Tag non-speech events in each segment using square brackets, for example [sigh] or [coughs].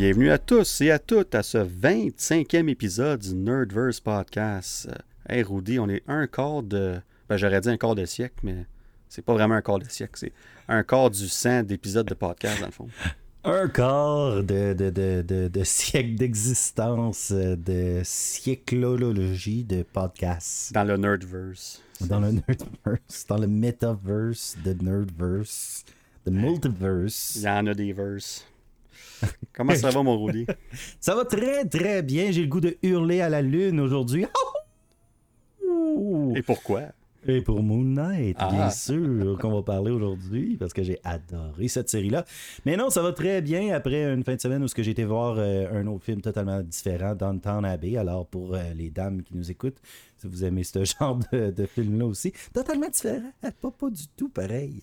Bienvenue à tous et à toutes à ce 25e épisode du Nerdverse Podcast. Hey Rudy, on est un quart de. Ben, j'aurais dit un quart de siècle, mais c'est pas vraiment un quart de siècle. C'est un quart du 100 d'épisodes de podcast, dans le fond. [laughs] Un quart de, de, de, de, de siècle d'existence, de sièclologie de podcast. Dans le Nerdverse. Dans le Nerdverse, dans le Metaverse de Nerdverse, the Multiverse. Il y en a des verses. [laughs] Comment ça va, mon Rudy? [laughs] Ça va très très bien. J'ai le goût de hurler à la lune aujourd'hui. [laughs] Et pourquoi? Et pour Moon Knight, Ah. bien sûr, qu'on va parler aujourd'hui, parce que j'ai adoré cette série-là. Mais non, ça va très bien après une fin de semaine où j'ai été voir euh, un autre film totalement différent, Downtown Abbey. Alors, pour euh, les dames qui nous écoutent, si vous aimez ce genre de, de film-là aussi, totalement différent, pas, pas du tout pareil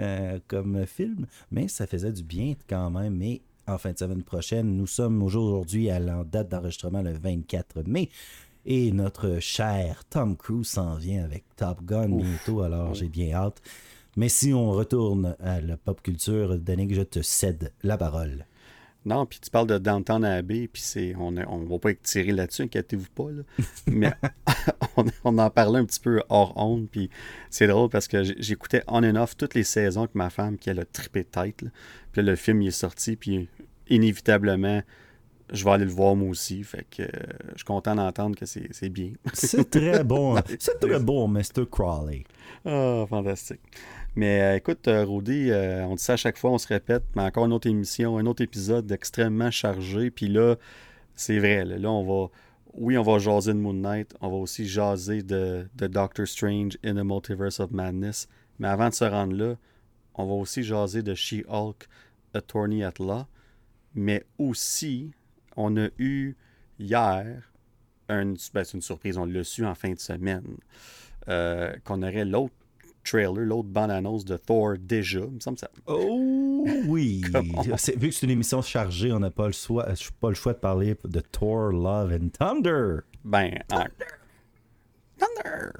euh, comme film, mais ça faisait du bien quand même. Mais en fin de semaine prochaine, nous sommes aujourd'hui à la date d'enregistrement le 24 mai. Et notre cher Tom Cruise s'en vient avec Top Gun bientôt, alors j'ai bien hâte. Mais si on retourne à la pop culture, Danick, je te cède la parole. Non, puis tu parles de Downtown Abbey, puis c'est, on, on va pas être tiré là-dessus, inquiétez-vous pas. Là. [laughs] Mais [laughs] on, on en parlait un petit peu hors honte, puis c'est drôle parce que j'écoutais on and off toutes les saisons avec ma femme qui elle a trippé de tête. là. Puis là, le film il est sorti, puis inévitablement, je vais aller le voir moi aussi. Fait que euh, je suis content d'entendre que c'est, bien. C'est très bon. [laughs] C'est très bon, Mr. Crawley. Ah, fantastique. Mais euh, écoute, euh, Rudy, euh, on dit ça à chaque fois, on se répète, mais encore une autre émission, un autre épisode extrêmement chargé. Puis là, c'est vrai, là, on va. Oui, on va jaser de Moon Knight, on va aussi jaser de, Doctor Strange in the Multiverse of Madness. Mais avant de se rendre là, on va aussi jaser de She-Hulk, Attorney at Law. Mais aussi, on a eu hier, une, ben, une surprise, on l'a su en fin de semaine, qu'on aurait l'autre trailer, l'autre bande-annonce de Thor déjà. Il me semble ça. Oh oui! [laughs] C'est- vu que c'est une émission chargée, on n'a pas le choix, pas le choix de parler de Thor, Love and Thunder. Ben, en- Thunder!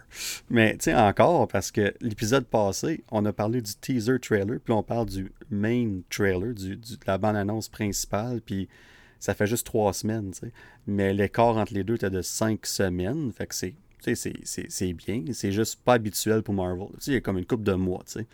Mais tu sais, encore, parce que l'épisode passé, on a parlé du teaser trailer, puis on parle du main trailer, du, du- de la bande-annonce principale, puis ça fait juste trois semaines, tu sais. Mais l'écart entre les deux était de cinq semaines, fait que c'est. C'est, bien, c'est juste pas habituel pour Marvel. Il y a comme une coupe de mois, tu sais.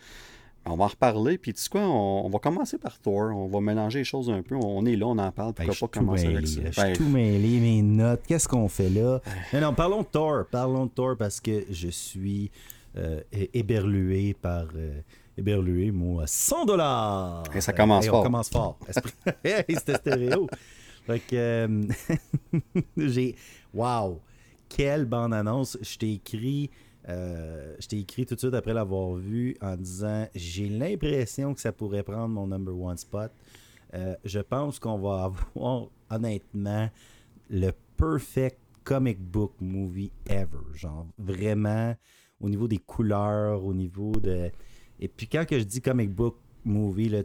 On va en reparler, puis tu sais quoi, on, on va commencer par Thor, on va mélanger les choses un peu, on est là, on en parle, Ben, pourquoi suis pas commencer mêlé, avec ça. Je suis Ben, tout mêlé, mes notes. Qu'est-ce qu'on fait là? Mais non, parlons de Thor. Parlons de Thor parce que je suis euh, é- éberlué par. euh, éberlué, moi, à 100 dollars. Et ça commence On fort. commence fort. [laughs] [laughs] Hey, C'était stéréo. Fait que. euh, [laughs] j'ai. Waouh! Quelle bande-annonce. Je t'ai écrit. euh, je t'ai écrit tout de suite après l'avoir vu en disant j'ai l'impression que ça pourrait prendre mon number one spot. Euh, je pense qu'on va avoir honnêtement le perfect comic book movie ever. Genre vraiment au niveau des couleurs, au niveau de. Et puis quand que je dis comic book movie, là,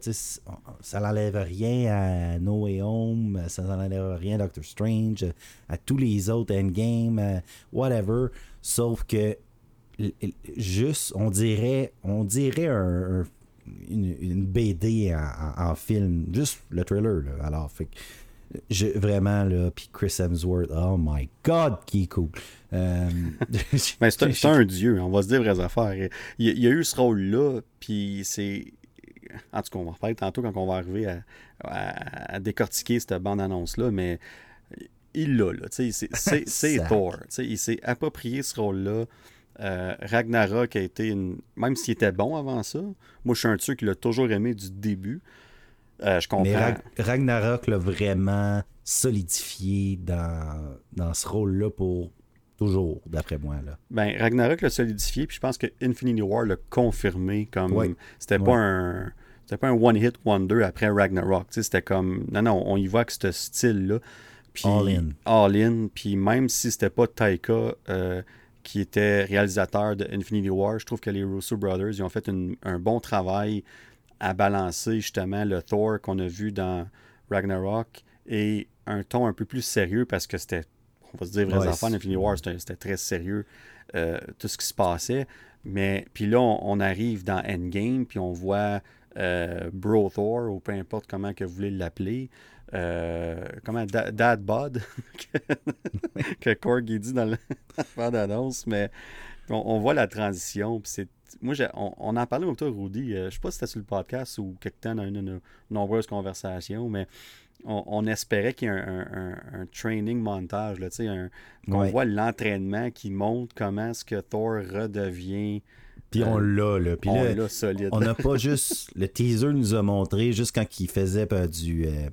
ça n'enlève rien à No Way Home, ça n'enlève rien à Doctor Strange, à tous les autres Endgame, à whatever. Sauf que juste, on dirait, on dirait un- un- une, BD en, film, juste le trailer. Là. Alors, vraiment, là, puis Chris Hemsworth, oh my God, qui est cool. Euh, [laughs] c'est un, dieu, on va se dire vraies affaires. Il, il y a eu ce rôle-là, puis c'est. En tout cas, on va en reparler tantôt quand on va arriver à, à- à décortiquer cette bande-annonce-là, mais il l'a, là. tu sais, [laughs] C'est. Thor. Il s'est approprié ce rôle-là. Euh, Ragnarok a été une. Même s'il était bon avant ça, moi je suis un tueur qui l'a toujours aimé du début. Euh, je comprends. Mais Rag- Ragnarok l'a vraiment solidifié dans, dans ce rôle-là pour toujours, d'après moi. Là. Ben, Ragnarok l'a solidifié, puis je pense que Infinity War l'a confirmé comme Ouais. c'était pas un c'était pas un one hit wonder après Ragnarok, c'était comme non non, on y voit que ce style là puis All in. all in, puis même si c'était pas Taika euh, qui était réalisateur de Infinity War, je trouve que les Russo Brothers ils ont fait une- un bon travail à balancer justement le Thor qu'on a vu dans Ragnarok et un ton un peu plus sérieux parce que c'était on va se dire affaires c'est- Infinity War c'était c'était très sérieux euh, tout ce qui se passait. Mais puis là on, on arrive dans Endgame puis on voit euh, Bro Thor, ou peu importe comment que vous voulez l'appeler. Euh, comment Dad Bod [laughs] que, Korg dit [laughs] dans la bande-annonce, mais on, voit la transition. c'est, moi, on, on, en parlait avec Rudy. je sais pas si c'était sur le podcast ou quelque temps dans une de nos nombreuses conversations, mais on, espérait qu'il y ait un, training montage, là, un, qu'on voit l'entraînement qui montre comment est-ce que Thor redevient. Puis on euh, l'a, là. Puis on l'a solide. On n'a pas juste. Le teaser nous a montré juste quand il faisait ben, du euh,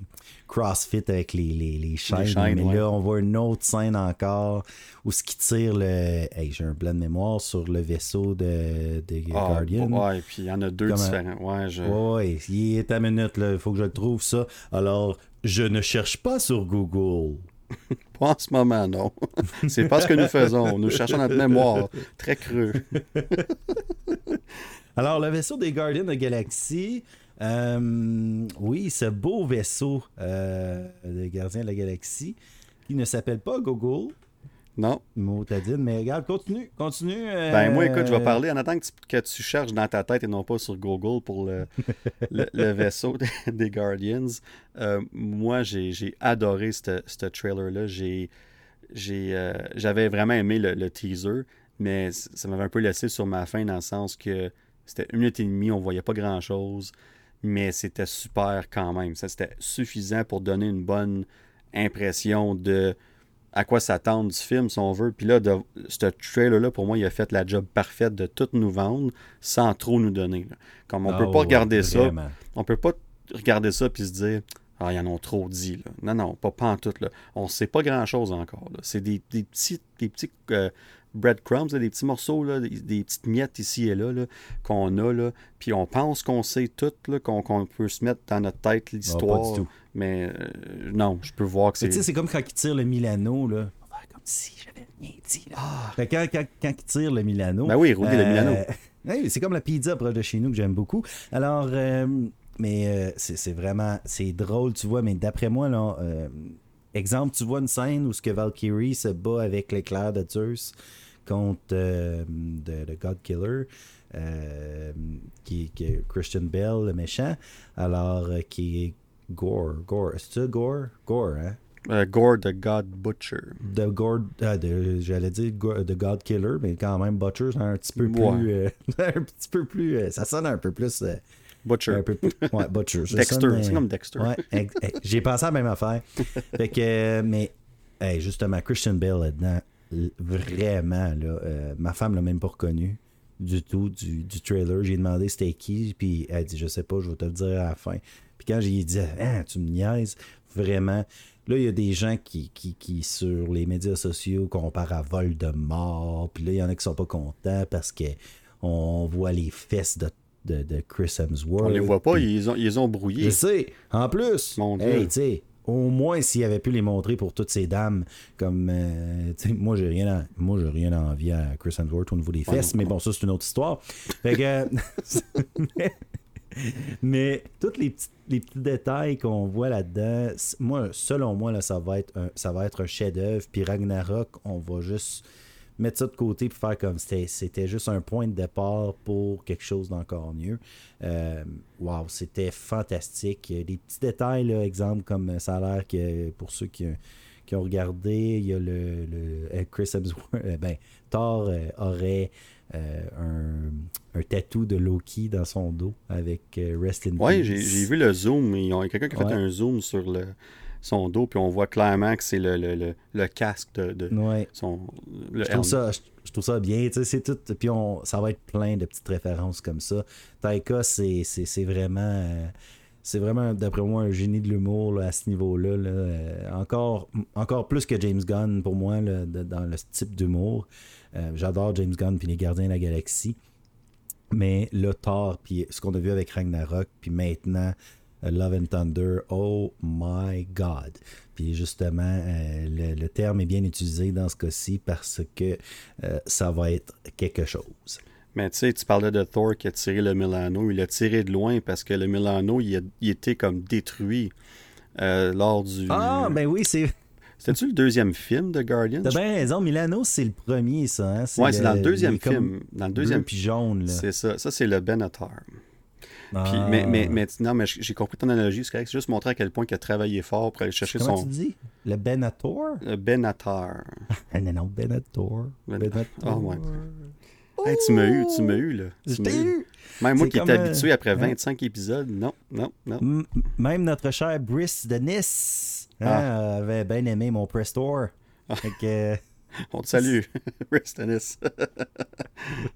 CrossFit avec les, les, les chaînes. mais là, on voit une autre scène encore où ce qui tire le. Hey, j'ai un blanc de mémoire sur le vaisseau de, de ah, Guardian. Ouais, puis il y en a deux différents. Ouais, je... ouais, il est à minute, là. Il faut que je le trouve, ça. Alors, je ne cherche pas sur Google. [laughs] pas en ce moment, non. [laughs] C'est pas ce que nous faisons. Nous cherchons notre mémoire. Très creux. [laughs] Alors, le vaisseau des Guardians de Galaxy. Euh, oui, ce beau vaisseau euh, des Gardiens de la Galaxie qui ne s'appelle pas Google, non. Motadine, mais regarde, continue, continue. Euh, ben moi, écoute, je vais parler en attendant que tu, cherches dans ta tête et non pas sur Google pour le, [laughs] vaisseau des, Guardians. Euh, moi, j'ai adoré ce trailer-là. Euh, j'avais vraiment aimé le, teaser, mais ça m'avait un peu laissé sur ma faim dans le sens que c'était une minute et demie, on voyait pas grand-chose, mais c'était super quand même. Ça, c'était suffisant pour donner une bonne impression de à quoi s'attendre du film, si on veut. Puis là, ce trailer-là, pour moi, il a fait la job parfaite de tout nous vendre sans trop nous donner. Comme on ne peut pas regarder ça. On peut pas regarder ça puis se dire Ah, ils en ont trop dit. Non, non, pas, pas en tout. Là. On ne sait pas grand-chose encore. C'est des, petits, des petits euh, breadcrumbs, des petits morceaux, des, petites miettes ici et là, qu'on a. Là, puis on pense qu'on sait tout, qu'on peut se mettre dans notre tête ah, l'histoire. mais euh, non, je peux voir que c'est. Tu sais, c'est comme quand il tire le Milano. Là. Comme si j'avais rien dit. Là. Ah. Quand, quand, quand, il tire le Milano. Ben oui, Rudy le Milano. [laughs] Euh, c'est comme la pizza proche de chez nous que j'aime beaucoup. Alors, euh, mais c'est vraiment. C'est drôle, tu vois, mais d'après moi, là. Exemple, tu vois une scène où ce que Valkyrie se bat avec l'éclair de Zeus contre euh, de, God Killer, euh, qui, est Christian Bell, le méchant, alors euh, qui est Gore. Gore, c'est ça Gore? Gore, hein? Gore the God Butcher. The Gore, j'allais dire The God Killer, mais quand même Butcher, c'est un petit peu plus, [laughs] un petit peu plus, ça sonne un peu plus. Butcher. Un peu, ouais, Butcher. Dexter, c'est comme Dexter. Ouais, j'ai pensé à la même affaire. fait que, mais justement, Christian Bell là-dedans, vraiment, là, euh, ma femme l'a même pas reconnu du tout du, trailer. J'ai demandé c'était qui, puis elle dit je sais pas, je vais te le dire à la fin. Puis quand j'ai dit ah, tu me niaises, vraiment. Là, il y a des gens qui, qui, sur les médias sociaux comparent à vol de mort. Puis là, il y en a qui sont pas contents parce que on voit les fesses de de, Chris Hemsworth. On les voit pas, ils, ont, ils ont brouillé. Je sais. En plus, Mon Dieu au moins s'il avait pu les montrer pour toutes ces dames comme euh, moi j'ai rien à, moi j'ai rien à envier à Chris Hemsworth au niveau des fesses mais bon ça c'est une autre histoire. [laughs] Mais, tous les petits, les petits détails qu'on voit là-dedans moi selon moi là, ça va être un, ça va être un chef d'œuvre puis Ragnarok on va juste mettre ça de côté pour faire comme c'était juste un point de départ pour quelque chose d'encore mieux. Euh, wow, c'était fantastique. Des petits détails, là, exemple, comme ça a l'air que pour ceux qui, qui ont regardé, il y a le, le Chris Hemsworth, euh, ben, Thor euh, aurait un, un tatou de Loki dans son dos avec Rest in Oui, j'ai vu le zoom. Il y a quelqu'un qui a fait un zoom sur le, son dos, puis on voit clairement que c'est le, le, le, casque de, son. je, trouve ça, je, trouve ça bien, c'est tout. Puis on, ça va être plein de petites références comme ça. Taika, c'est vraiment. Euh, c'est vraiment, d'après moi, un génie de l'humour à ce niveau-là. Euh, encore, encore plus que James Gunn pour moi dans le type d'humour. Euh, j'adore James Gunn puis les Gardiens de la Galaxie. Mais le Thor, puis ce qu'on a vu avec Ragnarok, puis maintenant Love and Thunder, oh my God. Puis justement, euh, le, terme est bien utilisé dans ce cas-ci parce que euh, ça va être quelque chose. Mais tu sais, tu parlais de Thor qui a tiré le Milano. Il l'a tiré de loin parce que le Milano, il, était comme détruit euh, lors du. Ah, ben oui, c'est. C'était-tu le deuxième film de Guardians? T'as bien raison, Milano, c'est le premier, ça. Hein? Oui, c'est dans le deuxième film. Dans le deuxième. Puis jaune, là. C'est ça. Ça, c'est le Benatar. Puis, mais, mais, mais, non, mais j'ai compris ton analogie, c'est juste montrer à quel point il a travaillé fort pour aller chercher Comment son. tu dis? Le Benator? Le Benatar. non, [laughs] non, Benator. Ben- Benator. Oh, ouais. Hey, tu m'as eu, tu m'as eu, là. Tu m'as eu. Même moi qui étais euh, habitué après hein? 25 épisodes, non, non, non. M- Même notre cher Brice de Nice hein, Ah. avait bien aimé mon Press Tour. Fait que, [laughs] On te salue, [laughs] Rest. [laughs]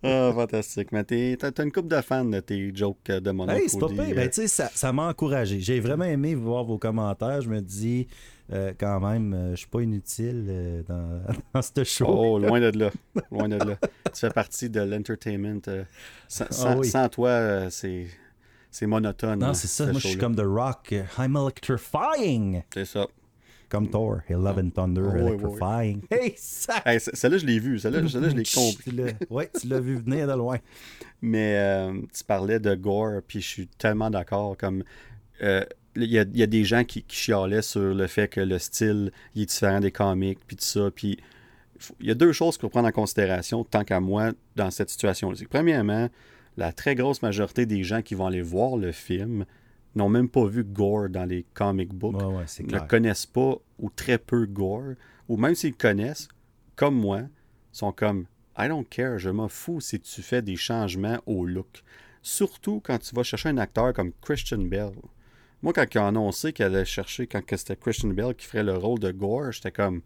Ah, fantastique. Mais t'es- t'as une coupe de fans de tes jokes de mon hey, c'est pas pire. Ben, ça, ça m'a encouragé. J'ai vraiment aimé voir vos commentaires. Je me dis, euh, quand même, euh, je suis pas inutile euh, dans, dans ce show. Oh, loin de là. Loin de là. Tu fais partie de l'entertainment. euh, sans, sans- oui. sans toi, c'est c'est monotone. non, c'est ça. ce Moi, je suis comme The Rock. I'm electrifying. C'est ça. Comme Thor. Love and Thunder, Oh, oui, oui, oui. electrifying. [laughs] Hey, ça! Hey, celle-là, je l'ai vue. Celle-là, [laughs] je l'ai compris. [laughs] Ouais, tu l'as vu venir de loin. Mais euh, tu parlais de gore, puis je suis tellement d'accord. Comme euh, il y, a, il y a des gens qui, qui chialaient sur le fait que le style il est différent des comics, puis tout ça. Puis il y a deux choses qu'il faut prendre en considération, tant qu'à moi, dans cette situation-là. Premièrement, la très grosse majorité des gens qui vont aller voir le film n'ont même pas vu gore dans les comic books Ouais, ne clair. connaissent pas ou très peu gore, ou même s'ils connaissent, comme moi, sont comme I don't care, je m'en fous si tu fais des changements au look. Surtout quand tu vas chercher un acteur comme Christian Bell. Moi, quand ils ont annoncé qu'elle allait chercher, quand que c'était Christian Bell qui ferait le rôle de Gore, j'étais comme.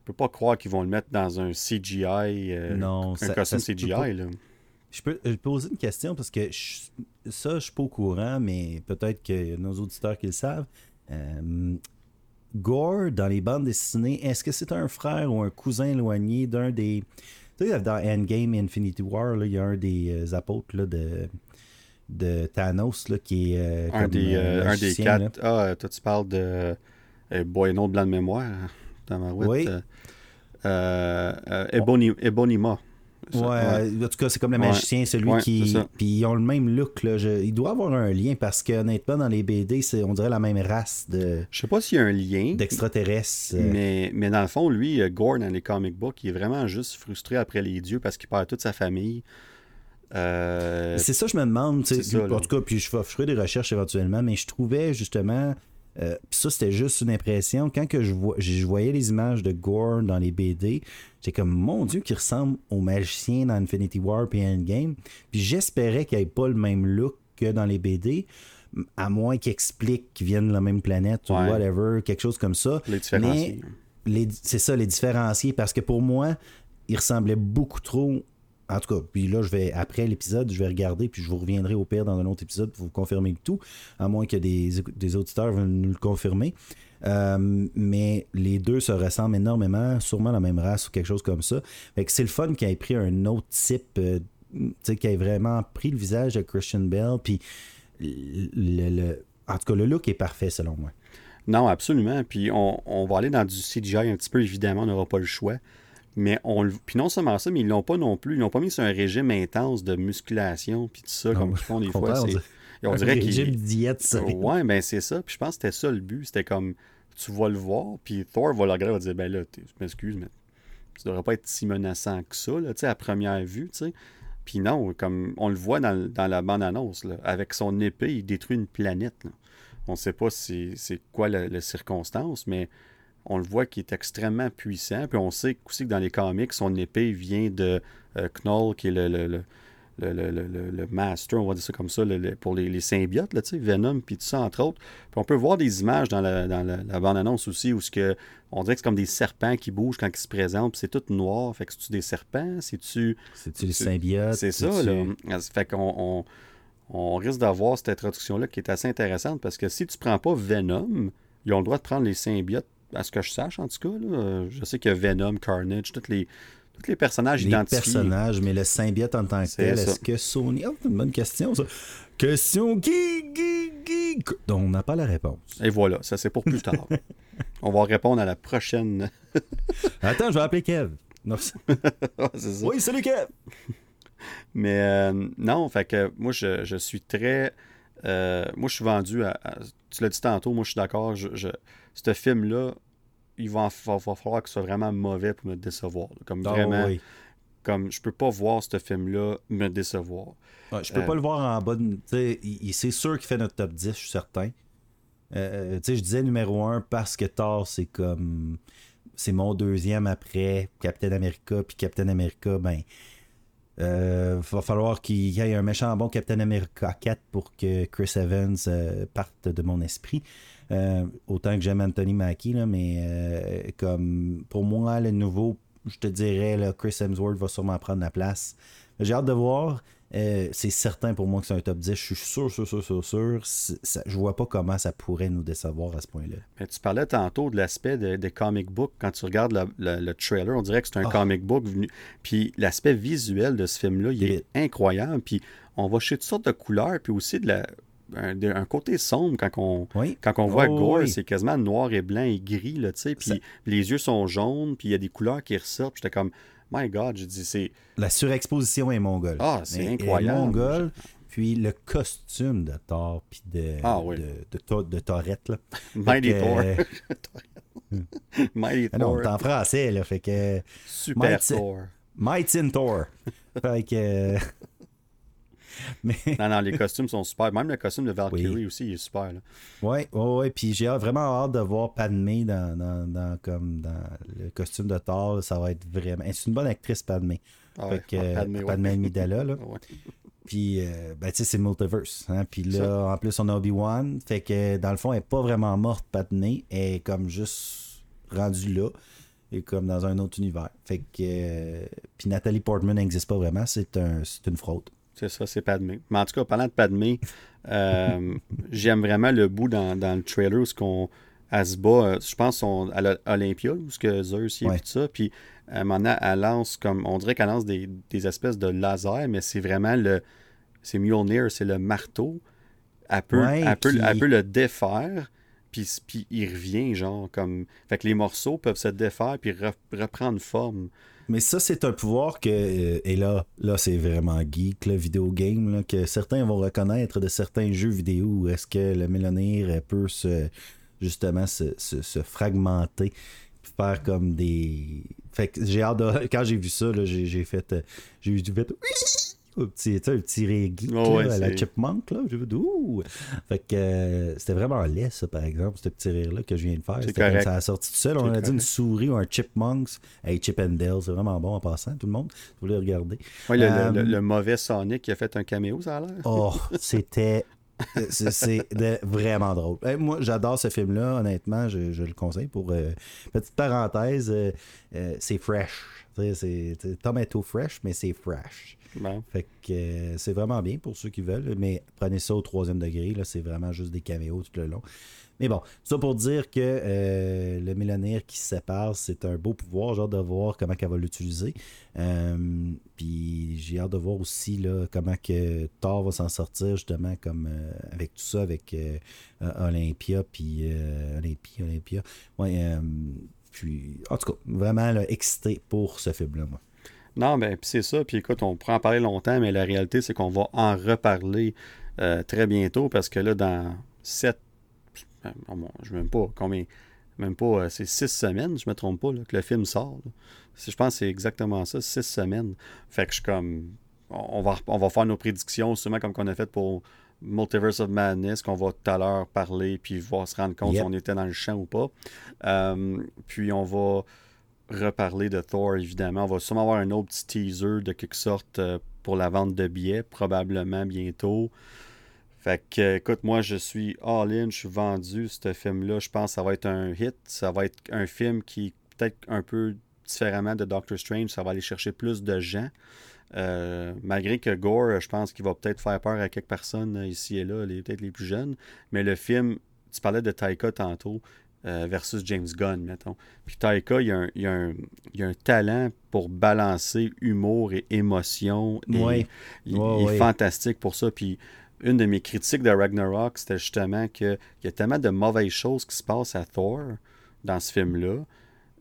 Je peux pas croire qu'ils vont le mettre dans un CGI, euh, Non, un ça- costume ça CGI. Là. Je peux, je poser une question parce que je- ça, je suis pas au courant, mais peut-être que nos auditeurs qui le savent. Euh, Gore, dans les bandes dessinées, est-ce que c'est un frère ou un cousin éloigné d'un des. Tu sais, dans Endgame Infinity War, là, il y a un des euh, apôtres là, de, de Thanos là, qui est. euh, Un, comme, des, euh, un des quatre. Ah, toi, tu parles de. Boy, nom de blanc de mémoire. Dans ma Oui. euh, Ebony- Ebonima. Ouais, en tout cas, c'est comme le Ouais. magicien, celui Ouais, qui. Puis ils ont le même look. Là. Je- Il doit avoir un lien parce que, honnêtement, dans les BD, c'est, on dirait la même race de, Je sais pas s'il y a un lien. d'extraterrestres. euh, Mais, mais dans le fond, lui, euh, Gore, dans les comic books, il est vraiment juste frustré après les dieux parce qu'il perd toute sa famille. Euh, C'est ça, je me demande. ça, en tout cas, puis je, ferai- je ferai des recherches éventuellement, mais je trouvais justement. Euh, puis ça, c'était juste une impression. Quand que je, vois, je voyais les images de Gore dans les BD, j'étais comme, mon Dieu, qui ressemble au magicien dans Infinity War et Endgame. Puis j'espérais qu'il n'ait pas le même look que dans les BD, à moins qu'il explique qu'ils viennent de la même planète ou whatever, quelque chose comme ça. les différencier. c'est ça, les différencier, parce que pour moi, il ressemblait beaucoup trop. En tout cas, puis là, je vais, après l'épisode, je vais regarder, puis je vous reviendrai au pire dans un autre épisode pour vous confirmer tout, à moins que des, des auditeurs veulent nous le confirmer. Euh, mais les deux se ressemblent énormément, sûrement la même race ou quelque chose comme ça. C'est le fun qu'il ait pris un autre type, euh, tu sais, vraiment pris le visage de Christian Bell, puis le- le- en tout cas, le look est parfait selon moi. Non, absolument. Puis on, on va aller dans du CGI un petit peu, évidemment, on n'aura pas le choix. Mais on Puis non seulement ça, mais ils l'ont pas non plus. Ils l'ont pas mis sur un régime intense de musculation, puis tout ça, Non, comme ils font des fois. on c'est- dirait- On Un dirait régime diète solide. Ouais, ben c'est ça. Puis je pense que c'était ça le but. C'était comme, tu vas le voir, puis Thor va le regarder, va dire, ben là, je m'excuse, mais tu devrais pas être si menaçant que ça, là, tu sais, à première vue, tu sais. Puis non, comme on le voit dans, dans la bande-annonce, là, avec son épée, il détruit une planète. là. On ne sait pas si c'est quoi la, la circonstance, mais on le voit qu'il est extrêmement puissant. Puis on sait aussi que dans les comics, son épée vient de euh, Knoll, qui est le, le, le, le, le- le- master, on va dire ça comme ça, pour les, les symbiotes, là, Venom, puis tout ça, entre autres. Puis on peut voir des images dans la, dans la, la bande-annonce aussi où ce que, on dirait que c'est comme des serpents qui bougent quand ils se présentent, puis c'est tout noir. Fait que c'est-tu des serpents? C'est-tu... C'est-tu les symbiotes? C'est ça, là. Fait qu'on on, on risque d'avoir cette introduction-là qui est assez intéressante parce que si tu prends pas Venom, ils ont le droit de prendre les symbiotes, à ce que je sache en tout cas. là. Euh, Je sais qu'il y a Venom, Carnage, tous les, tous les personnages Les identifiés. personnages, mais le symbiote en tant que tel, est-ce que Sony. Oh, c'est une bonne question, ça. Question qui, qui, qui. dont on n'a pas la réponse. Et voilà, ça c'est pour plus [laughs] tard. on va répondre à la prochaine. [laughs] Attends, je vais appeler Kev. Non, c'est- [laughs] Ouais, c'est ça. oui, salut Kev! Mais euh, non, fait que moi, je, je suis très. euh, moi, je suis vendu à. à- tu l'as dit tantôt, moi, je suis d'accord. Je, je- ce film-là, il va, va, va falloir que ce soit vraiment mauvais pour me décevoir. Comme Ah, vraiment. oui. comme je peux pas voir ce film-là me décevoir. je peux Euh, pas le voir en bas de. C'est sûr qu'il fait notre top 10, je suis certain. Euh, sais, je disais numéro 1 parce que Thor, c'est comme. C'est mon deuxième après Captain America. Puis Captain America, ben. Euh, va falloir qu'il y ait un méchant bon Captain America 4 pour que Chris Evans euh, parte de mon esprit. Euh, autant que j'aime Anthony Mackie, là, mais euh, comme pour moi, le nouveau, je te dirais, là, Chris Hemsworth va sûrement prendre la place. J'ai hâte de voir. Euh, c'est certain pour moi que c'est un top 10. Je suis sûr, sûr, sûr, sûr, sûr. C'est- ça- je vois pas comment ça pourrait nous décevoir à ce point-là. Mais tu parlais tantôt de l'aspect de- des comic books. Quand tu regardes le, le- le trailer, on dirait que c'est un Ah. comic book venu. Puis l'aspect visuel de ce film-là, il est incroyable. Puis on va chez toutes sortes de couleurs, puis aussi de la, un, de- un côté sombre quand on, Oui. quand on voit Oh, Gore, oui. c'est quasiment noir et blanc et gris, là, tu sais. Puis Ça- les yeux sont jaunes, puis il y a des couleurs qui ressortent. J'étais comme, my God, j'ai dit, c'est. La surexposition est mongole. Ah, c'est incroyable. mongole. Puis le costume de Thor, puis de, Ah, oui. de, de, Thor- de Torette, là. [laughs] Mighty Thor. euh, [laughs] Mighty ah non, Thor. c'est en français, là. Fait que. Super Mighty- Thor. Might in Thor. fait que. [laughs] Mais. Non, non, les costumes sont super. Même le costume de Valkyrie Oui. aussi, il est super. Là. Ouais, ouais, ouais. Puis j'ai vraiment hâte de voir Padmé dans, dans, dans, comme dans le costume de Thor. Ça va être vraiment. C'est une bonne actrice, Padmé. Ah fait que, euh, Padmé, ouais. Padmé Amidala, là. Ouais. Puis, euh, ben, tu sais, c'est multiverse. Hein? Puis là, Ça. en plus, on a Obi-Wan. Fait que, dans le fond, elle n'est pas vraiment morte, Padmé. Elle est comme juste rendue là. Et comme dans un autre univers. Fait que. euh, puis Nathalie Portman n'existe pas vraiment. C'est un, c'est une fraude. C'est ça, c'est Padmé. Mais en tout cas, parlant de Padmé, euh, [laughs] j'aime vraiment le bout dans, dans le trailer où ce qu'on elle se bat, euh, je pense on, à l'Olympia, où ce que Zeus y est Ouais. tout ça, puis à un moment donné, elle lance comme, on dirait qu'elle lance des, des espèces de lasers, mais c'est vraiment le, c'est Mjolnir, c'est le marteau. Elle peut, Ouais, elle peut, qui- elle peut le défaire, puis, puis il revient, genre, comme, fait que les morceaux peuvent se défaire puis re- reprendre forme. Mais ça, c'est un pouvoir que. euh, et là, là c'est vraiment geek, le vidéo game, que certains vont reconnaître de certains jeux vidéo où est-ce que le mélonir elle peut se, justement se, se- se fragmenter, faire comme des. Fait que j'ai hâte de. [laughs] Quand j'ai vu ça, j'ai, fait. euh, J'ai j'ai fait. Un petit, un petit Oh, ouais, là, à la chipmunk, là. Fait. Ouh! Fait que euh, c'était vraiment laid, ça, par exemple, ce petit rire-là que je viens de faire. C'était ça a sorti tout seul. On a dit une souris ou un chipmunks. Hey, Chip and Dale, c'est vraiment bon en passant, tout le monde. Vous voulez regarder. Ouais, le, Euh, le- le- le mauvais Sonic qui a fait un caméo, ça a l'air. Oh, [laughs] c'était. C'est vraiment drôle. Moi, j'adore ce film-là, honnêtement, je, je le conseille pour. euh, petite parenthèse, euh, c'est fresh. C'est tomato fresh, mais c'est fresh. Fait que euh, c'est vraiment bien pour ceux qui veulent, mais prenez ça au troisième degré, là, c'est vraiment juste des caméos tout le long. Mais bon, ça pour dire que euh, le mélanaire qui se sépare, c'est un beau pouvoir. J'ai hâte de voir comment elle va l'utiliser. Euh, puis j'ai hâte de voir aussi là, comment que Thor va s'en sortir, justement, comme avec tout ça, avec Olympia, puis Olympia, Olympia. Ouais, puis, en tout cas, vraiment excité pour ce film-là, moi. Non, ben, puis c'est ça. Puis écoute, on pourrait en parler longtemps, mais la réalité, c'est qu'on va en reparler euh, très bientôt parce que là, dans sept. euh, je ne même pas combien. Même pas. euh, c'est six semaines, je me trompe pas, là, que le film sort. là. Je pense que c'est exactement ça, six semaines. Fait que je suis comme. On va, on va faire nos prédictions, sûrement comme qu'on a fait pour Multiverse of Madness, qu'on va tout à l'heure parler, puis voir se rendre compte Yep. si on était dans le champ ou pas. Euh, puis on va reparler de Thor, évidemment. On va sûrement avoir un autre petit teaser de quelque sorte euh, pour la vente de billets, probablement bientôt. Fait que, écoute, moi, je suis all-in, je suis vendu, ce film-là. Je pense que ça va être un hit. Ça va être un film qui, peut-être un peu différemment de Doctor Strange, ça va aller chercher plus de gens. Euh, malgré que Gore, je pense qu'il va peut-être faire peur à quelques personnes euh, ici et là, peut-être les plus jeunes. Mais le film, tu parlais de Taika tantôt, euh, versus James Gunn, mettons. Puis Taika, il y a a un- a talent pour balancer humour et émotion. Et Ouais. Il, Ouais, il est fantastique pour ça. Puis une de mes critiques de Ragnarok, c'était justement qu'il y a tellement de mauvaises choses qui se passent à Thor dans ce film-là.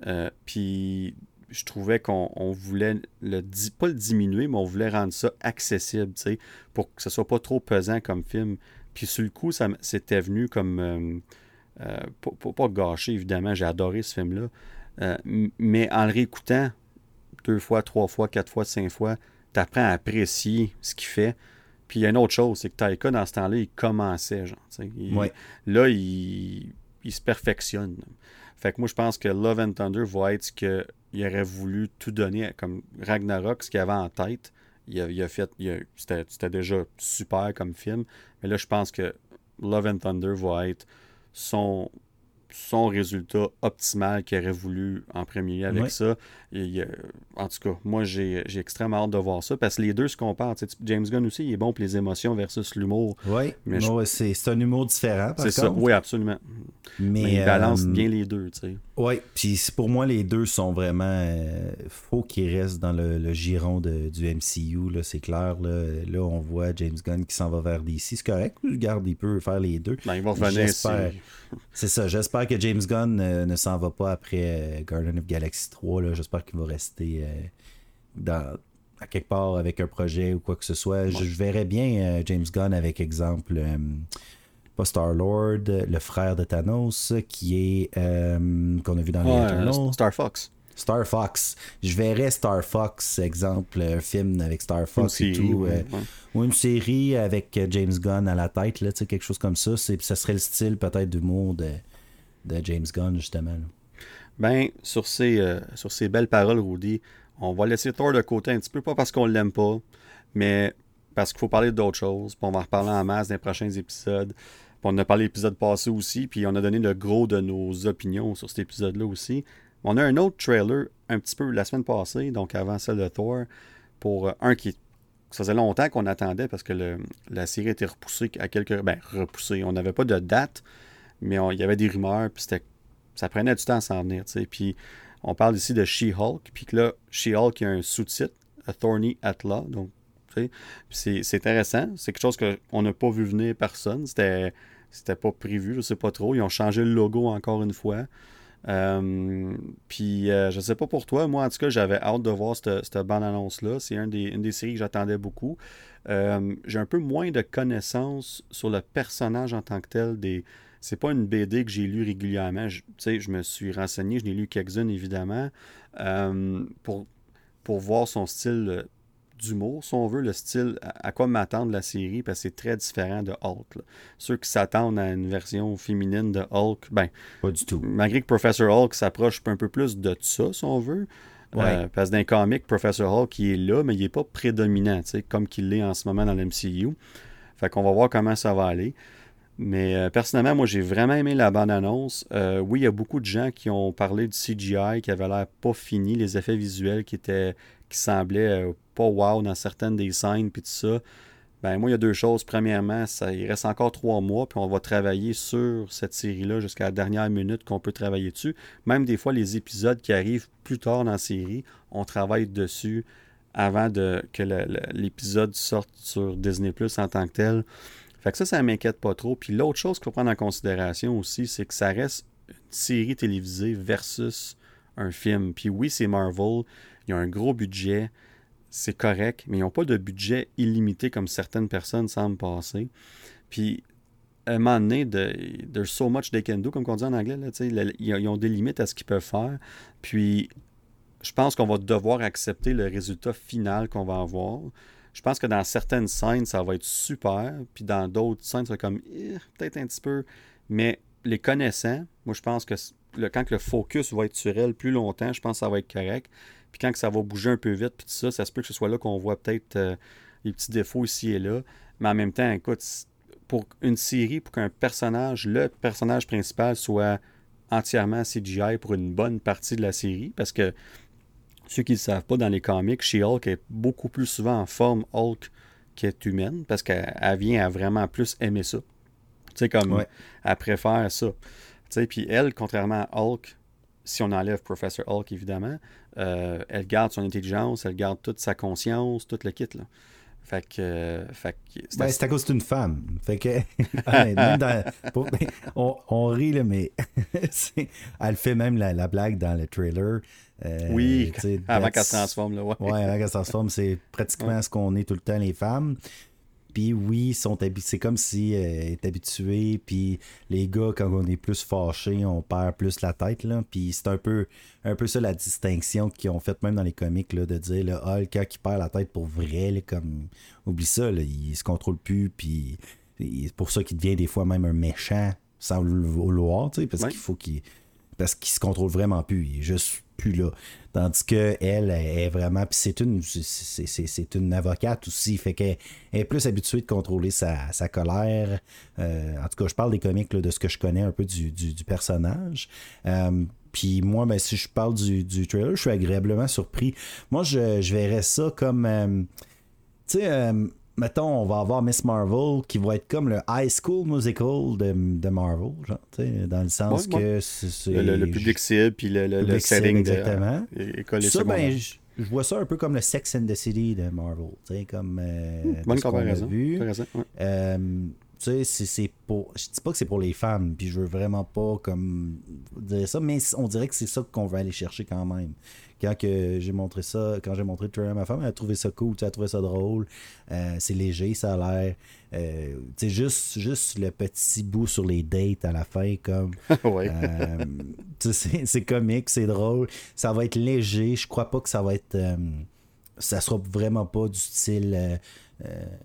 Euh, puis je trouvais qu'on on voulait le pas le diminuer, mais on voulait rendre ça accessible, tu sais, pour que ce soit pas trop pesant comme film. Puis sur le coup, ça c'était venu comme euh, euh, pas, pas- gâché, évidemment, j'ai adoré ce film-là. Euh, mais en le réécoutant deux fois, trois fois, quatre fois, cinq fois, tu apprends à apprécier ce qu'il fait. Puis il y a une autre chose, c'est que Taika, dans ce temps-là, il commençait, genre. Là, il, il, se perfectionne. Fait que moi, je pense que Love and Thunder va être ce qu'il aurait voulu tout donner, comme Ragnarok, ce qu'il avait en tête. Il a, fait. C'était déjà super comme film. Mais là, je pense que Love and Thunder va être son, son résultat optimal qu'il aurait voulu en premier avec ça. En tout cas, moi, j'ai extrêmement hâte de voir ça parce que les deux se comparent. James Gunn aussi, il est bon pour les émotions versus l'humour. Oui, mais c'est un humour différent. C'est ça, oui, absolument. Mais, il balance euh, bien les deux. Oui, puis pour moi, les deux sont vraiment. Euh, faut qu'ils restent dans le, giron de, du MCU, c'est clair. Là. là, on voit James Gunn qui s'en va vers DC. C'est correct, je garde, il peut faire les deux. Ben, il va revenir [laughs] C'est ça, j'espère que James Gunn euh, ne s'en va pas après euh, Garden of Galaxy 3. J'espère qu'il va rester euh, dans, à quelque part avec un projet ou quoi que ce soit. Je, verrais bien James Gunn avec exemple pas Star Lord, le frère de Thanos, qui est qu'on a vu dans les Star Fox. Star Fox. Je verrais Star Fox, exemple, un film avec Star Fox et tout. Ou une série avec James Gunn à la tête, là, quelque chose comme ça. Ça serait le style peut-être d'humour de, de James Gunn, justement. Ben, sur ces, euh, sur ces belles paroles, Rudy, on va laisser Thor de côté un petit peu, pas parce qu'on l'aime pas, mais parce qu'il faut parler d'autres choses. Puis on va en reparler en masse dans les prochains épisodes. Puis on a parlé l'épisode passé aussi, puis on a donné le gros de nos opinions sur cet épisode-là aussi. On a un autre trailer un petit peu la semaine passée, donc avant celle de Thor, pour euh, un qui ça faisait longtemps qu'on attendait parce que la série était repoussée à quelques. Ben, repoussée. On n'avait pas de date, mais il y avait des rumeurs, puis ça prenait du temps à s'en venir. Puis on parle ici de She-Hulk, puis que là, She-Hulk, il y a un sous-titre, A Thorny Atla. Donc, c'est intéressant. C'est quelque chose qu'on n'a pas vu venir personne. C'était c'était pas prévu, je sais pas trop. Ils ont changé le logo encore une fois. Euh, puis euh, je sais pas pour toi, moi en tout cas j'avais hâte de voir cette, cette bande-annonce-là. C'est une des séries que j'attendais beaucoup. Euh, j'ai un peu moins de connaissances sur le personnage en tant que tel des, c'est pas une BD que j'ai lu régulièrement. Je, je me suis renseigné, je n'ai lu quelques-unes évidemment, euh, pour, pour voir son style d'humour, si on veut, le style, à, quoi m'attendre la série, parce que c'est très différent de Hulk. Ceux qui s'attendent à une version féminine de Hulk, ben, pas du tout. Malgré que Professor Hulk s'approche un peu plus de ça, si on veut. Euh, parce que dans les comics, Professor Hulk, il est là, mais il n'est pas prédominant, comme qu'il l'est en ce moment dans l'MCU. Fait qu'on va voir comment ça va aller. Mais euh, personnellement, moi, j'ai vraiment aimé la bande-annonce. Euh, oui, il y a beaucoup de gens qui ont parlé du CGI qui avait l'air pas fini, les effets visuels qui étaient qui semblaient euh, pas wow dans certaines des scènes, puis tout ça. Ben, moi, il y a deux choses. Premièrement, ça, il reste encore trois mois, puis on va travailler sur cette série-là jusqu'à la dernière minute qu'on peut travailler dessus. Même des fois, les épisodes qui arrivent plus tard dans la série, on travaille dessus avant de, que l'épisode sorte sur Disney Plus en tant que tel. Fait que ça, ça m'inquiète pas trop. Puis l'autre chose qu'il faut prendre en considération aussi, c'est que ça reste une série télévisée versus un film. Puis oui, c'est Marvel, il y a un gros budget, c'est correct, mais ils n'ont pas de budget illimité comme certaines personnes semblent penser. Puis à un moment donné, there's so much they can do, comme on dit en anglais, là, ils ont des limites à ce qu'ils peuvent faire. Puis je pense qu'on va devoir accepter le résultat final qu'on va avoir je pense que dans certaines scènes, ça va être super, puis dans d'autres scènes, ça va être comme eh, peut-être un petit peu. Mais les connaissant, moi je pense que quand le focus va être sur elle plus longtemps, je pense que ça va être correct. Puis quand ça va bouger un peu vite, puis tout ça, ça se peut que ce soit là qu'on voit peut-être euh, les petits défauts ici et là. Mais en même temps, écoute, pour une série, pour qu'un personnage, le personnage principal, soit entièrement CGI pour une bonne partie de la série, parce que ceux qui ne le savent pas, dans les comics, She-Hulk est beaucoup plus souvent en forme Hulk qu'être humaine parce qu'elle vient à vraiment plus aimer ça. Tu sais, comme elle préfère ça. Tu sais, puis elle, contrairement à Hulk, si on enlève Professor Hulk, évidemment, euh, elle garde son intelligence, elle garde toute sa conscience, tout le kit. Là. Fait que. fait ben, c'est à cause d'une femme. Fait que. [laughs] [laughs] on, rit, là, mais. [laughs] elle fait même la, la, blague dans le trailer. Euh, oui, avant qu'elle se transforme. Là, ouais. ouais, avant qu'elle se transforme, c'est pratiquement ce qu'on est tout le temps, les femmes. Puis oui, sont c'est comme si euh, est habitué. Puis les gars, quand on est plus fâché, on perd plus la tête. Là. Puis c'est un peu, un peu ça la distinction qu'ils ont faite même dans les comics là, de dire le Hulk, quand il perd la tête pour vrai, comme oublie ça, là, il se contrôle plus. Puis c'est pour ça qu'il devient des fois même un méchant sans le vouloir, parce qu'il faut qu'il parce qu'il se contrôle vraiment plus. Il est juste plus là. Tandis que elle est vraiment. Puis c'est une, c'est, une avocate aussi. Fait qu'elle est plus habituée de contrôler sa, colère. Euh, en tout cas, je parle des comics de ce que je connais un peu du, personnage. Euh, puis moi, ben, si je parle du, du, trailer, je suis agréablement surpris. Moi, je, je verrais ça comme. Euh, tu sais mettons, on va avoir Miss Marvel qui va être comme le high school musical de, de Marvel, genre, dans le sens que c'est. Le, public cible, puis le, le, setting exactement. de ça, ben, je, vois ça un peu comme le Sex and the City de Marvel, comme. Euh, hmm, bonne comparaison. Vu. Tu sais, c'est pour. Je dis pas que c'est pour les femmes, puis je veux vraiment pas comme dire ça, mais on dirait que c'est ça qu'on veut aller chercher quand même quand que j'ai montré ça, quand j'ai montré trailer à ma femme, elle a trouvé ça cool, elle a trouvé ça drôle. Euh, c'est léger, ça a l'air. Euh, tu juste, juste le petit bout sur les dates à la fin, comme. [laughs] euh, c'est comique, c'est drôle. Ça va être léger. Je crois pas que ça va être. Euh, ça sera vraiment pas du style.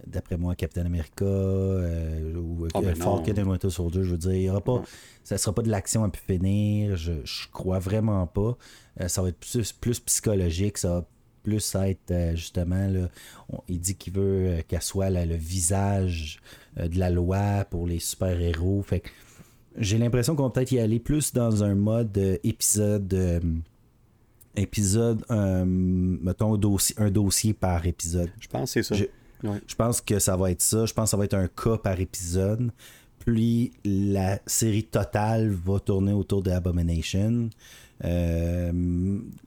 D'après moi, Captain America ou oh, ben Falcon et Winter Soldier, je veux dire, il y aura pas, ça sera pas de l'action à pu finir, je, je crois vraiment pas. Euh, ça va être plus, psychologique, ça va plus être euh, justement, là, il dit qu'il veut euh, qu'elle soit le visage de la loi pour les super-héros. Fait j'ai l'impression qu'on va peut-être y aller plus dans un mode épisode épisode, mettons, un dossier, un dossier par épisode. Je pense que c'est ça. Je, je, pense que ça va être ça. Je pense que ça va être un cas par épisode. Puis la série totale va tourner autour de Abomination. Euh,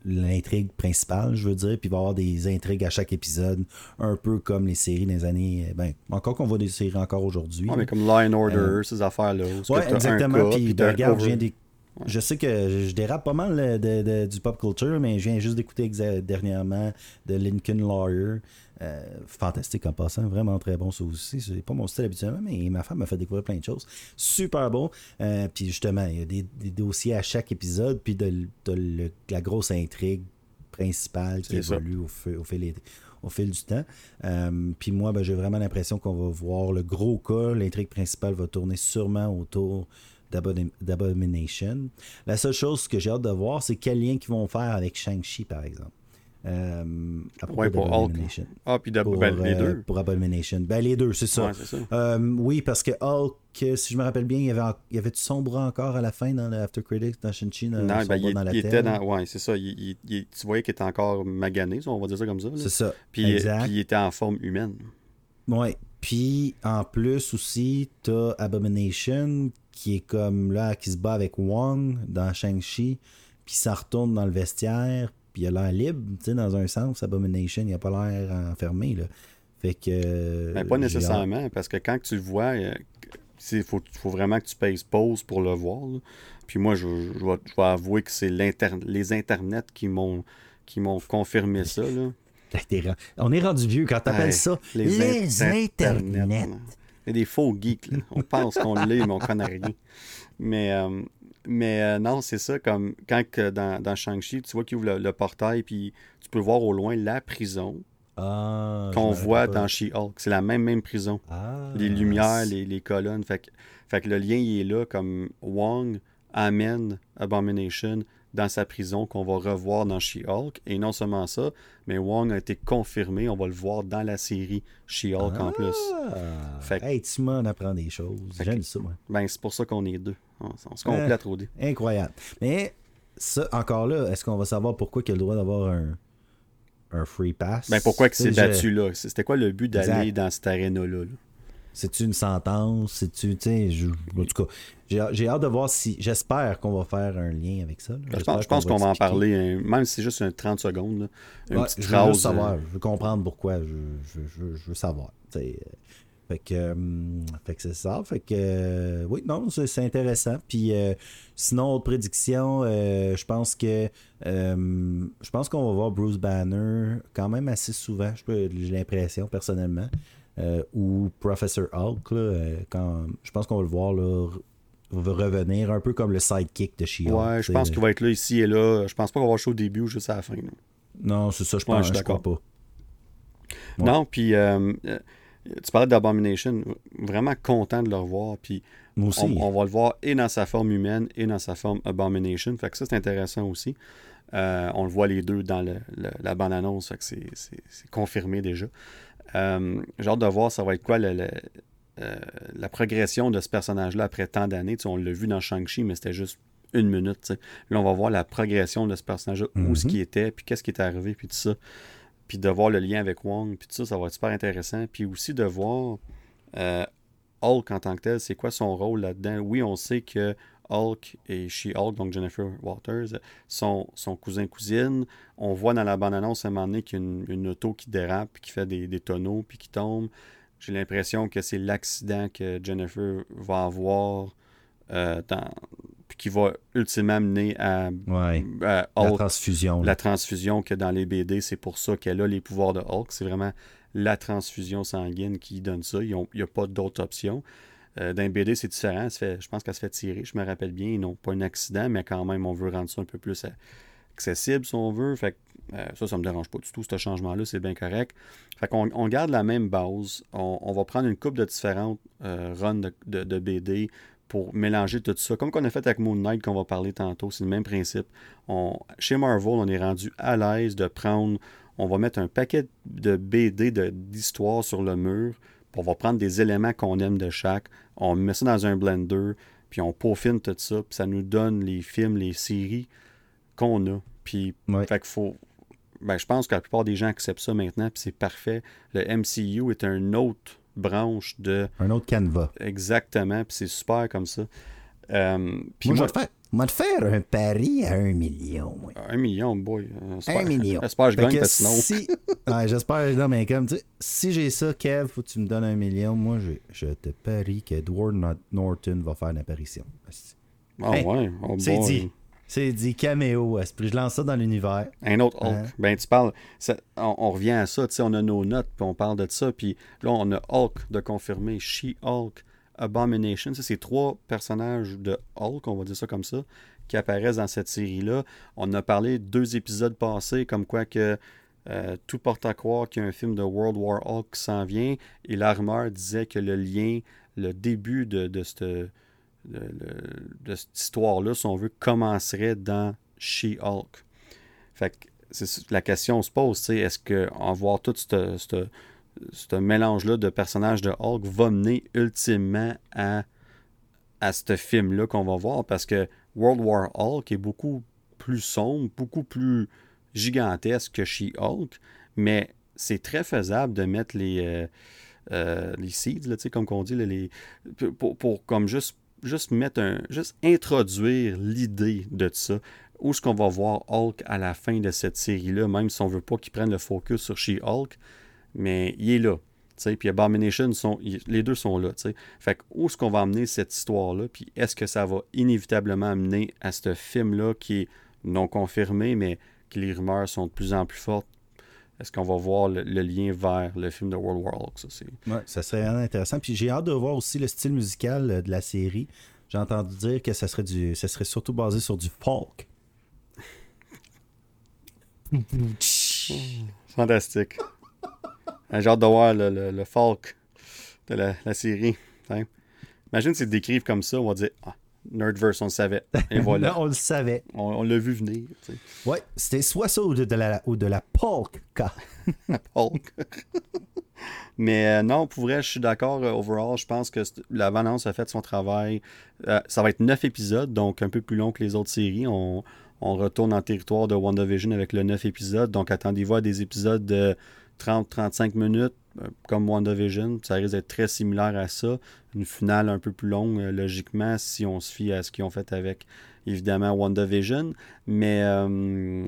l'intrigue principale, je veux dire, puis il va y avoir des intrigues à chaque épisode, un peu comme les séries des années. Ben, encore qu'on voit des séries encore aujourd'hui. Ouais, mais comme Lion Order, euh, ces affaires-là. Ouais, exactement. puis, regarde, je sais que je dérape pas mal du pop culture, mais je viens juste d'écouter dernièrement de Lincoln Lawyer. Euh, fantastique en passant, vraiment très bon ça aussi. C'est pas mon style habituellement, mais ma femme m'a fait découvrir plein de choses. Super bon. Euh, puis justement, il y a des, dossiers à chaque épisode, puis de, la grosse intrigue principale qui évolue au, au, fil, au fil du temps. Euh, puis moi, ben, j'ai vraiment l'impression qu'on va voir le gros cas. L'intrigue principale va tourner sûrement autour d'Abomination. La seule chose que j'ai hâte de voir, c'est quel lien qu'ils vont faire avec Shang-Chi, par exemple. Euh, ouais, pour Hulk. Ah, puis pour, ben, les deux. pour Abomination. Ben, les deux, c'est ça. Euh, oui, parce que Hulk, si je me rappelle bien, il y avait, il y avait du sombre encore à la fin dans l'After Critics, dans Shang-Chi. Non, ben, il, dans la il était dans. Ouais, c'est ça. Il, tu voyais qu'il était encore magané, on va dire ça comme ça. C'est ça. Puis, exact. puis il était en forme humaine. Ouais. Puis en plus aussi, t'as Abomination qui est comme là, qui se bat avec Wong dans Shang-Chi, puis ça retourne dans le vestiaire, puis il a l'air libre, tu sais, dans un sens, Abomination, il a pas l'air enfermé, là. Fait que... Ben, pas nécessairement, parce que quand tu le vois, il euh, faut, faut, vraiment que tu payes pause pour le voir. Puis moi, je, je, vais, avouer que c'est les internets qui m'ont qui m'ont confirmé ça. Là. [laughs] On est rendu vieux quand t'appelles ça les, internets. Il y a des faux geeks. Là. On pense qu'on l'est, mais on connaît rien. Mais euh, mais euh, non, c'est ça, comme quand dans, dans Shang-Chi, tu vois qu'il ouvre le, portail, puis tu peux voir au loin la prison ah, qu'on voit dans She-Hulk. C'est la même, même prison. Ah, les lumières, les, les, colonnes. Fait que, fait que le lien, il est là, comme Wong amène Abomination dans sa prison qu'on va revoir dans She-Hulk. Et non seulement ça, mais Wong a été confirmé. On va le voir dans la série She-Hulk en plus. Ah! Fait hey, tu m'en apprends des choses. J'aime ça, moi. Ben, c'est pour ça qu'on est deux. On, se complète, au Incroyable. Mais ça, encore là, est-ce qu'on va savoir pourquoi il a le droit d'avoir un, un free pass? Ben, pourquoi il s'est battu là? C'était quoi le but d'aller dans cette aréna-là? là? C'est-tu une sentence? C'est-tu, en tout cas, j'ai hâte de voir si. J'espère qu'on va faire un lien avec ça. Je pense, qu'on va, en parler, hein, même si c'est juste une 30 secondes. une petite je veux savoir. Euh, je veux comprendre pourquoi. Je, veux savoir. Euh, fait que, euh, fait que c'est ça. Fait que, oui, non, c'est intéressant. Puis, sinon, autre prédiction, je pense que. je pense qu'on va voir Bruce Banner quand même assez souvent. J'ai l'impression, personnellement. Euh, ou Professor Hulk, là, quand, je pense qu'on va le voir là, va revenir un peu comme le sidekick de She-Hulk. Ouais, je pense qu'il va être là ici et là. Je pense pas qu'on va voir au début ou juste à la fin. Non, c'est ça, je pense, je, crois pas. Non, puis tu parlais d'Abomination, vraiment content de le revoir. Puis On, va le voir et dans sa forme humaine et dans sa forme Abomination. Fait que ça, c'est intéressant aussi. Euh, on le voit les deux dans la bande-annonce, fait que c'est confirmé déjà. Euh, j'ai hâte de voir ça va être quoi euh, la progression de ce personnage-là après tant d'années. on l'a vu dans Shang-Chi, mais c'était juste une minute. Là, on va voir la progression de ce personnage-là, où ce mm-hmm. qui était, puis qu'est-ce qui est arrivé, puis tout ça puis de voir le lien avec Wong, puis tout ça, ça va être super intéressant. Puis aussi de voir euh, Hulk en tant que tel, c'est quoi son rôle là-dedans? Oui, on sait que Hulk et She-Hulk, donc Jennifer Walters, sont, son cousin-cousine. On voit dans la bande-annonce à un moment donné qu'il y a une, auto qui dérape, qui fait des, des tonneaux, puis qui tombe. J'ai l'impression que c'est l'accident que Jennifer va avoir euh, dans, qui va ultimement mener à, la transfusion. La transfusion que dans les BD, c'est pour ça qu'elle a les pouvoirs de Hulk. C'est vraiment la transfusion sanguine qui donne ça. Il n'y a pas d'autre option. Euh, les BD, c'est différent. je pense qu'elle se fait tirer, je me rappelle bien. N'ont pas un accident, mais quand même, on veut rendre ça un peu plus accessible, si on veut. Fait euh, ça, ça ne me dérange pas du tout, ce changement-là, c'est bien correct. Fait qu'on on garde la même base. On, va prendre une coupe de différentes euh, runs de, BD pour mélanger tout ça. Comme qu'on a fait avec Moon Knight, qu'on va parler tantôt, c'est le même principe. On, chez Marvel, on est rendu à l'aise de prendre, on va mettre un paquet de BD d'histoire sur le mur, on va prendre des éléments qu'on aime de chaque, on met ça dans un blender, puis on peaufine tout ça, puis ça nous donne les films, les séries qu'on a. Puis, fait faut, ben, je pense que la plupart des gens acceptent ça maintenant, puis c'est parfait. Le MCU est un autre branche de. Un autre canevas. Exactement, puis c'est super comme ça. Euh, moi, je vais te faire, un pari à un million. Un million, boy. un million. [laughs] J'espère que je gagne, sinon. Si... [laughs] j'espère, non, mais comme, tu sais, si j'ai ça, Kev, faut que tu me donnes un million. Moi, je, te parie qu'Edward Norton va faire une apparition. Ah ouais, oh c'est dit. C'est dit caméo. Je lance ça dans l'univers? Un autre Hulk. Hein? Ben, tu parles. on, revient à ça. On a nos notes, puis on parle de ça. Puis là, on a Hulk de confirmer. She-Hulk, Abomination. Ça, c'est trois personnages de Hulk, on va dire ça comme ça, qui apparaissent dans cette série-là. On a parlé deux épisodes passés, comme quoi que. Euh, tout porte à croire qu'il y a un film de World War Hulk s'en vient. Et l'armeur disait que le lien, le début de, de cette de cette histoire-là, si on veut, commencerait dans She-Hulk. Fait que la question se pose, est-ce qu'en voir tout ce mélange-là de personnages de Hulk va mener ultimement à, à ce film-là qu'on va voir? Parce que World War Hulk est beaucoup plus sombre, beaucoup plus gigantesque que She-Hulk, mais c'est très faisable de mettre les, euh, euh, les seeds, comme on dit, pour, pour, comme juste juste mettre un. juste introduire l'idée de ça. Où est-ce qu'on va voir Hulk à la fin de cette série-là, même si on veut pas qu'il prenne le focus sur She-Hulk, mais il est là. Puis Abomination, sont, les deux sont là. T'sais. Fait que où est-ce qu'on va amener cette histoire-là? Puis est-ce que ça va inévitablement amener à ce film-là qui est non confirmé, mais que les rumeurs sont de plus en plus fortes? Est-ce qu'on va voir le, lien vers le film de World War Hulk? Ça, ouais, ça serait intéressant. Puis j'ai hâte de voir aussi le style musical euh, de la série. J'ai entendu dire que ça serait du, ça serait surtout basé sur du folk. [laughs] Fantastique. J'ai hâte de voir le, le, folk de la, série. Imagine s'ils décrivent comme ça, on va dire ah, Nerdverse, on le savait. Et [laughs] voilà. on le savait. On, l'a vu venir. Ouais, c'était soit ça ou de, la, ou de la polk. [laughs] la polk. [laughs] Mais euh, non, pour vrai, je suis d'accord. Euh, overall, je pense que la Valence a fait son travail. Euh, ça va être neuf épisodes, donc un peu plus long que les autres séries. On, on retourne en territoire de WandaVision avec le neuf épisodes. Donc attendez-vous à des épisodes de 30-35 minutes, euh, comme WandaVision. Ça risque d'être très similaire à ça. Une finale un peu plus longue, euh, logiquement, si on se fie à ce qu'ils ont fait avec, évidemment, WandaVision. Mais euh,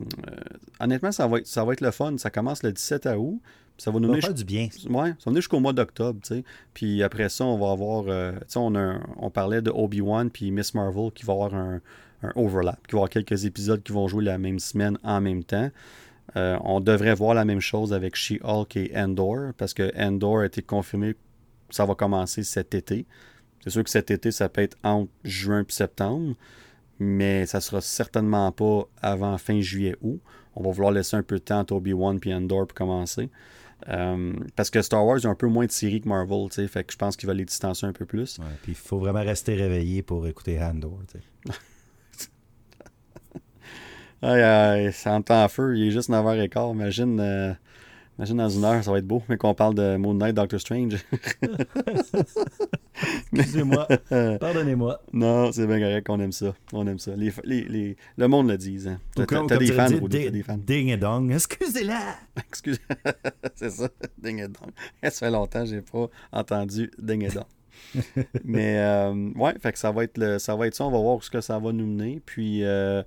honnêtement, ça va, être, ça va être le fun. Ça commence le 17 août. Ça va nous faire du bien. Ouais, ça va venir jusqu'au mois d'octobre, Puis après ça, on va avoir, on, on parlait de Obi-Wan puis Miss Marvel qui va avoir un, un overlap, qui va avoir quelques épisodes qui vont jouer la même semaine en même temps. On devrait voir la même chose avec She-Hulk et Endor, parce que Endor a été confirmé que ça va commencer cet été. C'est sûr que cet été, ça peut être entre juin et septembre, mais ça sera certainement pas avant fin juillet-août. On va vouloir laisser un peu de temps à Obi-Wan et Endor pour commencer. Euh, parce que Star Wars, il y a un peu moins de séries que Marvel, tu sais, fait que je pense qu'il va les distancer un peu plus. Ouais, puis il faut vraiment rester réveillé pour écouter Andor, [laughs] aïe, aïe, ça entend feu, il est juste 9h15, imagine... Euh, Imagine dans une heure, ça va être beau, mais qu'on parle de Moon Knight, Doctor Strange. [laughs] Excusez-moi. Pardonnez-moi. Non, c'est bien correct qu'on aime ça. On aime ça. Les, les, le monde le dit. Hein. T'as des, fans, des fans. Ding et dong. Excusez-la. [laughs] Excusez [laughs] c'est ça. Ding et dong. Ça fait longtemps que j'ai pas entendu ding et dong. mais euh, ouais, fait que ça va être le, ça va être ça. On va voir ce que ça va nous mener. Puis euh,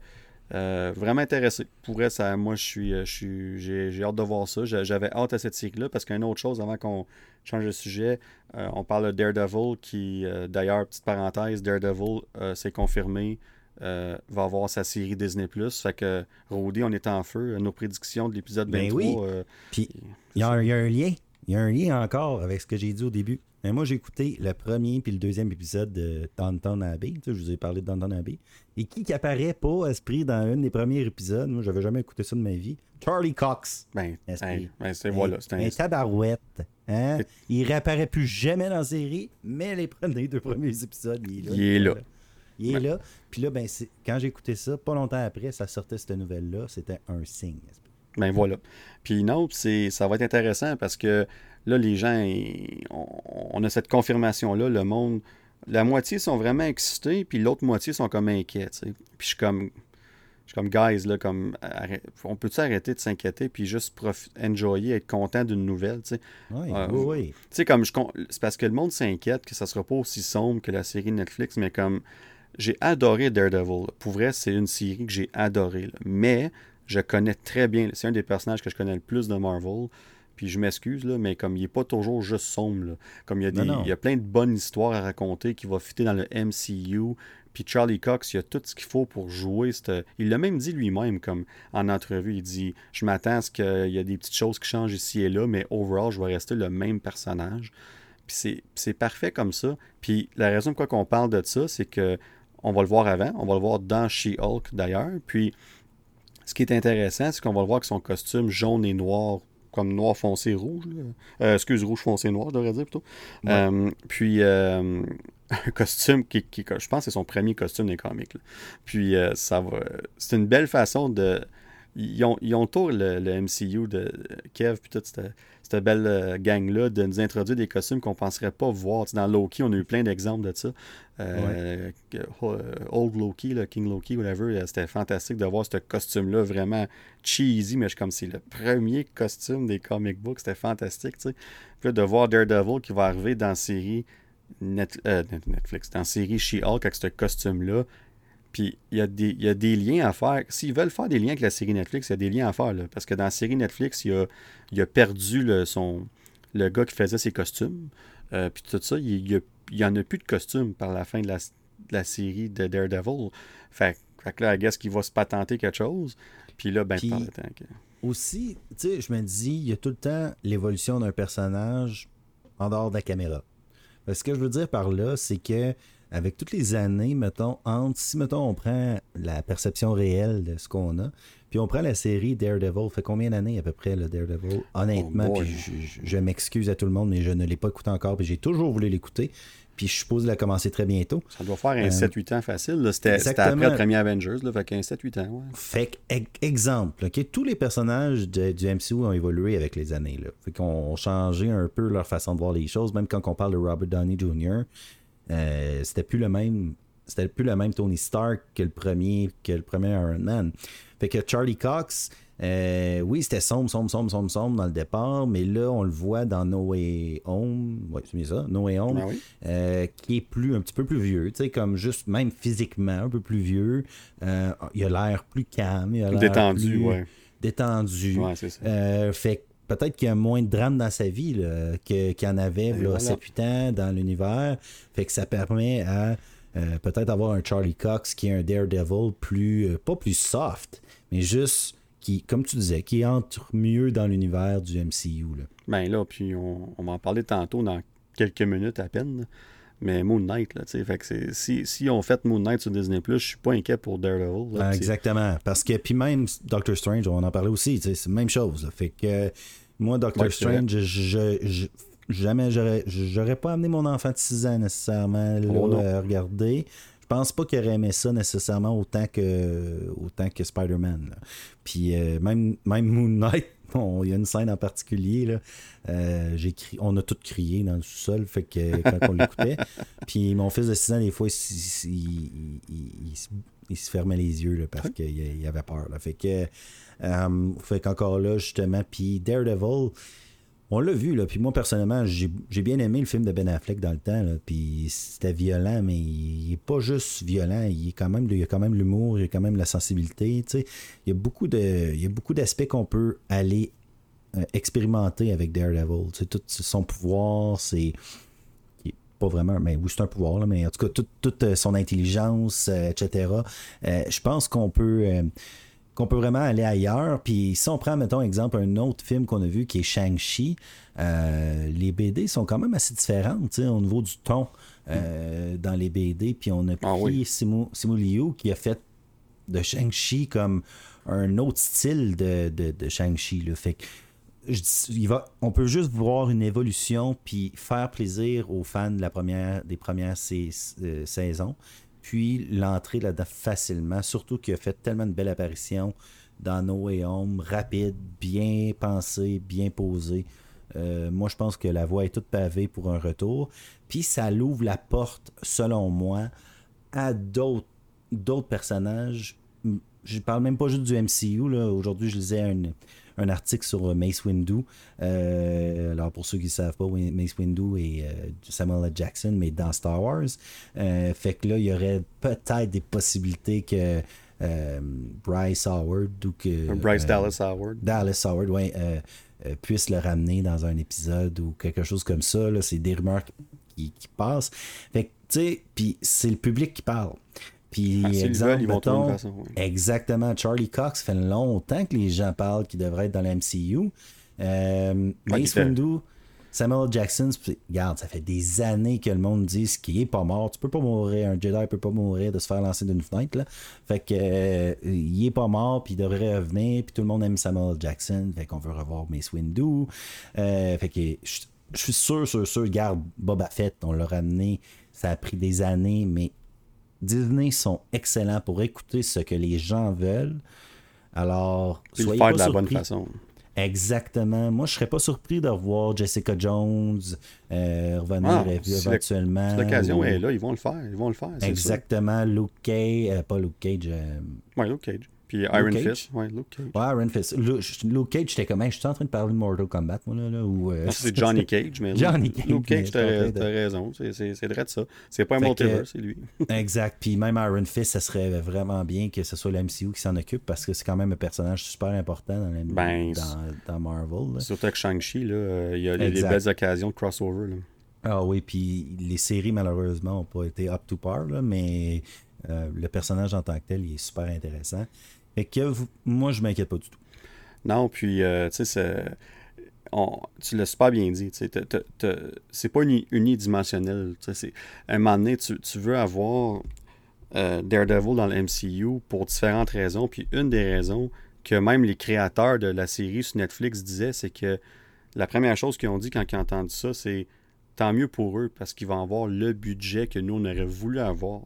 euh, vraiment intéressé. Pour ça, moi, je suis, euh, je j'ai, hâte de voir ça. J'avais hâte à cette cycle-là parce qu'une autre chose, avant qu'on change de sujet, euh, on parle de Daredevil qui, d'ailleurs, petite parenthèse, Daredevil, c'est confirmé, va avoir sa série Disney+. Fait que, Rody, on est en feu. Nos prédictions de l'épisode 23. Ben oui. Puis, il y, a un lien. Il y a un lien encore avec ce que j'ai dit au début. Mais moi, j'ai écouté le premier puis le deuxième épisode de Downton Abbey. Tu sais, je vous ai parlé de Downton Abbey. Et qui, qui apparaît pas, Esprit, dans un des premiers épisodes? Moi, j'avais jamais écouté ça de ma vie. Charlie Cox. Ben, Esprit. Ben, c'est voilà. C'est un, un tabarouette. Hein? Il réapparaît plus jamais dans la série, mais les premiers deux premiers épisodes, il est là. Il est là. Il est ben. là. Puis là, ben, quand j'ai écouté ça, pas longtemps après, ça sortait cette nouvelle-là. C'était un signe. Ben voilà. Puis non, ça va être intéressant parce que là, les gens, on, a cette confirmation-là, le monde, la moitié sont vraiment excités, puis l'autre moitié sont comme inquiets. Puis je suis comme, je suis comme, guys, là, comme, on peut-tu arrêter de s'inquiéter, puis juste enjoyer, être content d'une nouvelle, tu sais? Oui, euh, oui, oui. Tu sais, comme, c'est parce que le monde s'inquiète que ça sera pas aussi sombre que la série Netflix, mais comme, j'ai adoré Daredevil. Pour vrai, c'est une série que j'ai adorée. Mais je connais très bien, c'est un des personnages que je connais le plus de Marvel. Puis je m'excuse, là, mais comme il n'est pas toujours juste sombre. Comme il y, a des, il y a plein de bonnes histoires à raconter qui vont fitter dans le MCU. Puis Charlie Cox, il a tout ce qu'il faut pour jouer. Il l'a même dit lui-même, comme en entrevue. Il dit Je m'attends à ce qu'il y ait des petites choses qui changent ici et là, mais overall, je vais rester le même personnage. Puis c'est parfait comme ça. Puis la raison pourquoi on parle de ça, c'est que on va le voir avant. On va le voir dans She-Hulk d'ailleurs. Puis ce qui est intéressant, c'est qu'on va le voir avec son costume jaune et noir comme noir foncé rouge. Euh, excuse, rouge foncé noir, je devrais dire plutôt. Euh, puis euh, [laughs] un costume qui, je pense, c'est son premier costume des comics. Puis ça va. C'est une belle façon de. Ils ont, ils ont tour le, MCU de Kev puis toute cette, belle gang-là de nous introduire des costumes qu'on ne penserait pas voir. dans Loki, on a eu plein d'exemples de ça. Euh, Old Loki, King Loki, whatever, euh, c'était fantastique de voir ce costume-là vraiment cheesy, mais je comme c'est le premier costume des comic books, c'était fantastique, tu sais. Puis de voir Daredevil qui va arriver dans la série euh, Netflix, dans la série She-Hulk avec ce costume-là, puis il y, a des, y, a des liens à faire. S'ils veulent faire des liens avec la série Netflix, il y a des liens à faire. Là, parce que dans la série Netflix, il a, il a perdu le, son, le gars qui faisait ses costumes. puis tout ça, il, n'y en a plus de costume par la fin de la, série de Daredevil. Fait, fait que là, I guess qu'il va se patenter quelque chose. Puis là, ben, par le temps Aussi, tu sais, je me dis, il y a tout le temps l'évolution d'un personnage en dehors de la caméra. Ce que je veux dire par là, c'est que avec toutes les années, mettons, entre, si mettons on prend la perception réelle de ce qu'on a, puis on prend la série Daredevil, fait combien d'années à peu près le Daredevil? Honnêtement, oh, puis je, m'excuse à tout le monde, mais je ne l'ai pas écouté encore, puis j'ai toujours voulu l'écouter. Puis je suppose la commencer très bientôt. Ça doit faire un 7-8 euh, ans facile. C'était après le premier Avengers, là, fait qu'un 7-8 ans. Ouais. Fait exemple, tous les personnages du MCU ont évolué avec les années. Là. Fait qu'on changé un peu leur façon de voir les choses. Même quand on parle de Robert Downey Jr., euh, c'était plus le même c'était plus le même Tony Stark que le premier que le premier Iron Man. Fait que Charlie Cox, euh, oui, c'était sombre, sombre, sombre, sombre, sombre dans le départ, mais là, on le voit dans No Way Home, ouais, c'est ça, No Way Home, ah euh, qui est plus, un petit peu plus vieux, tu sais, comme juste, même physiquement, un peu plus vieux. il a l'air plus calme, il a l'air détendu, ouais. Détendu. Ouais, c'est ça. fait peut-être qu'il y a moins de drame dans sa vie qu'il y en avait là, 7-8 ans dans l'univers. Fait que ça permet à euh, peut-être avoir un Charlie Cox qui est un Daredevil plus, euh, pas plus soft, mais juste qui, comme tu disais, qui entre mieux dans l'univers du MCU. Là. Ben là, puis on, va en parler tantôt dans quelques minutes à peine. Mais Moon Knight, là, tu sais, fait que si, si on fait Moon Knight sur Disney+, je suis pas inquiet pour Daredevil. Ah, exactement, parce que, puis même Doctor Strange, on en parlait aussi, c'est la même chose. fait que moi, Doctor Strange, je, jamais j'aurais, j'aurais pas amené mon enfant de 6 ans nécessairement là, oh, regarder. Je pense pas qu'il aurait aimé ça nécessairement autant que, autant que Spider-Man. Puis euh, même, même Moon Knight, [laughs] il y a une scène en particulier. Là, euh, on a tous crié dans le sous-sol fait que, quand on l'écoutait. [laughs] Puis mon fils de 6 ans, des fois, il, il, se fermait les yeux parce qu'il avait peur. Là. Fait que euh, fait qu'encore là, justement, puis Daredevil, on l'a vu, là. Puis moi, personnellement, j'ai bien aimé le film de Ben Affleck dans le temps. Puis c'était violent, mais il n'est pas juste violent. Il, y a quand même l'humour, il y a quand même la sensibilité. Il y a beaucoup de, il y a beaucoup d'aspects qu'on peut aller euh, expérimenter avec Daredevil. tout son pouvoir, c'est pas vraiment, mais oui, c'est un pouvoir, là, mais en tout cas, toute, euh, son intelligence, euh, etc. je pense qu'on peut qu'on peut vraiment aller ailleurs. Puis si on prend, mettons, exemple, un autre film qu'on a vu qui est Shang-Chi, euh, les BD sont quand même assez différentes au niveau du ton euh, dans les BD. Puis on a ah pris Simu, Liu qui a fait de Shang-Chi comme un autre style de, de, Shang-Chi. Fait que il va, on peut juste voir une évolution puis faire plaisir aux fans de la première, des premières euh, saisons puis l'entrée là-dedans facilement, surtout qu'il a fait tellement de belles apparitions dans No Way Home, rapide, bien pensé, bien posé. Euh, moi, je pense que la voie est toute pavée pour un retour. Puis ça l'ouvre la porte, selon moi, à d'autres, personnages. Je parle même pas juste du MCU. Aujourd'hui, je lisais un, un article sur euh, Mace Windu. Euh, alors, pour ceux qui ne savent pas, Mace Windu et euh, Samuel L. Jackson, mais dans Star Wars. fait que là, il y aurait peut-être des possibilités que Bryce Howard ou que. Bryce Dallas Howard. Dallas Howard, oui. puisse le ramener dans un épisode ou quelque chose comme ça. C'est des rumeurs qui, qui passent. Fait que, tu sais, puis c'est le public qui parle. Puis, ah, exemple, exactement, Charlie Cox fait longtemps que les gens parlent qu'il devrait être dans la MCU. Euh, Mace Windu, Samuel Jackson, regarde, ça fait des années que le monde dit qu'il est pas mort. Tu peux pas mourir, un Jedi peut pas mourir de se faire lancer d'une fenêtre. Là. Fait que euh, il est pas mort, puis il devrait revenir, puis tout le monde aime Samuel Jackson, fait qu'on veut revoir Mace Windu. Euh, fait que je suis sûr, sûr, sûr, regarde, Boba Fett, on l'a ramené, ça a pris des années, mais Disney sont excellents pour écouter ce que les gens veulent. Alors, soyez faire de la bonne façon. Exactement. Moi, je serais pas surpris de revoir Jessica Jones euh, revenir ah, éventuellement. Si l'occasion est là, ils vont le faire. Ils vont le faire. Exactement. Luke Cage, euh, pas Luke Cage. Euh, oui, Luke Cage. Puis Iron Fist. Ouais, Luke Cage. Ouais, Iron Fist. Luke, Cage, j'étais comme, je suis en train de parler de Mortal Kombat, moi, là. là ou, euh, c'est Johnny Cage, mais [laughs] Johnny Cage, Luke Cage, t'as raison. C'est vrai de ça. C'est pas un multiverse, c'est lui. [laughs] exact. Puis même Iron Fist, ça serait vraiment bien que ce soit l'MCU qui s'en occupe parce que c'est quand même un personnage super important dans, ben, dans, Marvel. Surtout que Shang-Chi, euh, il y a des belles occasions de crossover. Là. Ah oui, puis les séries, malheureusement, n'ont pas été up to par, là, mais euh, le personnage en tant que tel, il est super intéressant. Fait que moi, je m'inquiète pas du tout. Non, puis, euh, tu sais, tu l'as super bien dit. C'est pas unidimensionnel. À un moment donné, tu, veux avoir euh, Daredevil dans le MCU pour différentes raisons. Puis une des raisons que même les créateurs de la série sur Netflix disaient, c'est que la première chose qu'ils ont dit quand ils ont entendu ça, c'est tant mieux pour eux parce qu'ils vont avoir le budget que nous, on aurait voulu avoir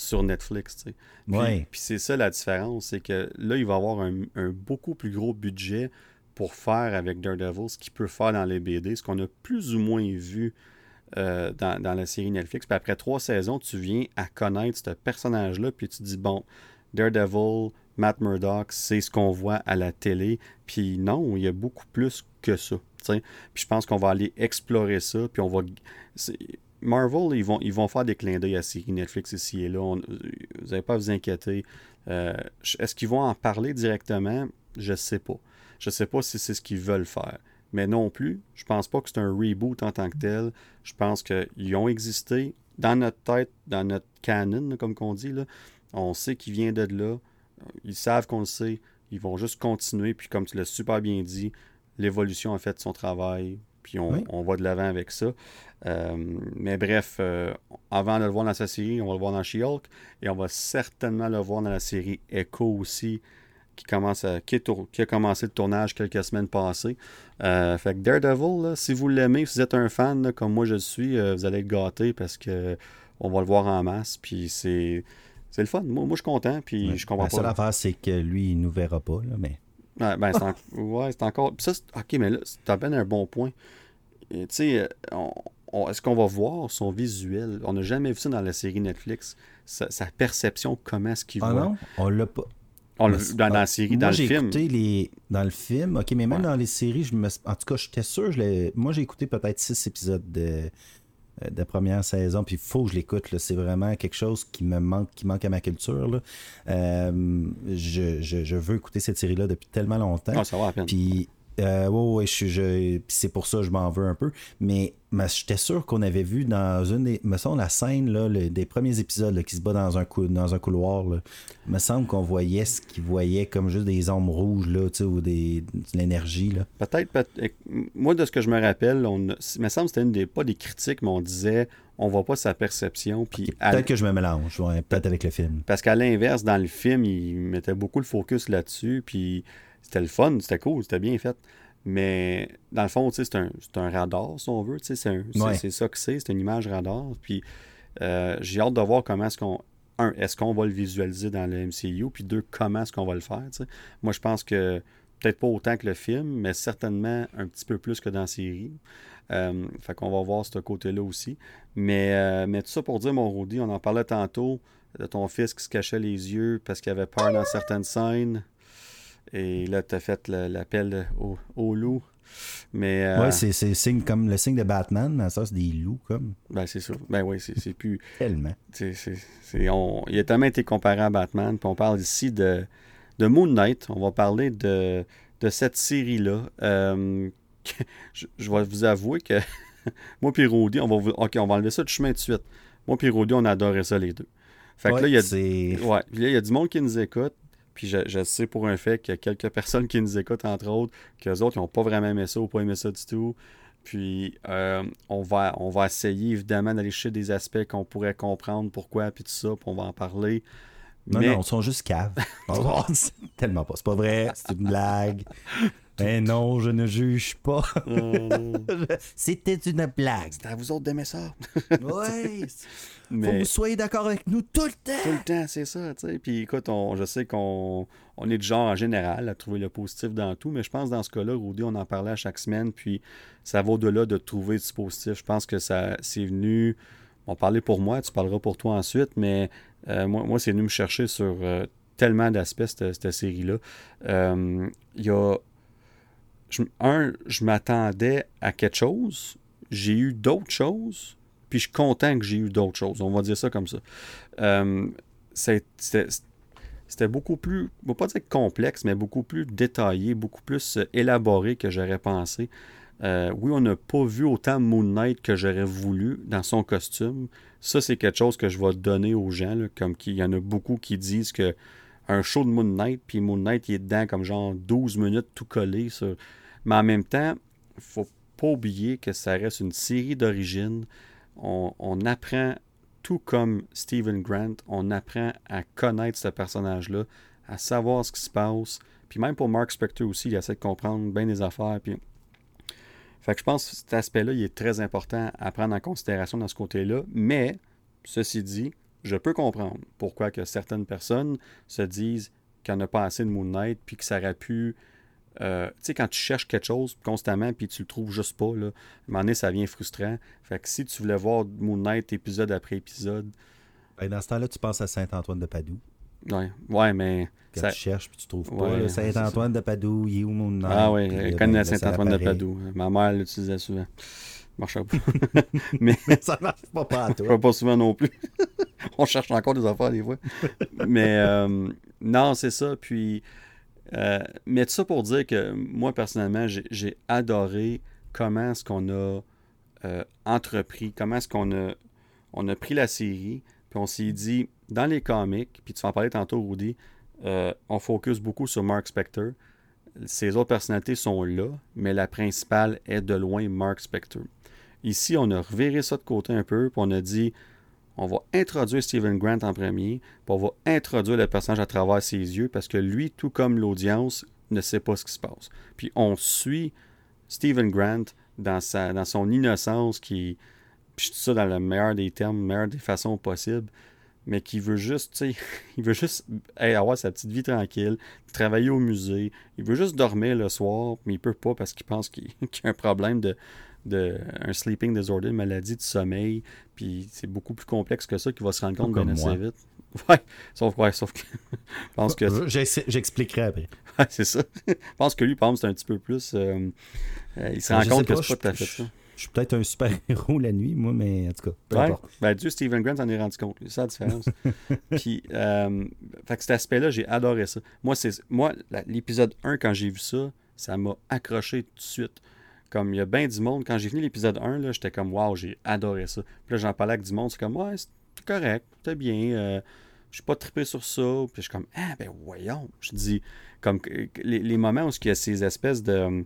sur Netflix. Puis, puis c'est ça la différence, c'est que là, il va avoir un, beaucoup plus gros budget pour faire avec Daredevil ce qu'il peut faire dans les BD, ce qu'on a plus ou moins vu euh, dans, la série Netflix. Puis après trois saisons, tu viens à connaître ce personnage-là, puis tu dis, bon, Daredevil, Matt Murdock, c'est ce qu'on voit à la télé. Puis non, il y a beaucoup plus que ça. Puis je pense qu'on va aller explorer ça, puis on va Marvel, ils vont, ils vont faire des clins d'œil à série Netflix ici et là. vous n'avez pas à vous inquiéter. Euh, est-ce qu'ils vont en parler directement? Je ne sais pas. Je ne sais pas si c'est ce qu'ils veulent faire. Mais non plus, je pense pas que c'est un reboot en tant que tel. Je pense qu'ils ont existé dans notre tête, dans notre canon, comme on dit. Là. On sait qu'ils viennent de là. Ils savent qu'on le sait. Ils vont juste continuer, puis comme tu l'as super bien dit, l'évolution a fait son travail, puis on, va de l'avant avec ça. Euh, mais bref, euh, avant de le voir dans sa série, on va le voir dans She-Hulk, et on va certainement le voir dans la série Echo aussi, qui, commence à, qui, a commencé le tournage quelques semaines passées. Euh, fait que Daredevil, si vous l'aimez, si vous êtes un fan comme moi je le suis, vous allez être gâté parce que on va le voir en masse, puis c'est... C'est le fun. Moi, moi, je suis content, puis je comprends la pas. La seule affaire, c'est que lui, il nous verra pas, là, mais... Ouais, ben, c'est encore. ça, ok, mais là, c'est à peine un bon point. Tu sais, est-ce qu'on va voir son visuel? On n'a jamais vu ça dans la série Netflix. Sa, perception, comment est-ce qu'il ah voit? non, on l'a pas. dans, la série, dans le film. Écouté les... Dans le film, ok, mais même dans les séries, je me... en tout cas, j'étais sûr, je moi j'ai écouté peut-être six épisodes de, euh, de première saison, puis il faut que je l'écoute. C'est vraiment quelque chose qui me manque, qui manque à ma culture. Euh, je, veux écouter cette série-là depuis tellement longtemps. Ah, ça va à peine. Puis euh, ouais, je, c'est pour ça que je m'en veux un peu. Mais, j'étais sûr qu'on avait vu dans une des. Me semble la scène là, des premiers épisodes qui se bat dans un, dans un couloir. Là, me semble qu'on voyait ce qu'ils voyaient comme juste des ombres rouges là, ou des, de l'énergie. Peut-être, moi de ce que je me rappelle, on me semble que c'était une des. pas des critiques, mais on disait on voit pas sa perception. Puis peut-être que je me mélange, peut-être avec le film. Parce qu'à l'inverse, dans le film, il mettait beaucoup le focus là-dessus. Puis c'était le fun, c'était cool, c'était bien fait. Mais dans le fond, c'est un, un radar, si on veut. C'est ça que c'est, c'est une image radar. Puis euh, j'ai hâte de voir comment est-ce qu'on. Un, est-ce qu'on va le visualiser dans le MCU? Puis deux, comment est-ce qu'on va le faire? Moi, je pense que peut-être pas autant que le film, mais certainement un petit peu plus que dans la série. Euh, fait qu'on va voir ce côté-là aussi. Mais, euh, mais tout ça pour dire, mon Rudy, on en parlait tantôt de ton fils qui se cachait les yeux parce qu'il avait peur dans certaines scènes. Et là, tu as fait l'appel au, loup. Mais, euh, ouais, c'est signe comme le signe de Batman, mais ça, c'est des loups, comme. Ben, c'est ça. Ben oui, c'est plus. tellement. on, il a tellement été comparé à Batman. Puis on parle ici de, de Moon Knight. On va parler de, de cette série-là. Euh, [laughs] je, vais vous avouer que [laughs] moi et Rodi, on va, OK, on va enlever ça de chemin de suite. Moi et Rodi, on adorait ça les deux. Fait que là, il y a, ouais, il y a du monde qui nous écoute. Puis je, sais pour un fait qu'il y a quelques [laughs] personnes qui nous écoutent, entre autres, qu'eux autres, n'ont pas vraiment aimé ça ou pas aimé ça du tout. Puis euh, on, va, on va essayer évidemment d'aller chercher des aspects qu'on pourrait comprendre pourquoi, puis tout ça, puis on va en parler. Non, non, ils sont juste caves. [laughs] Tellement pas. C'est pas vrai, c'est une blague. Mais non, je ne juge pas. [laughs] [laughs] C'était une blague. C'était à vous autres d'aimer ça. [laughs] oui. Mais... Faut que vous soyez d'accord avec nous tout le temps. Tout le temps, c'est ça. sais. Puis écoute, on, je sais qu'on on est du genre en général à trouver le positif dans tout, mais je pense dans ce cas-là, Rudy, on en parlait à chaque semaine, puis ça va au-delà de trouver du positif. Je pense que ça c'est venu. On parlait pour moi, tu parleras pour toi ensuite, mais euh, moi, moi c'est venu me chercher sur euh, tellement d'aspects, cette, série-là. Euh, il y a un, je m'attendais à quelque chose. J'ai eu d'autres choses. Puis je suis content que j'ai eu d'autres choses. On va dire ça comme ça. Euh, c'était beaucoup plus, on va pas dire complexe, mais beaucoup plus détaillé, beaucoup plus euh, élaboré que j'aurais pensé. Euh, oui, on n'a pas vu autant Moon Knight que j'aurais voulu dans son costume. Ça, c'est quelque chose que je vais donner aux gens, comme qu'il y en a beaucoup qui disent que un show de Moon Knight, puis Moon Knight, il est dedans comme genre 12 minutes tout collé sur mais en même temps, il faut pas oublier que ça reste une série d'origine. On, apprend, tout comme Stephen Grant, on apprend à connaître ce personnage-là, à savoir ce qui se passe. Puis même pour Mark Spector aussi, il essaie de comprendre bien les affaires. Fait que je pense que cet aspect-là, il est très important à prendre en considération dans ce côté-là. Mais, ceci dit, je peux comprendre pourquoi que certaines personnes se disent qu'il n'y pas assez de Moon Knight, puis que ça aurait pu euh, tu sais, quand tu cherches quelque chose constamment puis tu le trouves juste pas, là, à un moment donné, ça devient frustrant. Fait que si tu voulais voir Moon Knight épisode après épisode. Ben, dans ce temps-là, tu penses à Saint-Antoine de Padoue. Ouais, ouais, mais. Quand tu cherches puis tu trouves pas. Saint-Antoine de Padoue, il est où Moon Knight? Ah oui, je connais Saint-Antoine de Padoue. Ma mère l'utilisait souvent. Ça marchait pas. [laughs] mais ça marche pas pas [laughs] toi. Pas souvent non plus. [laughs] On cherche encore des affaires des fois. mais euh, non, c'est ça. Puis euh, mais tout ça pour dire que moi, personnellement, j'ai adoré comment est-ce qu'on a euh, entrepris, comment est-ce qu'on a, on a pris la série, puis on s'est dit, dans les comics, puis tu vas en parler tantôt, Rudy, euh, on focus beaucoup sur Mark Spector. Ses autres personnalités sont là, mais la principale est de loin Mark Spector. Ici, on a reviré ça de côté un peu, puis on a dit on va introduire Stephen Grant en premier, puis on va introduire le personnage à travers ses yeux, parce que lui, tout comme l'audience, ne sait pas ce qui se passe. Puis on suit Stephen Grant dans, sa, dans son innocence, qui, puis je ça dans le meilleur des termes, meilleure des façons possibles, mais qui veut juste, [laughs] il veut juste avoir sa petite vie tranquille, travailler au musée, il veut juste dormir le soir, mais il peut pas parce qu'il pense qu'il [laughs] y a un problème de, de sleeping disorder, une maladie du sommeil, puis c'est beaucoup plus complexe que ça qu'il va se rendre compte bien assez vite. [laughs] Ouais, sauf, ouais, sauf que je pense que... J'expliquerai après. Ouais, c'est ça. Je pense que lui, par exemple, c'est un petit peu plus... Euh, euh, il se rend compte que c'est pas tout à fait ça. Je suis peut-être un super-héros la nuit, moi, mais en tout cas, peu ouais. Ben, Dieu, Stephen Grant s'en est rendu compte. C'est ça la différence. [laughs] Puis, euh, fait que cet aspect-là, j'ai adoré ça. Moi, c'est moi l'épisode 1, quand j'ai vu ça, ça m'a accroché tout de suite. Comme il y a bien du monde, quand j'ai fini l'épisode 1, j'étais comme, waouh, j'ai adoré ça. Puis là, j'en parlais avec du monde, c'est comme, ouais, c'est correct, c'est bien. Euh, je suis pas trippé sur ça. Puis je suis comme, ah, ben voyons. Je dis, comme les, les moments où il y a ces espèces de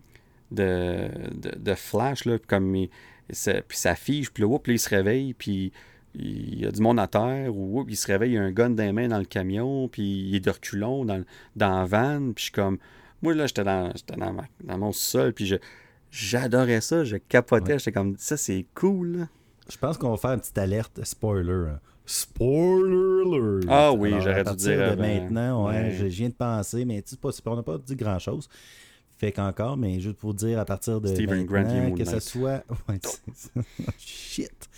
de, de, flash, là, comme puis ça fige, puis là, il se réveille, puis il y a du monde à terre, ou il se réveille, il y a un gun dans les mains dans le camion, puis il est de reculons dans, dans la van, puis je suis comme... Moi, là, j'étais dans, dans, dans, mon sol, puis je, j'adorais ça, je capotais, j'étais comme, ça, c'est cool. Je pense qu'on va faire une petite alerte spoiler. Hein. Spoiler alert! Ah oui, j'aurais dû dire. De maintenant, ouais, je viens de penser, mais tu sais, on n'a pas dit grand-chose fait qu'encore, mais juste pour dire à partir de Steven maintenant, que ce soit... [laughs] [laughs] Shit!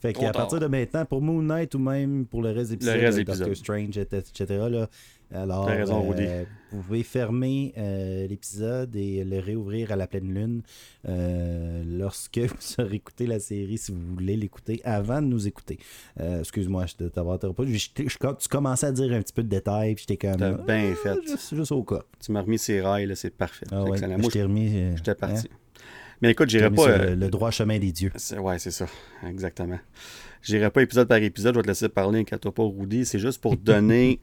Fait qu'à partir de maintenant, pour Moon Knight ou même pour le reste des épisodes, Doctor Strange, etc., là, alors, euh, vous pouvez fermer euh, l'épisode et le réouvrir à la pleine lune euh, lorsque [laughs] vous aurez écouté la série, si vous voulez l'écouter avant de nous écouter. Excuse-moi, je t'avoir pas. tu commençais à dire un petit peu de détails, puis j'étais comme. T'as bien fait. Juste, juste, au cas. Tu m'as remis ses rails, c'est parfait. Ah, ouais, je t'ai remis. J'étais parti. Hein? Mais écoute, j'irai pas. Le, droit chemin des dieux. Ouais, c'est ça. Exactement. J'irai pas épisode par épisode, je vais te laisser parler, inquiète pas, Rudy. C'est juste pour [laughs] donner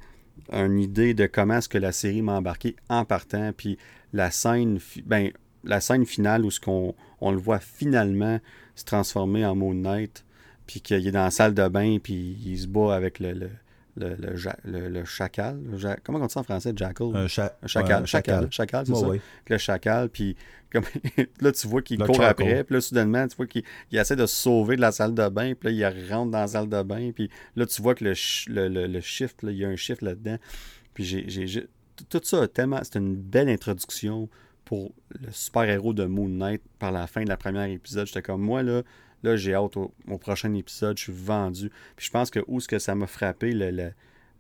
une idée de comment est-ce que la série m'a embarqué en partant. Puis la scène, ben, la scène finale où ce qu'on on le voit finalement se transformer en Moon Knight, puis qu'il est dans la salle de bain, puis il se bat avec le le, le, le, chacal. comment on dit ça en français? Jackal? Un, chacal. chacal. Chacal, c'est ça? Le chacal. Puis comme, [laughs] là, tu vois qu'il court après. Puis là, soudainement, tu vois qu'il essaie de se sauver de la salle de bain. Puis là, il rentre dans la salle de bain. Puis là, tu vois que le, le, shift, il y a un shift là-dedans. Puis j'ai, tout ça, tellement, c'est une belle introduction pour le super-héros de Moon Knight par la fin de la première épisode. J'étais comme, moi, là, Là, j'ai hâte au, prochain épisode. Je suis vendu. Puis je pense que où ce que ça m'a frappé, le,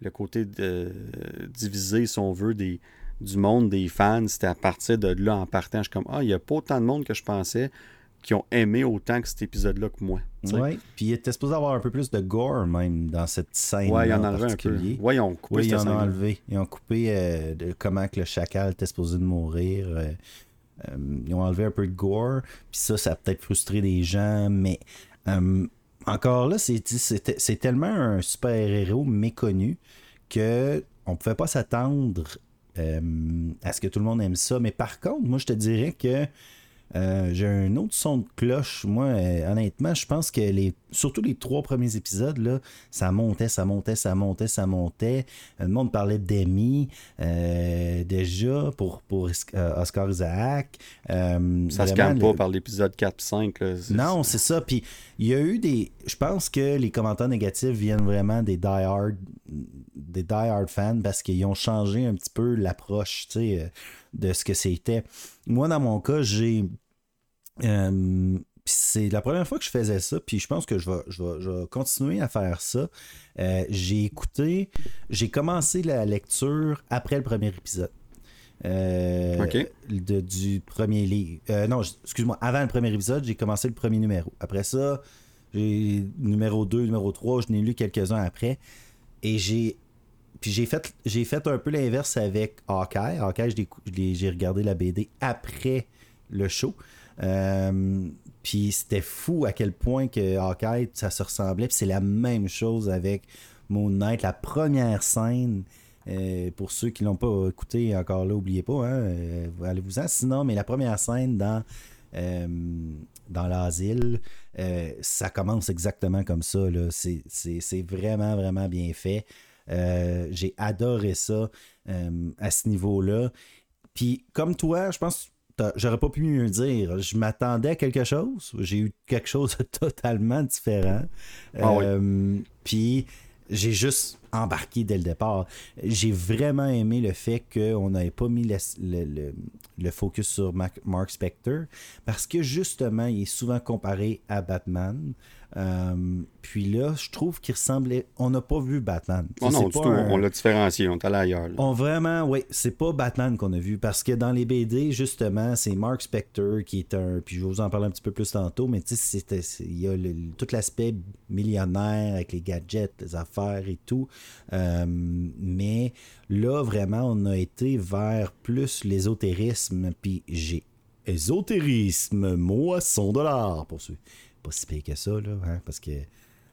le, côté de diviser, si on veut, des, du monde des fans, c'était à partir de là, en partant, je suis comme Ah, il n'y a pas autant de monde que je pensais qui ont aimé autant que cet épisode-là que moi. Oui, puis il était supposé avoir un peu plus de gore même dans cette scène. Oui, il en a enlevé un peu. Oui, ils ont coupé Oui, ils en ont enlevé. Ils ont coupé euh, de comment que le chacal était supposé de mourir. Euh, ils ont enlevé un peu de gore, puis ça, ça a peut-être frustré des gens, mais euh, encore là, c'est tellement un super-héros méconnu que on pouvait pas s'attendre euh, à ce que tout le monde aime ça. Mais par contre, moi, je te dirais que euh, j'ai un autre son de cloche. Moi, euh, honnêtement, je pense que les, surtout les trois premiers épisodes, là, ça montait, ça montait, ça montait, ça montait. Le monde parlait d'Emmy euh, déjà pour, pour Oscar Isaac. ça se calme pas par l'épisode 4-5. Non, c'est ça. Puis il y a eu des. Je pense que les commentaires négatifs viennent vraiment des die-hard des die fans parce qu'ils ont changé un petit peu l'approche, tu sais de ce que c'était. Moi, dans mon cas, j'ai. Euh, c'est la première fois que je faisais ça, puis je pense que je vais, je continuer à faire ça. Euh, j'ai écouté, j'ai commencé la lecture après le premier épisode. Euh, du premier livre. non, excuse-moi, avant le premier épisode, j'ai commencé le premier numéro. Après ça, j'ai numéro 2, numéro 3, je n'ai lu quelques-uns après. Et j'ai puis j'ai fait, j'ai fait un peu l'inverse avec Hawkeye. Hawkeye, j'ai regardé la BD après le show. Euh, puis c'était fou à quel point que Hawkeye, ça se ressemblait. Puis c'est la même chose avec Moon Knight. La première scène Euh, pour ceux qui l'ont pas écouté encore là, oubliez pas, hein, euh, allez-vous-en. Sinon, mais la première scène dans, dans l'asile, ça commence exactement comme ça. C'est vraiment, vraiment bien fait. J'ai adoré ça à ce niveau-là. Puis comme toi, je pense j'aurais pas pu mieux dire. Je m'attendais à quelque chose. J'ai eu quelque chose de [laughs] totalement différent. Ah puis j'ai juste embarqué dès le départ. J'ai vraiment aimé le fait qu'on n'avait pas mis le, focus sur Mark Spector parce que justement, il est souvent comparé à Batman. Euh, puis là, je trouve qu'il ressemblait. On n'a pas vu Batman. Oh non, du tout. On l'a différencié. On est allé ailleurs. On vraiment, oui, c'est pas Batman qu'on a vu. Parce que dans les BD, justement, c'est Mark Spector qui est un. Puis je vais vous en parler un petit peu plus tantôt, mais tu sais, il y a tout l'aspect millionnaire avec les gadgets, les affaires et tout. Euh, mais là, vraiment, on a été vers plus l'ésotérisme. Puis j'ai. Ésotérisme, moi, 100 dollars pour ceux pas si payé que ça, là, hein, parce que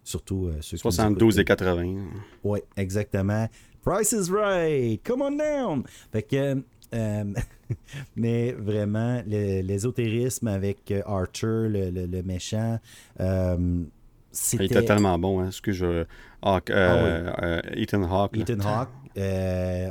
surtout euh, ceux 72 et 80. Oui, exactement. Price is right, come on down. Fait que, euh, [laughs] mais vraiment, l'ésotérisme avec euh, Archer, le, méchant, c'était... Il était tellement bon, hein, ce que je... Hawk, ah Ethan Hawke. Ethan Hawke,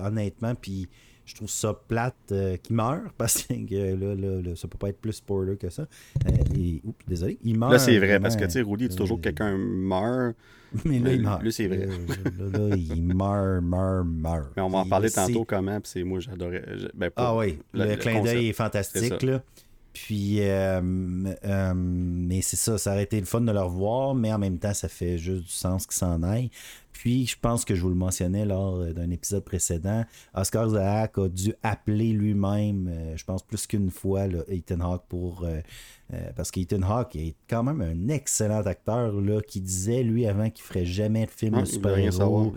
honnêtement, puis je trouve ça plate euh, qu'il meurt [laughs] parce que là, là, là, ça peut pas être plus spoiler que ça. Euh, oups, désolé, il meurt. Là, c'est vrai parce que tu sais, Rudy dit toujours que quelqu'un meurt. Mais là, il meurt. Là, c'est vrai. là, là, il meurt, meurt, meurt. Mais on va en parler tantôt comment, puis c'est moi, j'adorais. Ben, ah oui, le, clin d'œil est fantastique, là. Puis, euh, mais c'est ça, ça aurait été le fun de le revoir, mais en même temps, ça fait juste du sens qu'il s'en aille. Puis, je pense que je vous le mentionnais lors euh, d'un épisode précédent, Oscar Zahak a dû appeler lui-même, euh, je pense plus qu'une fois, Ethan Hawke pour. Euh, parce qu'Ethan Hawke est quand même un excellent acteur là, qui disait, lui, avant qu'il ferait jamais de film de super-héros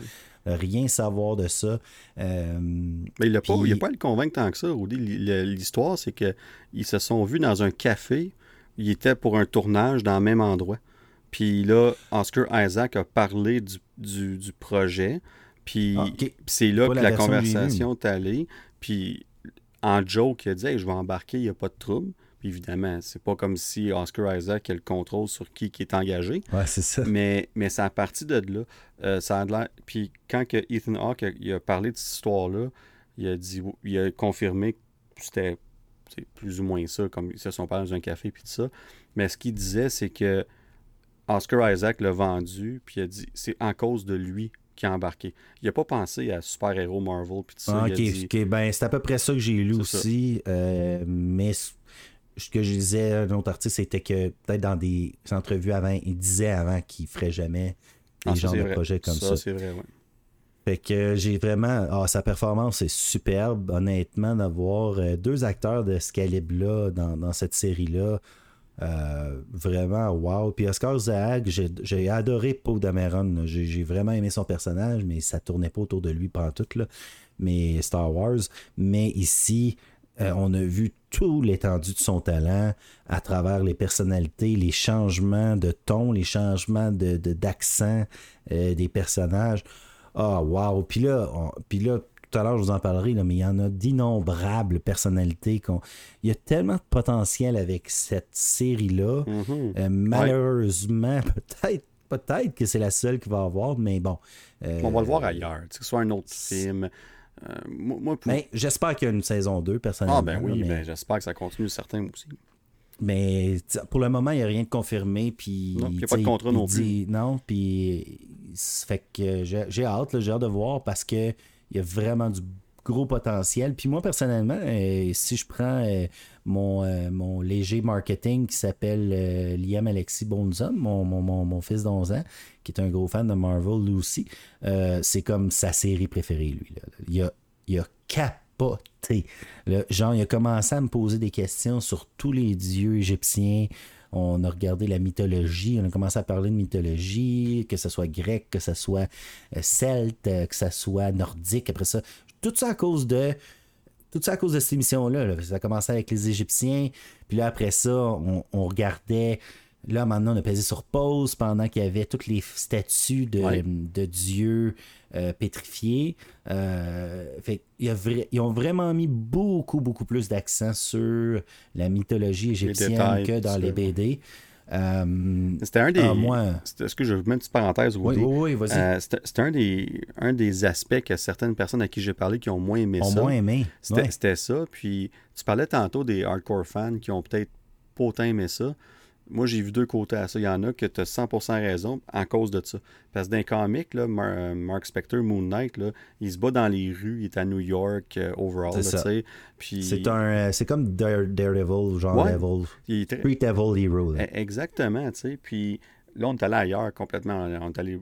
rien savoir de ça. Mais il n'a pas, pas à le convaincre tant que ça, Rudy. L'histoire, c'est qu'ils se sont vus dans un café. Ils étaient pour un tournage dans le même endroit. Puis là, Oscar Isaac a parlé du, du, projet. Puis ah, c'est là que la, conversation est allée. Puis en joke, il a dit Je vais embarquer, il n'y a pas de trouble. Puis évidemment, c'est pas comme si Oscar Isaac a le contrôle sur qui, qui est engagé. Ouais, c'est ça. Mais, mais c'est à partir de là. Euh, ça a Puis quand que Ethan Hawke a, il a parlé de cette histoire-là, il a dit il a confirmé que c'était plus ou moins ça, comme ils se sont parlé dans un café puis tout ça. Mais ce qu'il disait, c'est que Oscar Isaac l'a vendu, puis il a dit c'est en cause de lui qui a embarqué. Il n'a pas pensé à super-héros Marvel, puis tout ça. Ah, ok, ben, c'est à peu près ça que j'ai lu aussi. Euh, mais ce que je disais, un autre artiste, c'était que peut-être dans des entrevues avant, il disait avant qu'il ne ferait jamais des ah, genres de projets comme ça. Ça, c'est vrai, oui. Fait que j'ai vraiment. Ah, sa performance est superbe, honnêtement, d'avoir euh, deux acteurs de ce calibre-là dans, dans cette série-là. Euh, vraiment, wow. Puis Oscar Zahag, j'ai adoré Poe Dameron. J'ai vraiment aimé son personnage, mais ça tournait pas autour de lui pendant tout, là. Mais Star Wars. Mais ici, euh, on a vu tout l'étendue de son talent à travers les personnalités, les changements de ton, les changements d'accent de, euh, des personnages. Ah, wow. Puis là, puis là, tout à l'heure, je vous en parlerai, là, mais il y en a d'innombrables personnalités. Il y a tellement de potentiel avec cette série-là. Mm-hmm. Euh, malheureusement, [laughs] peut-être peut-être que c'est la seule qui va avoir, mais bon. Euh, On va le voir ailleurs, que ce soit un autre film. Euh, moi, j'espère qu'il y a une saison 2, personnellement. Ah, ben oui, mais... Ben, j'espère que ça continue certains aussi. Mais pour le moment, il n'y a rien de confirmé. Puis, non, il n'y a pas de contrat non plus. Non, puis. Fait que j'ai hâte, j'ai hâte de voir parce que il y a vraiment du gros potentiel. Puis moi, personnellement, euh, si je prends euh, mon, euh, mon léger marketing qui s'appelle Liam Alexis Bonzon, mon, fils d'11 ans, qui est un gros fan de Marvel lui aussi, c'est comme sa série préférée, lui. Il, a, il capoté. genre, il a commencé à me poser des questions sur tous les dieux égyptiens, on a regardé la mythologie, on a commencé à parler de mythologie, que ce soit grec, que ce soit euh, celte, euh, que ce soit nordique, après ça. Tout ça à cause de. Tout ça à cause de cette émission-là. Ça a commencé avec les Égyptiens. Puis là, après ça, on, regardait Là, maintenant, on a pesé sur pause pendant qu'il y avait toutes les statues de, Ouais. de dieux euh, pétrifiés. Euh, fait, il a ils ont vraiment mis beaucoup, beaucoup plus d'accent sur la mythologie égyptienne détails, que dans les. BD. Euh, C'était un des. ah, moi, que je une petite parenthèse, oui, Rudy? oui, oui, vas-y. Euh, C'était un des, un des aspects que certaines personnes à qui j'ai parlé qui ont moins aimé ont ça. moins aimé. C'était Ouais. c'était ça. Puis tu parlais tantôt des hardcore fans qui ont peut-être pas autant aimé ça. Moi, j'ai vu deux côtés à ça. Il y en a que tu as 100% raison en cause de ça. Parce que dans les comics, là, Mar- euh, Mark Spector, Moon Knight, là, il se bat dans les rues, il est à New York, euh, overall, C'est. Puis C'est un, euh, c'est comme Dare- Daredevil, genre Ouais. Devil, il est très- Street Devil Hero. là. E- Exactement, tu sais. Puis là, on est allé ailleurs complètement. On est allé.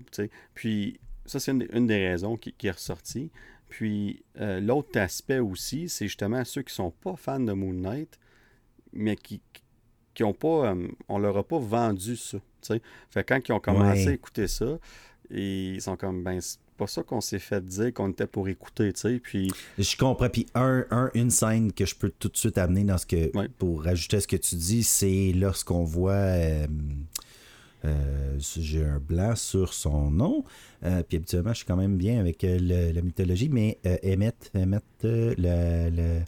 Puis ça, c'est une, des- une des raisons qui, qui est ressortie. Puis euh, l'autre aspect aussi, c'est justement ceux qui sont pas fans de Moon Knight, mais qui qui ont pas, euh, on leur a pas vendu ça, tu sais. Fait quand ils ont commencé Ouais. à écouter ça, ils sont comme, ben, c'est pas ça qu'on s'est fait dire qu'on était pour écouter, tu sais. Puis Je comprends. Puis un, un- une scène que je peux tout de suite amener dans ce que Ouais. pour rajouter à ce que tu dis, c'est lorsqu'on voit euh, euh, j'ai un blanc sur son nom. Euh, puis habituellement, je suis quand même bien avec le- la mythologie, mais euh, Emmett, Emmett, le- le-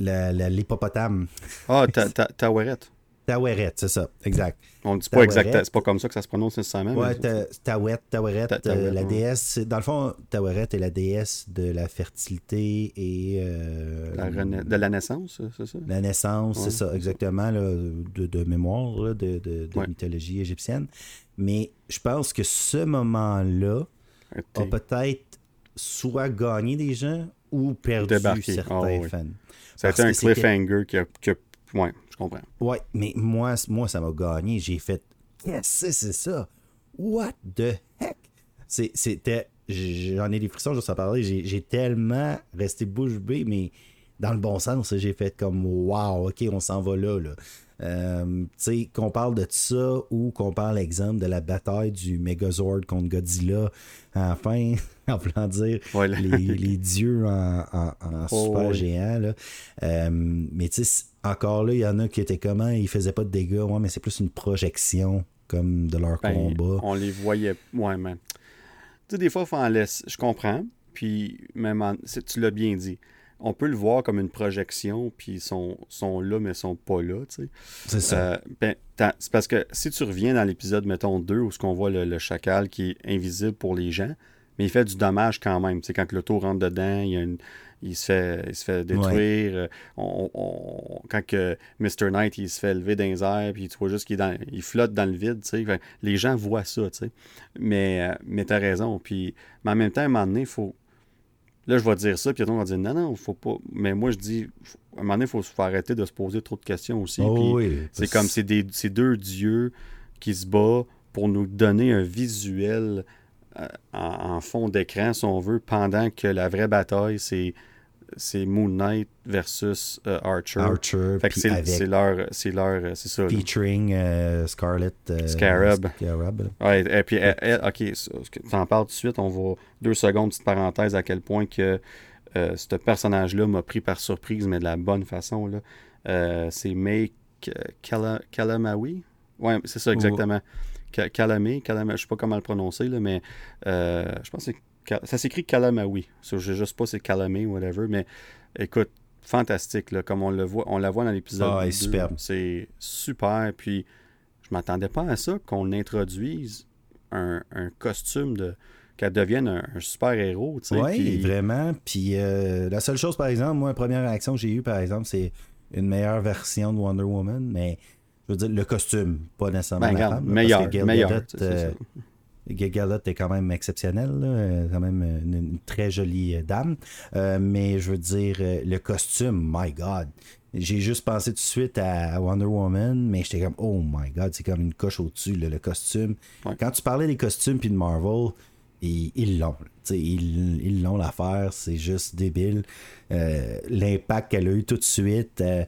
l'hippopotame. ah, [laughs] Ta- Ta- Taweret. Taweret, c'est ça, exact. On dit pas exactement, c'est pas comme ça que ça se prononce nécessairement. Ouais, Tawet, Taweret, Ta- euh, la déesse. Dans le fond, Taweret est la déesse de la fertilité et euh, de la naissance, c'est ça? la naissance, c'est ça, exactement, de, mémoire de, mythologie égyptienne. Mais je pense que ce moment-là a peut-être soit gagné des gens ou perdu certains Ah fans. Ça a été un cliffhanger qui a, qui a- Ouais, je comprends. Ouais, mais moi, moi ça m'a gagné. J'ai fait Qu'est-ce que c'est ça? What the heck? C'était. J'en ai des frissons juste à parler. J'ai tellement resté bouche bée, mais dans le bon sens, j'ai fait comme Wow, ok, on s'en va là. là. Euh, tu sais, qu'on parle de ça ou qu'on parle, exemple, de la bataille du Megazord contre Godzilla à la fin, en voulant dire Ouais, les, les dieux en, en- en Oh, super géant. Là. Euh, mais tu sais, encore là, il y en a qui étaient comment Ils faisaient pas de dégâts. Ouais, mais c'est plus une projection comme de leur Ben, combat. On les voyait. Ouais, man. Tu sais, des fois, faut en laisser. Je comprends. Puis, même en- tu l'as bien dit. On peut le voir comme une projection, puis ils sont, sont là, mais ils sont pas là, tu sais. C'est ça. Euh, ben, c'est parce que si tu reviens dans l'épisode, mettons 2, où ce qu'on voit le, le chacal qui est invisible pour les gens, mais il fait du dommage quand même. C'est quand l'auto rentre dedans, il, y a une- il se, fait, il se fait détruire. euh, on- on- quand que Mr. Knight il se fait lever dans les airs, puis tu vois juste qu'il dans- il flotte dans le vide. Fait, les gens voient ça. Mais, euh, mais tu as raison. Puis, mais en même temps, à un moment donné, il faut. Là, je vais dire ça, puis l'autre va dire non, non, faut pas. Mais moi, je dis, faut- à un moment donné, il faut, faut arrêter de se poser trop de questions aussi. Oh oui, c'est parce- comme c'est des c'est deux dieux qui se battent pour nous donner un visuel en, en fond d'écran, si on veut, pendant que la vraie bataille, c'est c'est Moon Knight versus euh, Archer. Archer, c'est leur c'est leur euh, c'est ça. featuring euh, Scarlet euh, Scarab. Scarab. Ouais, et puis elle- elle- ok, t'en parles tout de suite, on va deux secondes petite parenthèse à quel point que euh, ce personnage-là m'a pris par surprise, mais de la bonne façon là. Euh, c'est May Kalamawi. Ouais, c'est ça exactement. Kalame, Kalama, je sais pas comment le prononcer là, mais euh, je pense que ça s'écrit Kalamawi. Ça, je sais pas si c'est Kalame whatever, mais écoute, fantastique là, comme on le voit, on la voit dans l'épisode. Ah, elle est 2. superbe. C'est super, puis je m'attendais pas à ça qu'on introduise un, un costume de qu'elle devienne un, un super héros, tu sais. Oui, puis- vraiment. Puis euh, la seule chose, par exemple, moi, la première réaction que j'ai eue, par exemple, c'est une meilleure version de Wonder Woman, mais je veux dire, le costume, pas nécessairement Ben, la regarde, femme. meilleur, parce que meilleur. Gadot, euh, Gadot est quand même exceptionnel, là, euh, quand même une, une très jolie euh, dame. Euh, mais je veux dire, euh, le costume, my God. J'ai juste pensé tout de suite à, Wonder Woman, mais j'étais comme, oh my God, c'est comme une coche au-dessus, le costume. Ouais. Quand tu parlais des costumes puis de Marvel, ils l'ont. Ils ils l'ont l'affaire, c'est juste débile. Euh, L'impact qu'elle a eu tout de suite, euh,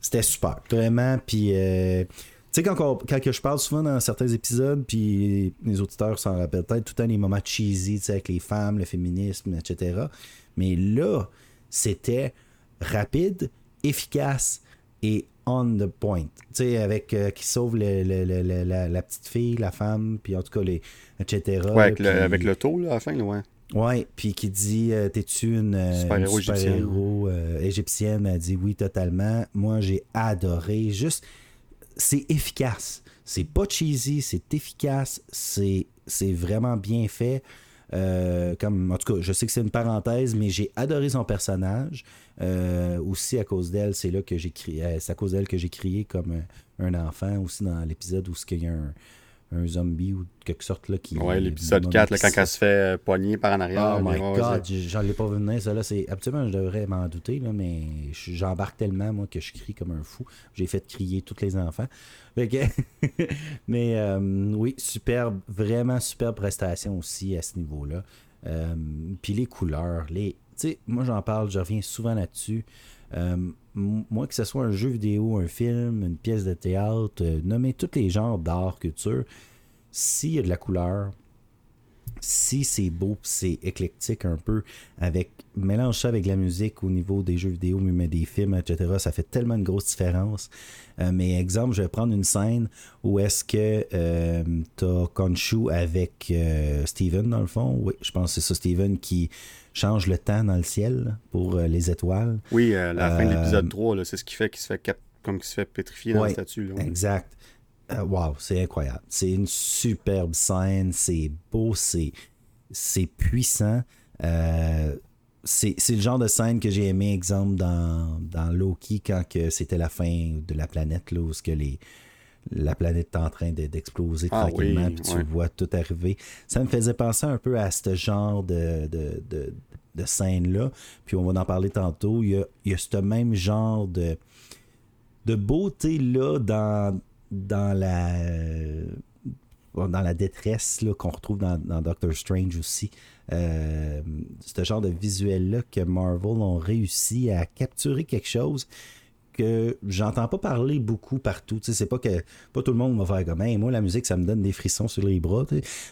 c'était super, vraiment. Puis, euh, tu sais, quand, on- quand que je parle souvent dans certains épisodes, puis les auditeurs s'en rappellent peut-être, tout le temps les moments cheesy, tu sais, avec les femmes, le féminisme, etc. Mais là, c'était rapide, efficace et on the point. Tu sais, avec euh, qui sauve le- le- le- le- la, la petite fille, la femme, puis en tout cas, les, etc. Ouais, avec, le, avec le taux, là, à la fin, là, ouais. Ouais, puis qui dit euh, T'es-tu une, euh, Super-héros super-héros, euh, égyptienne? Elle dit Oui, totalement. Moi, j'ai adoré. Juste, c'est efficace. C'est pas cheesy, c'est efficace. C'est vraiment bien fait. Euh, comme, en tout cas, je sais que c'est une parenthèse, mais j'ai adoré son personnage. Euh, aussi, à cause d'elle, c'est là que j'ai crié. c'est à cause d'elle que j'ai crié comme un, un enfant. Aussi, dans l'épisode où il y a un, un zombie ou de quelque sorte là, qui. Ouais, l'épisode qui 4, là, quand elle se fait euh, poigner par en arrière. Oh my god, j'en ai pas vu venir. Ça, là, c'est... Absolument, je devrais m'en douter, là, mais je- j'embarque tellement, moi, que je crie comme un fou. J'ai fait crier tous les enfants. Que- [laughs] mais euh, oui, superbe, vraiment superbe prestation aussi à ce niveau-là. Euh, Puis les couleurs, les. Tu sais, moi j'en parle, je reviens souvent là-dessus. Euh, moi, que ce soit un jeu vidéo, un film, une pièce de théâtre, euh, nommer tous les genres d'art, culture, s'il y a de la couleur, si c'est beau, c'est éclectique un peu, avec mélange ça avec la musique au niveau des jeux vidéo, mais des films, etc., ça fait tellement une grosse différence. Euh, mais exemple, je vais prendre une scène où est-ce que euh, t'as Konshu avec euh, Steven, dans le fond. Oui, je pense que c'est ça, Steven, qui change le temps dans le ciel pour euh, les étoiles. Oui, euh, la fin de Euh, l'épisode 3, là, c'est ce qui fait qu'il se fait cap- comme qu'il se fait pétrifier dans Ouais, la statue. Là, ouais. Exact. Euh, wow, c'est incroyable. C'est une superbe scène, c'est beau, c'est, c'est puissant. Euh, c'est, c'est le genre de scène que j'ai aimé, exemple, dans, dans Loki, quand que c'était la fin de la planète, là, où ce que les, la planète est en train de- d'exploser Ah tranquillement, oui, puis tu ouais. vois tout arriver. Ça me faisait penser un peu à ce genre de, de, de, de scène-là. Puis on va en parler tantôt. Il y a, il y a ce même genre de, de beauté-là dans, dans la dans la détresse qu'on retrouve dans, dans Doctor Strange aussi. Euh, ce genre de visuel-là que Marvel ont réussi à capturer quelque chose que j'entends pas parler beaucoup partout. C'est pas que pas tout le monde va faire comme Hey, moi la musique ça me donne des frissons sur les bras,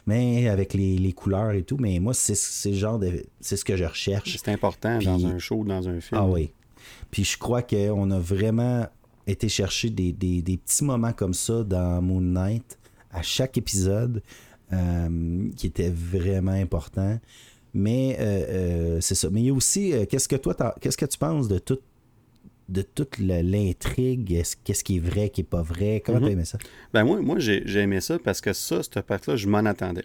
mais avec les, les couleurs et tout. Mais moi c'est genre de c'est ce que je recherche. C'est important dans un show, dans un film. Ah oui. Puis je crois qu'on a vraiment été chercher des, des- des petits moments comme ça dans Moon Knight à chaque épisode euh, qui était vraiment important. Mais euh, euh, c'est ça. Mais il y a aussi, qu'est-ce que toi, qu'est-ce que tu penses de tout de toute l'intrigue, Est-ce- qu'est-ce qui est vrai, qui est pas vrai, comment Mhm. tu aimé ça? Ben moi, moi j'ai aimé ça parce que ça, cette partie-là, je m'en attendais.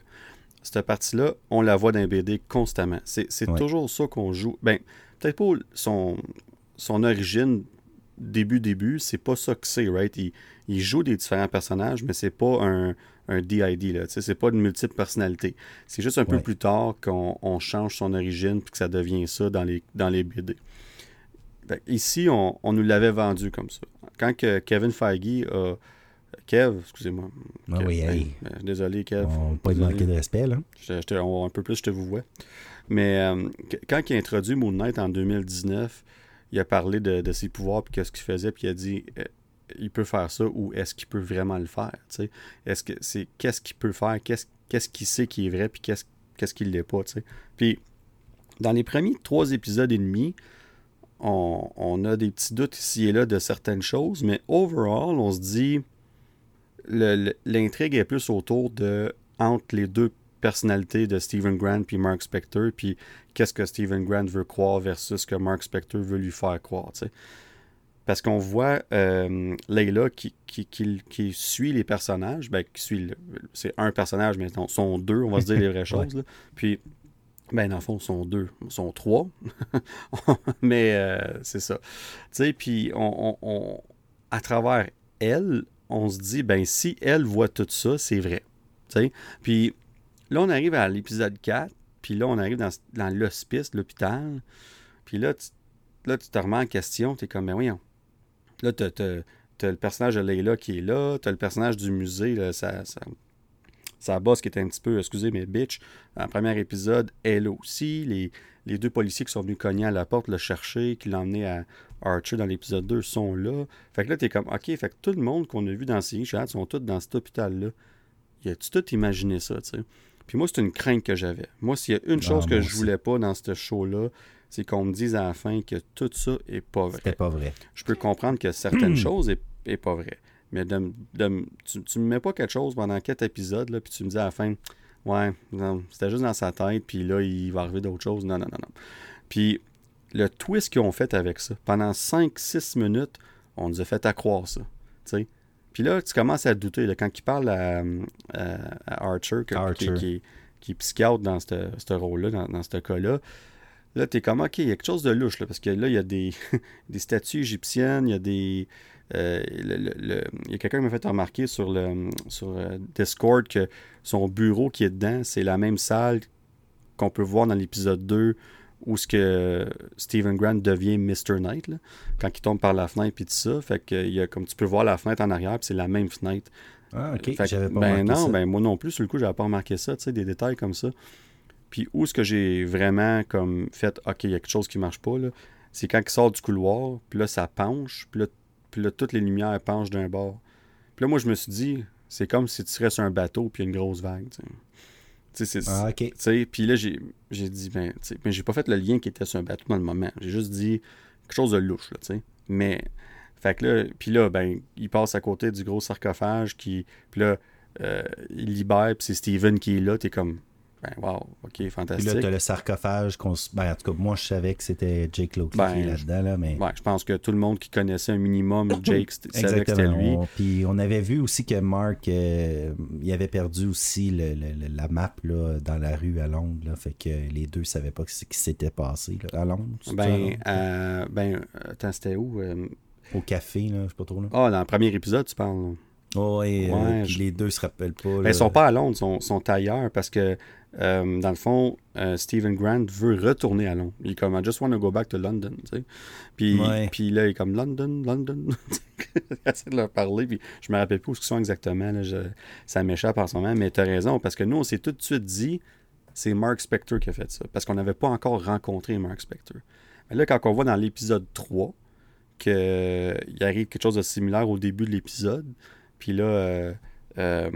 Cette partie-là, on la voit dans les BD constamment. C'est Ouais. toujours ça qu'on joue. Ben, peut-être pas son, son origine, début-début, c'est pas ça que c'est, right? Il, il joue des différents personnages, mais c'est pas un, un DID, là. Tu sais, c'est pas une multiple personnalité. C'est juste un peu plus tard qu'on on change son origine puis que ça devient ça dans les, dans les BD. Que ici, on, on nous l'avait vendu comme ça. Quand que Kevin Feige a. Kev, excusez-moi. Ah Kev, oui, ben, hey. ben, désolé, Kev. On va pas manquer de respect, là. Je- je on- un peu plus, je te vous vois. Mais euh, quand il a introduit Moon Knight en 2019, il a parlé de, de ses pouvoirs puis qu'est-ce qu'il faisait, puis il a dit euh, il peut faire ça ou est-ce qu'il peut vraiment le faire tu sais? Est-ce que c'est qu'est-ce qu'il peut faire Qu'est-ce qu'est-ce qu'il sait qui est vrai puis qu'est-ce qu'est-ce qu'il l'est pas tu sais? Puis dans les premiers trois épisodes et demi, on, on a des petits doutes ici et là de certaines choses, mais overall, on se dit l'intrigue est plus autour de entre les deux personnalités de Stephen Grant puis Mark Spector, puis qu'est-ce que Stephen Grant veut croire versus ce que Mark Spector veut lui faire croire. tu sais. Parce qu'on voit euh, Layla qui, qui, qui- qui suit les personnages, ben, qui suit c'est un personnage, mais non, sont deux, on va se dire les vraies [laughs] choses. là. Puis, ben, dans le fond, sont deux, sont trois. [laughs] mais euh, c'est ça. Tu sais, puis on, à travers elle, on se dit, ben, si elle voit tout ça, c'est vrai. Tu sais, puis là, on arrive à l'épisode 4, puis là, on arrive dans, dans l'hospice, l'hôpital, puis là, tu, là, tu te remets en question, tu es comme, ben voyons. Là, tu as, le personnage de Leila qui est là, tu as le personnage du musée, là, sa, sa boss qui était un petit peu, excusez, mais bitch. Dans le premier épisode, elle aussi, les, les deux policiers qui sont venus cogner à la porte, le chercher, qui l'ont emmené à Archer dans l'épisode 2 sont là. Fait que là, tu es comme, OK, fait que tout le monde qu'on a vu dans ces chats sont tous dans cet hôpital-là. Y a-tu tout imaginé ça, tu sais? Puis moi, c'est une crainte que j'avais. Moi, s'il y a une Ah, chose que je voulais pas dans ce show-là, c'est qu'on me dise à la fin que tout ça est pas vrai. C'était pas vrai. Je peux comprendre que certaines [clears throat] choses est, est pas vrai. Mais de, de- tu, tu me mets pas quelque chose pendant quatre épisodes, là, puis tu me dis à la fin, ouais, c'était juste dans sa tête, puis là, il va arriver d'autres choses. Non, non, non, non. Puis le twist qu'ils ont fait avec ça, pendant 5-6 minutes, on nous a fait accroire ça. tu sais. Puis là, tu commences à douter. là, quand il parle à, à- à Archer, que- Archer. Qui, qui- qui est psychiatre dans ce ce rôle-là, dans, dans ce cas-là, là, tu es comme, OK, il y a quelque chose de louche, là, parce que là, il y a des, [laughs] des statues égyptiennes, il y a des. Euh, le- le- le- il y a quelqu'un qui m'a fait remarquer sur, le, sur euh, Discord que son bureau qui est dedans, c'est la même salle qu'on peut voir dans l'épisode 2 où ce que Stephen Grant devient Mr. Knight, là, quand il tombe par la fenêtre et tout ça. Fait que il y a comme tu peux voir la fenêtre en arrière, puis c'est la même fenêtre. Ah, ok. Fait que, pas ben non, ça. ben moi non plus, sur le coup, j'avais pas remarqué ça, tu sais, des détails comme ça. Puis où est-ce que j'ai vraiment comme fait OK, il y a quelque chose qui marche pas là, c'est quand il sort du couloir, puis là ça penche, puis là, puis là toutes les lumières penchent d'un bord. Puis là moi je me suis dit, c'est comme si tu serais sur un bateau puis il y a une grosse vague, tu sais. Ah, ok. tu sais, puis là, j'ai dit, ben, tu sais, mais j'ai pas fait le lien qui était sur un bateau dans le moment. J'ai juste dit quelque chose de louche, là, tu sais. Mais, fait que là, puis là, ben, il passe à côté du gros sarcophage qui, puis là, euh, il libère, puis c'est Steven qui est là, t'es comme, ben, wow, ok, Puis fantastique. là, t'as le sarcophage. qu'on s- Ben, en tout cas, moi, je savais que c'était Jake Lockley Ben, là-dedans, là, mais. Je pense que tout le monde qui connaissait un minimum [coughs] Jake c'était- savait que c'était lui. On- Puis on avait vu aussi que Mark, euh, il avait perdu aussi le- la map là, dans la rue à Londres. Là, fait que les deux savaient pas ce qui s'était passé là, à Londres. à Ben, Londres? euh, ben, attends, c'était où? euh? Au café, là, je sais pas trop. Ah, dans le premier épisode, tu parles. Oh, euh, je- les deux se rappellent pas. Ben, ils sont pas à Londres, ils sont, sont ailleurs parce que, euh, dans le fond, euh, Stephen Grant veut retourner à Londres. Il est comme, I just want to go back to London, tu sais. Puis, Ouais. puis là, il est comme, London, London. [laughs] il essaie de leur parler, puis je me rappelle plus où ils sont exactement. Là, je- ça m'échappe en ce moment, mais tu as raison, parce que nous, on s'est tout de suite dit, c'est Mark Spector qui a fait ça, parce qu'on n'avait pas encore rencontré Mark Spector. Mais là, quand on voit dans l'épisode 3 qu'il arrive quelque chose de similaire au début de l'épisode, puis là, euh, euh,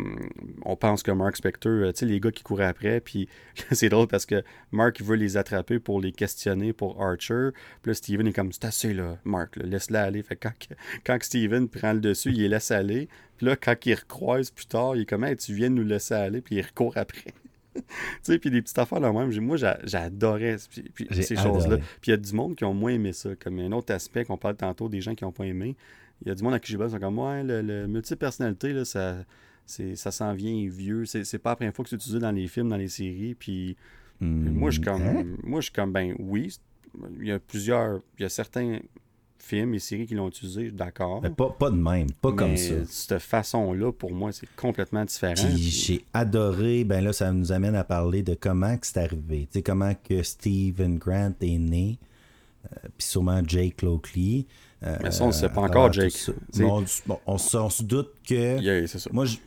on pense que Mark Spector, euh, tu sais, les gars qui couraient après, puis [laughs] c'est drôle parce que Mark veut les attraper pour les questionner pour Archer. Puis là, Steven est comme, c'est assez là, Mark, laisse-la aller. Fait que quand, quand Steven prend le dessus, il les laisse aller. Puis là, quand il recroise plus tard, il est comme, hey, tu viens de nous laisser aller, puis il recourt après. [laughs] tu sais, puis des petites affaires là même. Moi, j'a- j'adorais ces choses-là. Puis il y a du monde qui ont moins aimé ça. Comme un autre aspect qu'on parle tantôt des gens qui n'ont pas aimé. Il y a du monde à qui j'ai sont comme, ouais, le, le multipersonnalité, là, ça, c'est, ça s'en vient vieux. C'est, c'est pas la première fois que c'est utilisé dans les films, dans les séries. Puis Hmm, moi, je suis comme, hein? moi, je suis comme, ben oui, il y a plusieurs, il y a certains films et séries qui l'ont utilisé, je suis d'accord. Mais pas, pas de même, pas comme ça. Cette façon-là, pour moi, c'est complètement différent. Puis Puis- j'ai adoré, ben là, ça nous amène à parler de comment que c'est arrivé. Tu sais, comment que Stephen Grant est né, euh, puis sûrement Jake Lockley. Euh, Mais ça, on le sait pas encore, Jake. Bon, on, se- on se doute que... ça. Moi, je-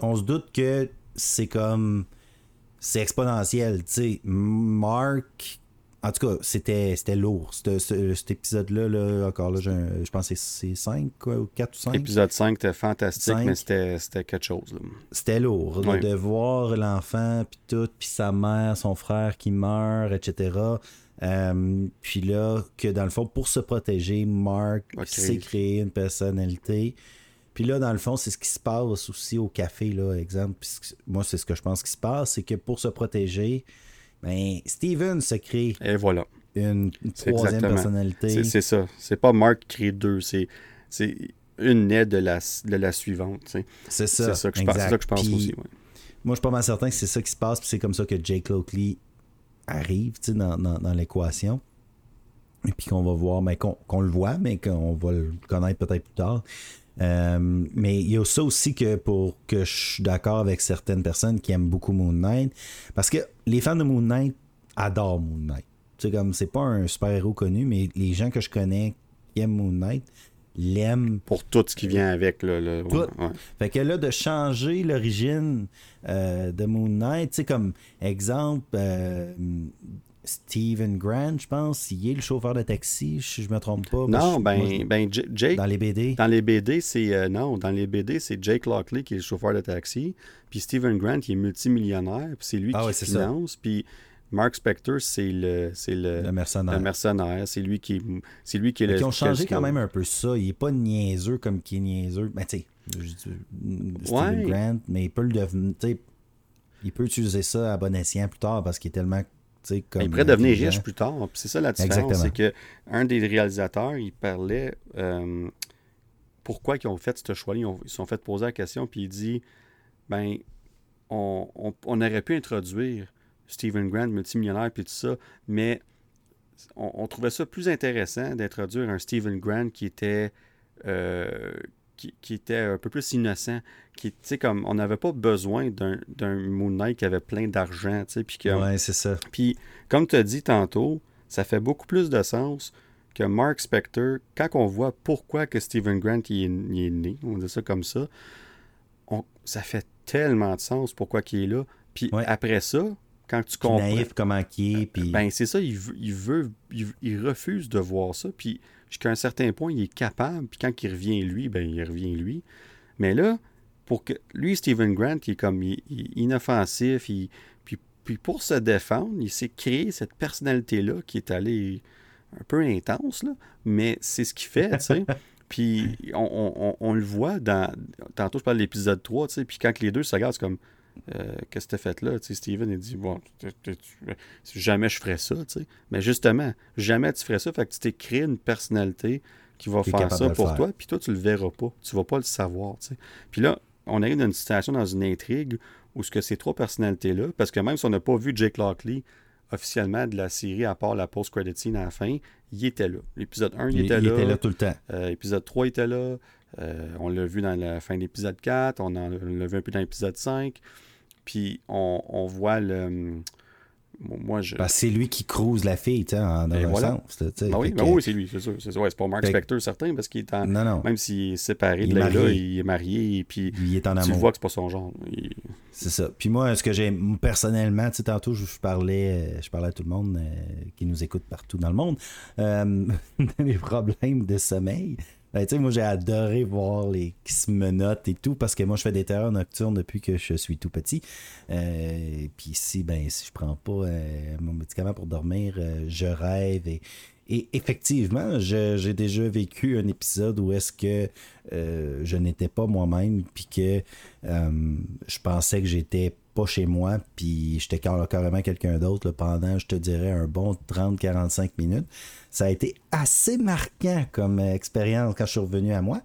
on se doute que c'est comme... C'est exponentiel, tu sais. Mark... En tout cas, c'était c'était lourd. Ce- ce- cet épisode-là, là, encore là, je pense que c'est 5 ou 4 ou 5. Épisode 5 était fantastique, mais c'était, c'était quelque chose. c'était lourd là, de voir l'enfant puis tout puis sa mère son frère qui meurt etc Euh, puis là que dans le fond pour se protéger Mark s'est créé une personnalité puis là dans le fond c'est ce qui se passe aussi au café là exemple Puis moi c'est ce que je pense qui se passe c'est que pour se protéger ben Steven se crée Et voilà. une troisième exactement. personnalité C'est, ça. C'est pas Mark qui crée deux. C'est, une naît de la, de la suivante. c'est ça C'est ça que je pense, c'est exact. ça que je pense Puis- aussi. ouais. Moi, je suis pas mal certain que c'est ça qui se passe, puis c'est comme ça que Jake Lockley arrive dans, dans, dans l'équation. Et puis qu'on va voir, mais qu'on qu'on le voit, mais qu'on va le connaître peut-être plus tard. Euh, mais il y a ça aussi que pour que je suis d'accord avec certaines personnes qui aiment beaucoup Moon Knight. Parce que les fans de Moon Knight adorent Moon Knight. Sais, comme c'est pas un super-héros connu, mais les gens que je connais qui aiment Moon Knight l'aiment Pour tout ce qui vient avec. Là, le- Tout. ouais, fait que là, de changer l'origine euh, de Moon Knight, tu sais, comme exemple, euh, Steven Grant, je pense, il est le chauffeur de taxi, si je me trompe pas. Non, ben, moi, je- ben Jake, dans les BD. Dans les BD, c'est euh, non, dans les BD, c'est Jake Lockley qui est le chauffeur de taxi, puis Stephen Grant qui est multimillionnaire, puis c'est lui Ah qui ouais, finance, puis Mark Spector, c'est le, c'est le, Le mercenaire. le mercenaire. C'est lui qui, c'est lui qui est le. qu'ils ont changé qui quand même un peu ça. Il est pas niaiseux comme qui est niaiseux. Ben, tu sais, Steven Ouais. Grant, mais il peut le devenir. Il peut utiliser ça à bon escient plus tard parce qu'il est tellement. Comme Il pourrait devenir riche plus tard. Puis c'est ça la différence. Exactement. C'est que un des réalisateurs, il parlait euh, pourquoi ils ont fait ce choix-là. Ils, se sont fait poser la question, puis il dit ben, on, on- on aurait pu introduire Stephen Grant, multimillionnaire, puis tout ça, mais on, on trouvait ça plus intéressant d'introduire un Stephen Grant qui était. euh, qui, qui était un peu plus innocent, qui, tu sais, comme, on n'avait pas besoin d'un Moon Knight qui avait plein d'argent, tu sais, puis que, Ouais, c'est ça. puis, comme tu as dit tantôt, ça fait beaucoup plus de sens que Mark Spector, quand on voit pourquoi que Stephen Grant il est, il est né, on dit ça comme ça, on- ça fait tellement de sens pourquoi il est là. Puis Ouais. après ça, quand tu comprends... naïf comment qu'il est. Puis... Ben, c'est ça, il veut, il, veut il, il refuse de voir ça. Puis jusqu'à un certain point, il est capable. Puis quand il revient lui, ben, il revient lui. Mais là, pour que lui, Stephen Grant, il est comme il- inoffensif. il- puis, puis pour se défendre, il s'est créé cette personnalité-là qui est allée un peu intense, là. Mais c'est ce qu'il fait, tu sais. [laughs] Puis on, on- on- on le voit dans. Tantôt, je parle de l'épisode 3, tu sais. Puis quand les deux se regardent, c'est comme. Euh, que t'as fait là? Steven, il dit Bon, tu- jamais je ferais ça. Mais justement, jamais tu ferais ça, fait que tu t'es créé une personnalité qui va faire ça pour faire. toi, puis toi, tu le verras pas. Tu vas pas le savoir. Puis là, on arrive dans une situation, dans une intrigue, où ce que ces trois personnalités-là, parce que même si on n'a pas vu Jake Lockley officiellement de la série, à part la post-credit scene à la fin, il était là. L'épisode 1, il, il, était, il là. était là tout le temps. Euh, épisode 3 était là. Euh, on l'a vu dans la fin de l'épisode 4. On, en- on l'a vu un peu dans l'épisode 5. Puis on, on voit le. hum, Moi, je. C'est lui qui crouse la fille, tu sais, en dans un voilà. sens. tu. Ben oui, ben que- oui, c'est lui, c'est sûr. C'est, ouais, pas Mark Fait Spector, certain, parce qu'il est en. Non, non. Même s'il est séparé Il de est Layla, marié. il est marié. Et puis Il est en tu amour. vois que c'est pas son genre. Il- C'est ça. Puis moi, ce que j'ai personnellement, tu sais, tantôt, je, parlais, euh, je parlais à tout le monde euh, qui nous écoute partout dans le monde euh, [laughs] de mes problèmes de sommeil. Ben, moi, j'ai adoré voir les qui se menottent et tout parce que moi, je fais des terreurs nocturnes depuis que je suis tout petit. Euh, puis ici, ben, si je prends pas euh, mon médicament pour dormir, euh, je rêve et. Et effectivement, j'ai déjà vécu un épisode où est-ce que je n'étais pas moi-même, puis que je pensais que j'étais pas chez moi, puis j'étais car- carrément quelqu'un d'autre pendant, je te dirais, un bon 30-45 minutes. Ça a été assez marquant comme euh, expérience quand je suis revenu à moi.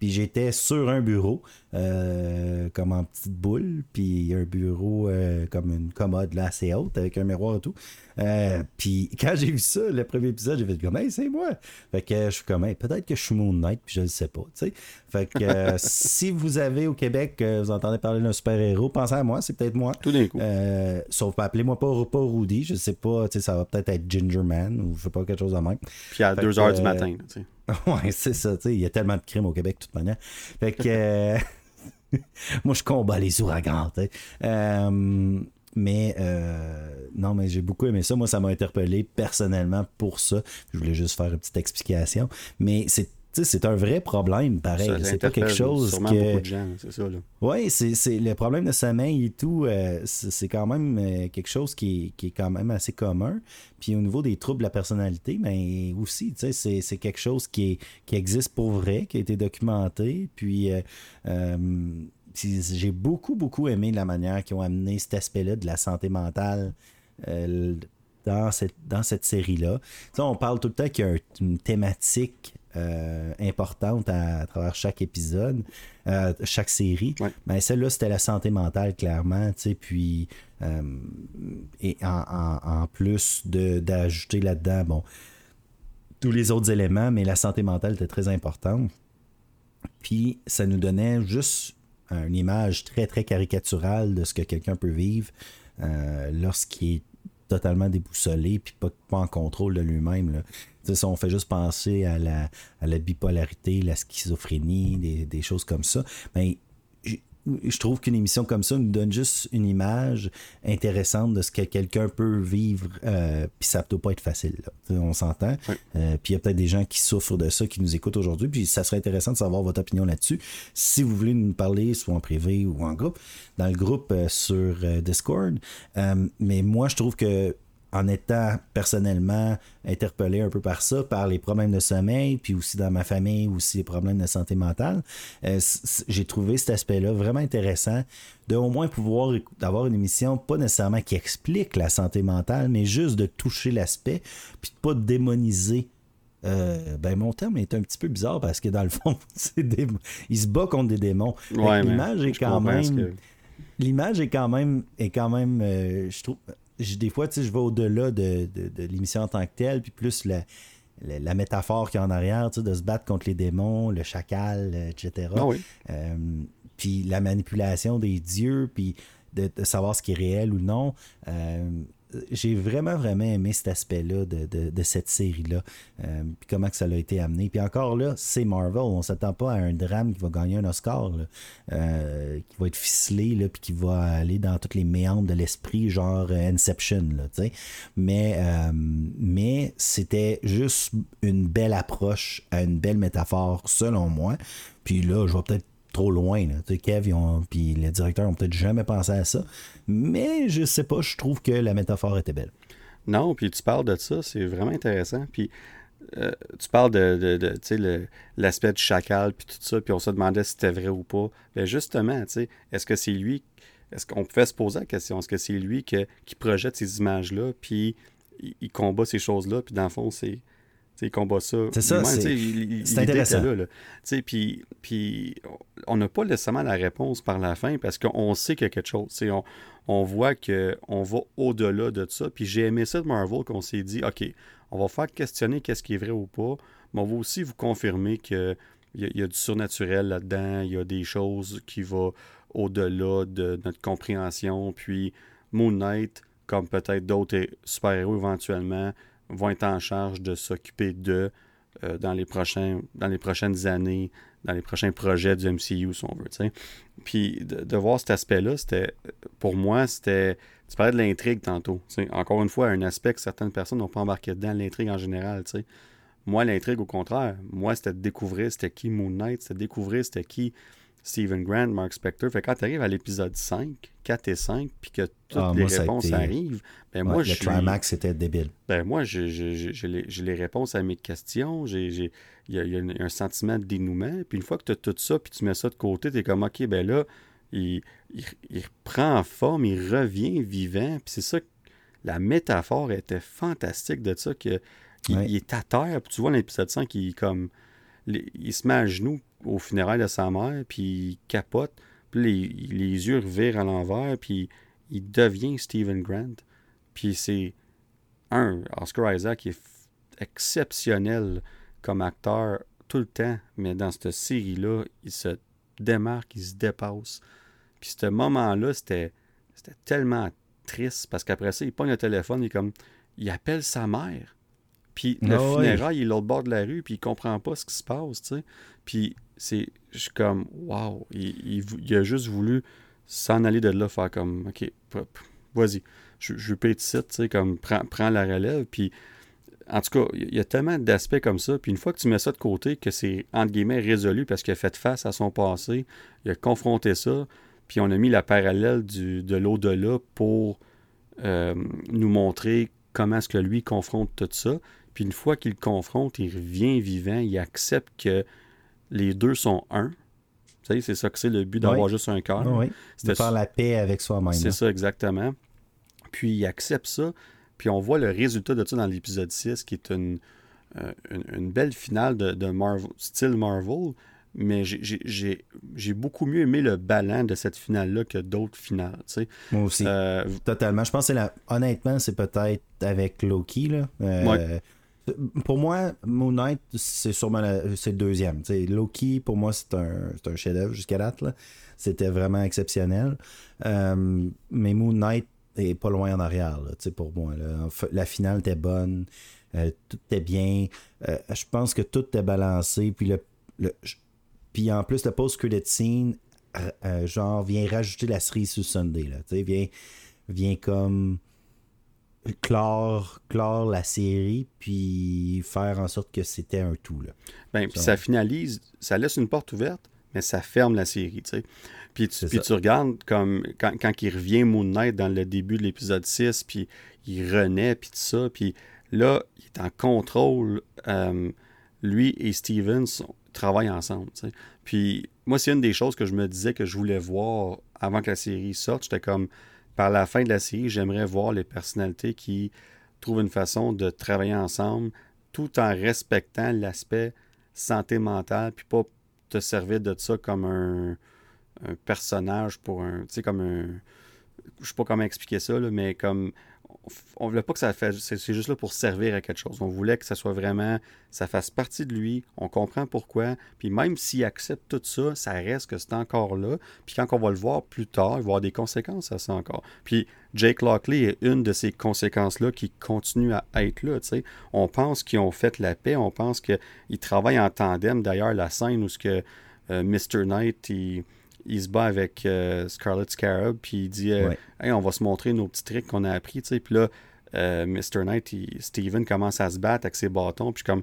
Puis j'étais sur un bureau, euh, comme en petite boule, puis un bureau euh, comme une commode là, assez haute, avec un miroir et tout. Euh, puis quand j'ai vu ça, le premier épisode, j'ai fait comme, hey, c'est moi. Fait que je suis comme, Hey, peut-être que je suis Moon Knight, puis je le sais pas, tu sais. Fait que [laughs] si vous avez au Québec, vous entendez parler d'un super-héros, pensez à moi, c'est peut-être moi. Tout d'un coup. Euh, sauf pas, appelez-moi pas, pas Rudy, je sais pas, tu sais, ça va peut-être être Ginger Man ou je sais pas, quelque chose de même. Puis à fait 2 que, heures du matin. tu sais. [laughs] Ouais, c'est ça, tu sais, il y a tellement de crimes au Québec, de toute manière. Fait que. euh, [laughs] moi, je combats les ouragans. Euh, mais euh, non, mais j'ai beaucoup aimé ça. Moi, ça m'a interpellé personnellement pour ça. Je voulais juste faire une petite explication. Mais c'est. C'est un vrai problème, pareil. C'est pas quelque chose que. beaucoup de gens, c'est ça. Là. Oui, c'est le problème de sommeil et tout, euh, c'est quand même euh, quelque chose qui est, qui est quand même assez commun. Puis au niveau des troubles de la personnalité, mais aussi, tu sais, c'est- quelque chose qui, est, qui existe pour vrai, qui a été documenté. Puis euh, puis j'ai beaucoup, beaucoup aimé la manière qu'ils ont amené cet aspect-là de la santé mentale dans cette, dans cette série-là. On parle tout le temps qu'il y a un- une thématique euh, importante à, à travers chaque épisode, euh, chaque série. Ouais. Ben, celle-là, c'était la santé mentale, clairement. Puis, euh, et en, en- en plus d'ajouter là-dedans, bon, tous les autres éléments, mais la santé mentale était très importante. Puis, ça nous donnait juste une image très, très caricaturale de ce que quelqu'un peut vivre lorsqu'il est totalement déboussolé puis pas, pas en contrôle de lui-même. Si on fait juste penser à la, à la bipolarité, la schizophrénie, des, des choses comme ça, mais j- je trouve qu'une émission comme ça nous donne juste une image intéressante de ce que quelqu'un peut vivre, euh, puis ça peut pas être facile. On s'entend. Euh, puis il y a peut-être des gens qui souffrent de ça, qui nous écoutent aujourd'hui, puis ça serait intéressant de savoir votre opinion là-dessus. Si vous voulez nous parler, soit en privé ou en groupe, dans le groupe euh, sur Discord. mais moi, je trouve que en étant personnellement interpellé un peu par ça, par les problèmes de sommeil, puis aussi dans ma famille, aussi les problèmes de santé mentale, euh, j'ai trouvé cet aspect-là vraiment intéressant de au moins pouvoir avoir une émission, pas nécessairement qui explique la santé mentale, mais juste de toucher l'aspect, puis de pas démoniser euh, ben mon terme est un petit peu bizarre parce que dans le fond, [laughs] il se bat contre des démons. l'image est quand même. L'image est quand même est quand même euh, je trouve des fois, je vais au-delà de, l'émission en tant que telle, puis plus la, la, métaphore qu'il y a en arrière, de se battre contre les démons, le chacal, euh, etc. Ah euh, puis la manipulation des dieux, puis de, savoir ce qui est réel ou non. Euh, j'ai vraiment, vraiment aimé cet aspect-là de, cette série-là. Euh, puis comment que ça a été amené. Puis encore là, c'est Marvel. On s'attend pas à un drame qui va gagner un Oscar, euh, qui va être ficelé, là, puis qui va aller dans toutes les méandres de l'esprit, genre euh, Inception. Là, mais mais c'était juste une belle approche, une belle métaphore, selon moi. Puis là, je vais peut-être trop loin. Là. Kev les directeurs ont peut-être jamais pensé à ça. Mais je sais pas, je trouve que la métaphore était belle. Non, puis tu parles de ça, c'est vraiment intéressant. Puis euh, tu parles de, de, l'aspect du chacal, puis tout ça, puis on se demandait si c'était vrai ou pas. Mais justement, est-ce que c'est lui, est-ce qu'on pouvait se poser la question, est-ce que c'est lui qui projette ces images-là, puis il, combat ces choses-là, puis dans le fond, c'est il combat ça. C'est ça, c'est intéressant. Là, Puis, puis on n'a pas nécessairement la réponse par la fin parce qu'on sait qu'il y a quelque chose. On, on voit qu'on va au-delà de ça. Puis j'ai aimé ça de Marvel qu'on s'est dit, OK, on va faire questionner qu'est-ce qui est vrai ou pas, mais on va aussi vous confirmer qu'il y, y, a du surnaturel là-dedans, il y a des choses qui vont au-delà de notre compréhension. Puis Moon Knight, comme peut-être d'autres super-héros éventuellement, vont être en charge de s'occuper de euh, dans, les prochains, dans les prochaines années, dans les prochains projets du MCU, si on veut. Puis de, voir cet aspect-là, c'était pour moi, c'était. Tu parlais de l'intrigue tantôt. Encore une fois, un aspect que certaines personnes n'ont pas embarqué dedans, l'intrigue en général. Moi, l'intrigue, au contraire, moi, c'était de découvrir c'était qui Moon Knight, c'était de découvrir c'était qui Stephen Grant, Mark Spector. Fait quand tu arrives à l'épisode 5, 4 et 5, puis que toutes ah, les réponses arrivent, ben moi, je. Le climax, c'était débile. Ben moi, j'ai les, les, réponses à mes questions. Il y, a, un sentiment de dénouement. Puis une fois que tu as tout ça, puis tu mets ça de côté, tu es comme, OK, ben là, il, il, il reprend forme, il revient vivant. Puis c'est ça, la métaphore était fantastique de ça, que, il, est à terre. Puis tu vois l'épisode 5, il, comme, il se met à genoux au funérailles de sa mère, puis il capote, puis les, les yeux revirent à l'envers, puis il devient Stephen Grant. Puis c'est un, Oscar Isaac est exceptionnel comme acteur tout le temps, mais dans cette série-là, il se démarque, il se dépasse. Puis ce moment-là, c'était, c'était tellement triste parce qu'après ça, il prend le téléphone, il comme il appelle sa mère. Puis le ah funérail, il est l'autre bord de la rue, puis il comprend pas ce qui se passe, tu sais. Puis c'est, je suis comme, waouh, il, il, a juste voulu s'en aller de là, faire comme, ok, vas-y, je, je peux être ici, tu sais, comme, prends, prends la relève, puis en tout cas, il y a tellement d'aspects comme ça. Puis une fois que tu mets ça de côté, que c'est entre guillemets résolu parce qu'il a fait face à son passé, il a confronté ça, puis on a mis la parallèle du, de l'au-delà pour euh, nous montrer comment est-ce que lui confronte tout ça. Puis une fois qu'il confronte, il revient vivant, il accepte que les deux sont un. C'est ça que c'est le but d'avoir juste un cœur. Oui, de faire la paix avec soi-même. C'est ça, exactement. Puis il accepte ça. Puis on voit le résultat de ça dans l'épisode 6, qui est une, euh, une, belle finale de, Marvel, style Marvel. Mais j'ai beaucoup mieux aimé le ballon de cette finale-là que d'autres finales. Moi aussi. Euh, Totalement. Je pense que la... honnêtement, c'est peut-être avec Loki. Là. Euh, pour moi, Moon Knight, c'est sûrement le deuxième. Loki, pour moi, c'est un, un chef-d'œuvre jusqu'à date. C'était vraiment exceptionnel. Euh, mais Moon Knight est pas loin en arrière, pour moi. La finale était bonne. Euh, tout était bien. Euh, je pense que tout était balancé. Puis, le, puis en plus, le post-credit scene genre, vient rajouter la cerise sur Sunday, là. Vient, vient comme clore, clore la série, puis faire en sorte que c'était un tout, là. Ben, puis ça finalise, ça laisse une porte ouverte, mais ça ferme la série, tu sais. Puis tu, puis tu regardes comme quand, quand, il revient Moon Knight dans le début de l'épisode 6, puis il renaît, puis tout ça, puis là, il est en contrôle. Euh, lui et Stevens travaillent ensemble. Tu sais. Puis moi, c'est une des choses que je me disais que je voulais voir avant que la série sorte. J'étais comme, par la fin de la série, j'aimerais voir les personnalités qui trouvent une façon de travailler ensemble tout en respectant l'aspect santé mentale, puis pas te servir de ça comme un, personnage pour un. Tu sais, comme un. Je sais pas comment expliquer ça, mais comme on voulait pas que ça fasse, c'est juste là pour servir à quelque chose. On voulait que ça soit vraiment, ça fasse partie de lui, on comprend pourquoi, puis même s'il accepte tout ça, ça reste que c'est encore là, puis quand on va le voir plus tard, il va y avoir des conséquences à ça encore. Puis Jake Lockley est une de ces conséquences-là qui continue à être là. On pense qu'ils ont fait la paix, on pense qu'ils travaillent en tandem. D'ailleurs, la scène où ce que euh, Mr. Knight, il il se bat avec euh, Scarlet Scarab, puis il dit euh, hey, on va se montrer nos petits tricks qu'on a appris. Puis là, euh, Mr. Knight, Steven commence à se battre avec ses bâtons, puis comme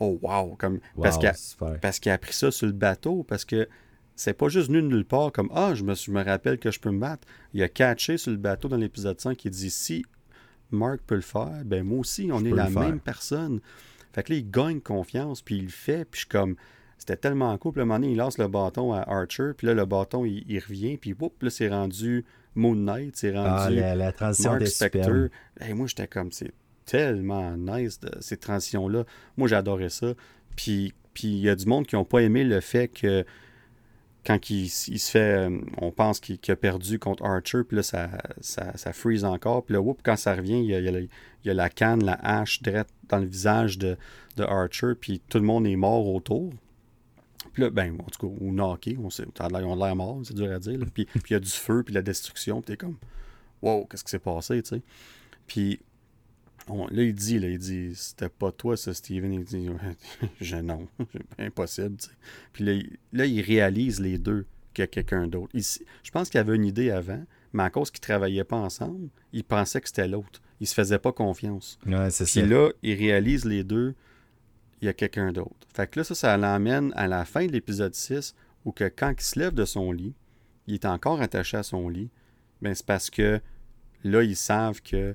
oh wow, comme, parce qu'il a, appris ça sur le bateau, parce que c'est pas juste venu de nulle part comme ah, je me, je me rappelle que je peux me battre. Il a catché sur le bateau dans l'épisode 5 qui dit si Mark peut le faire, ben moi aussi, on est la même personne. Fait que là, il gagne confiance, puis il le fait, puis je suis comme c'était tellement cool. Puis, à un moment donné, il lance le bâton à Archer. Puis là, le bâton, il, revient. Puis, whoop, là, c'est rendu Moon Knight. C'est ah, rendu ah, la, transition Mark moi, j'étais comme, c'est tellement nice, de, ces transitions-là. Moi, j'adorais ça. Puis, puis il y a du monde qui n'ont pas aimé le fait que quand il, se fait, euh, on pense qu'il a perdu contre Archer, puis là, ça, ça, freeze encore. Puis là, whoop, quand ça revient, il y a, il y a, la canne, la hache, direct dans le visage de, de Archer, puis tout le monde est mort autour. Puis là, ben, en tout cas, ou on, sait, on a l'air mort, c'est dur à dire. Puis il y a du feu, puis la destruction, puis t'es comme, wow, qu'est-ce qui s'est passé, tu sais. Puis là, il dit, là, il dit, c'était pas toi, ça, Steven. Il dit, [laughs] je, non, [laughs] impossible, tu sais. Puis là, là, il réalise les deux qu'il y a quelqu'un d'autre. Je pense qu'il avait une idée avant, mais à cause qu'ils travaillaient pas ensemble, il pensait que c'était l'autre. Il se faisait pas confiance. Ouais, Puis là, il réalise les deux il y a quelqu'un d'autre. Fait que là, ça, ça l'emmène à la fin de l'épisode 6, où que quand il se lève de son lit, il est encore attaché à son lit, ben c'est parce que là, ils savent que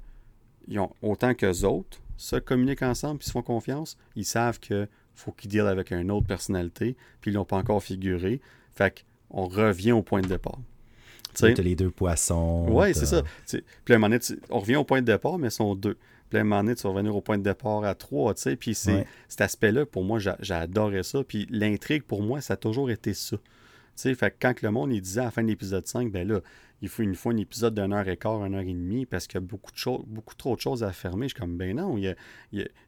ils ont, autant qu'eux autres se communiquent ensemble et se font confiance, ils savent que faut qu'ils dealent avec une autre personnalité, puis ils l'ont pas encore figuré. Fait qu'on revient au point de départ. Tu les deux poissons. Oui, c'est ça. Puis à un moment donné, on revient au point de départ, mais ils sont deux. Puis à un moment donné, tu vas revenir au point de départ à trois, tu sais. Puis c'est, cet aspect-là, pour moi, j'ai adoré ça. Puis l'intrigue, pour moi, ça a toujours été ça. Tu sais, fait que quand le monde il disait à la fin de l'épisode 5, ben là, il faut une fois un épisode d'une heure et quart, une heure et demie, parce qu'il y a beaucoup, de choses, beaucoup trop de choses à fermer. Je suis comme, ben non, il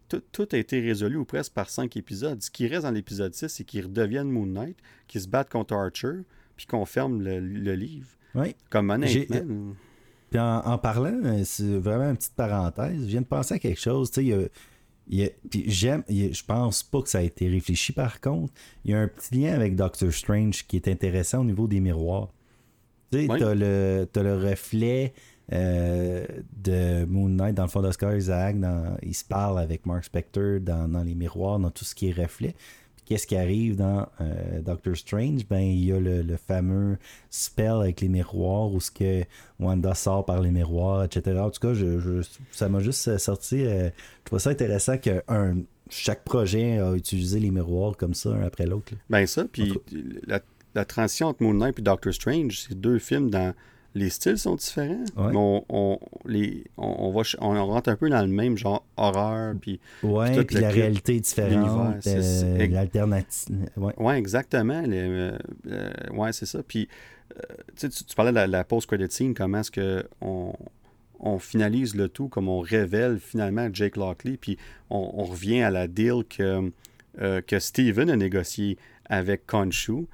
tout, a été résolu ou presque par cinq épisodes. Ce qui reste dans l'épisode 6, c'est qu'ils redeviennent Moon Knight, qu'ils se battent contre Archer, puis qu'on ferme le, livre. Oui. Comme honnêtement en, parlant, euh, c'est vraiment une petite parenthèse, je viens de penser à quelque chose. Tu sais, j'aime, je pense pas que ça a été réfléchi par contre. Il y a un petit lien avec Doctor Strange qui est intéressant au niveau des miroirs. Tu sais, t'as le, as le reflet euh, de Moon Knight dans le fond d'Oscar Isaac. il se parle avec Mark Spector dans, dans, les miroirs, dans tout ce qui est reflet qu'est-ce qui arrive dans euh, Doctor Strange? Ben, il y a le, fameux spell avec les miroirs où ce que Wanda sort par les miroirs, etc. En tout cas, je, ça m'a juste sorti. Euh, je trouve ça intéressant que chaque projet a utilisé les miroirs comme ça, un après l'autre. Ben ça, puis la, la, transition entre Moon Knight et Doctor Strange, c'est deux films dans les styles sont différents, mais on, les, on, va, on rentre un peu dans le même genre horreur. Puis, ouais, puis, la réalité est différente, euh, l'alternative. Ouais. ouais. exactement. Euh, euh, ouais, c'est ça. Puis, tu, tu, parlais de la, la post-credit scene, comment est-ce qu'on on finalise le tout, comme on révèle finalement Jake Lockley, puis on, revient à la deal que, que Steven a négocié avec Khonshu,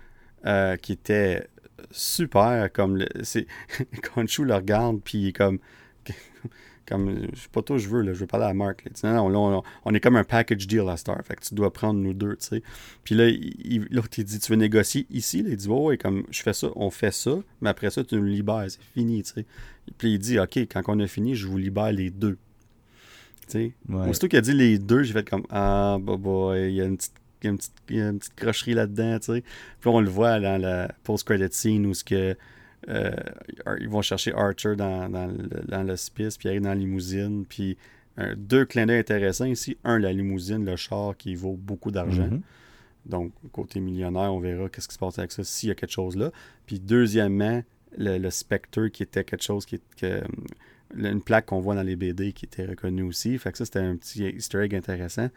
qui était super. Comme le, c'est, [laughs] Khonshu le regarde, puis il est comme. [laughs] comme, je sais pas toi, je veux, là, je veux parler à Marc. Là. Non, non, on, on, est comme un package deal à Star. Fait que tu dois prendre nous deux, tu sais. Puis là, l'autre, il dit, tu veux négocier ici? Là, il dit, ouais, comme, je fais ça, on fait ça, mais après ça, tu nous libères, c'est fini, tu sais. Puis il dit, OK, quand on a fini, je vous libère les deux. Tu sais? Ouais. Aussitôt qu'il a dit les deux, j'ai fait comme, ah, bah, bah, il y a une petite y a une petite, il y a une petite crocherie là-dedans, tu sais. Puis on le voit dans la post-credit scene où ce que euh, ils vont chercher Archer dans, dans, l'hospice, puis il arrive dans la limousine. Puis deux clins d'œil intéressants ici. Un, la limousine, le char qui vaut beaucoup d'argent. Mm-hmm. Donc, côté millionnaire, on verra qu'est-ce qui se passe avec ça, s'il y a quelque chose là. Puis deuxièmement, le, Spectre qui était quelque chose qui est. une plaque qu'on voit dans les BD qui était reconnue aussi. Fait que ça, c'était un petit easter egg intéressant.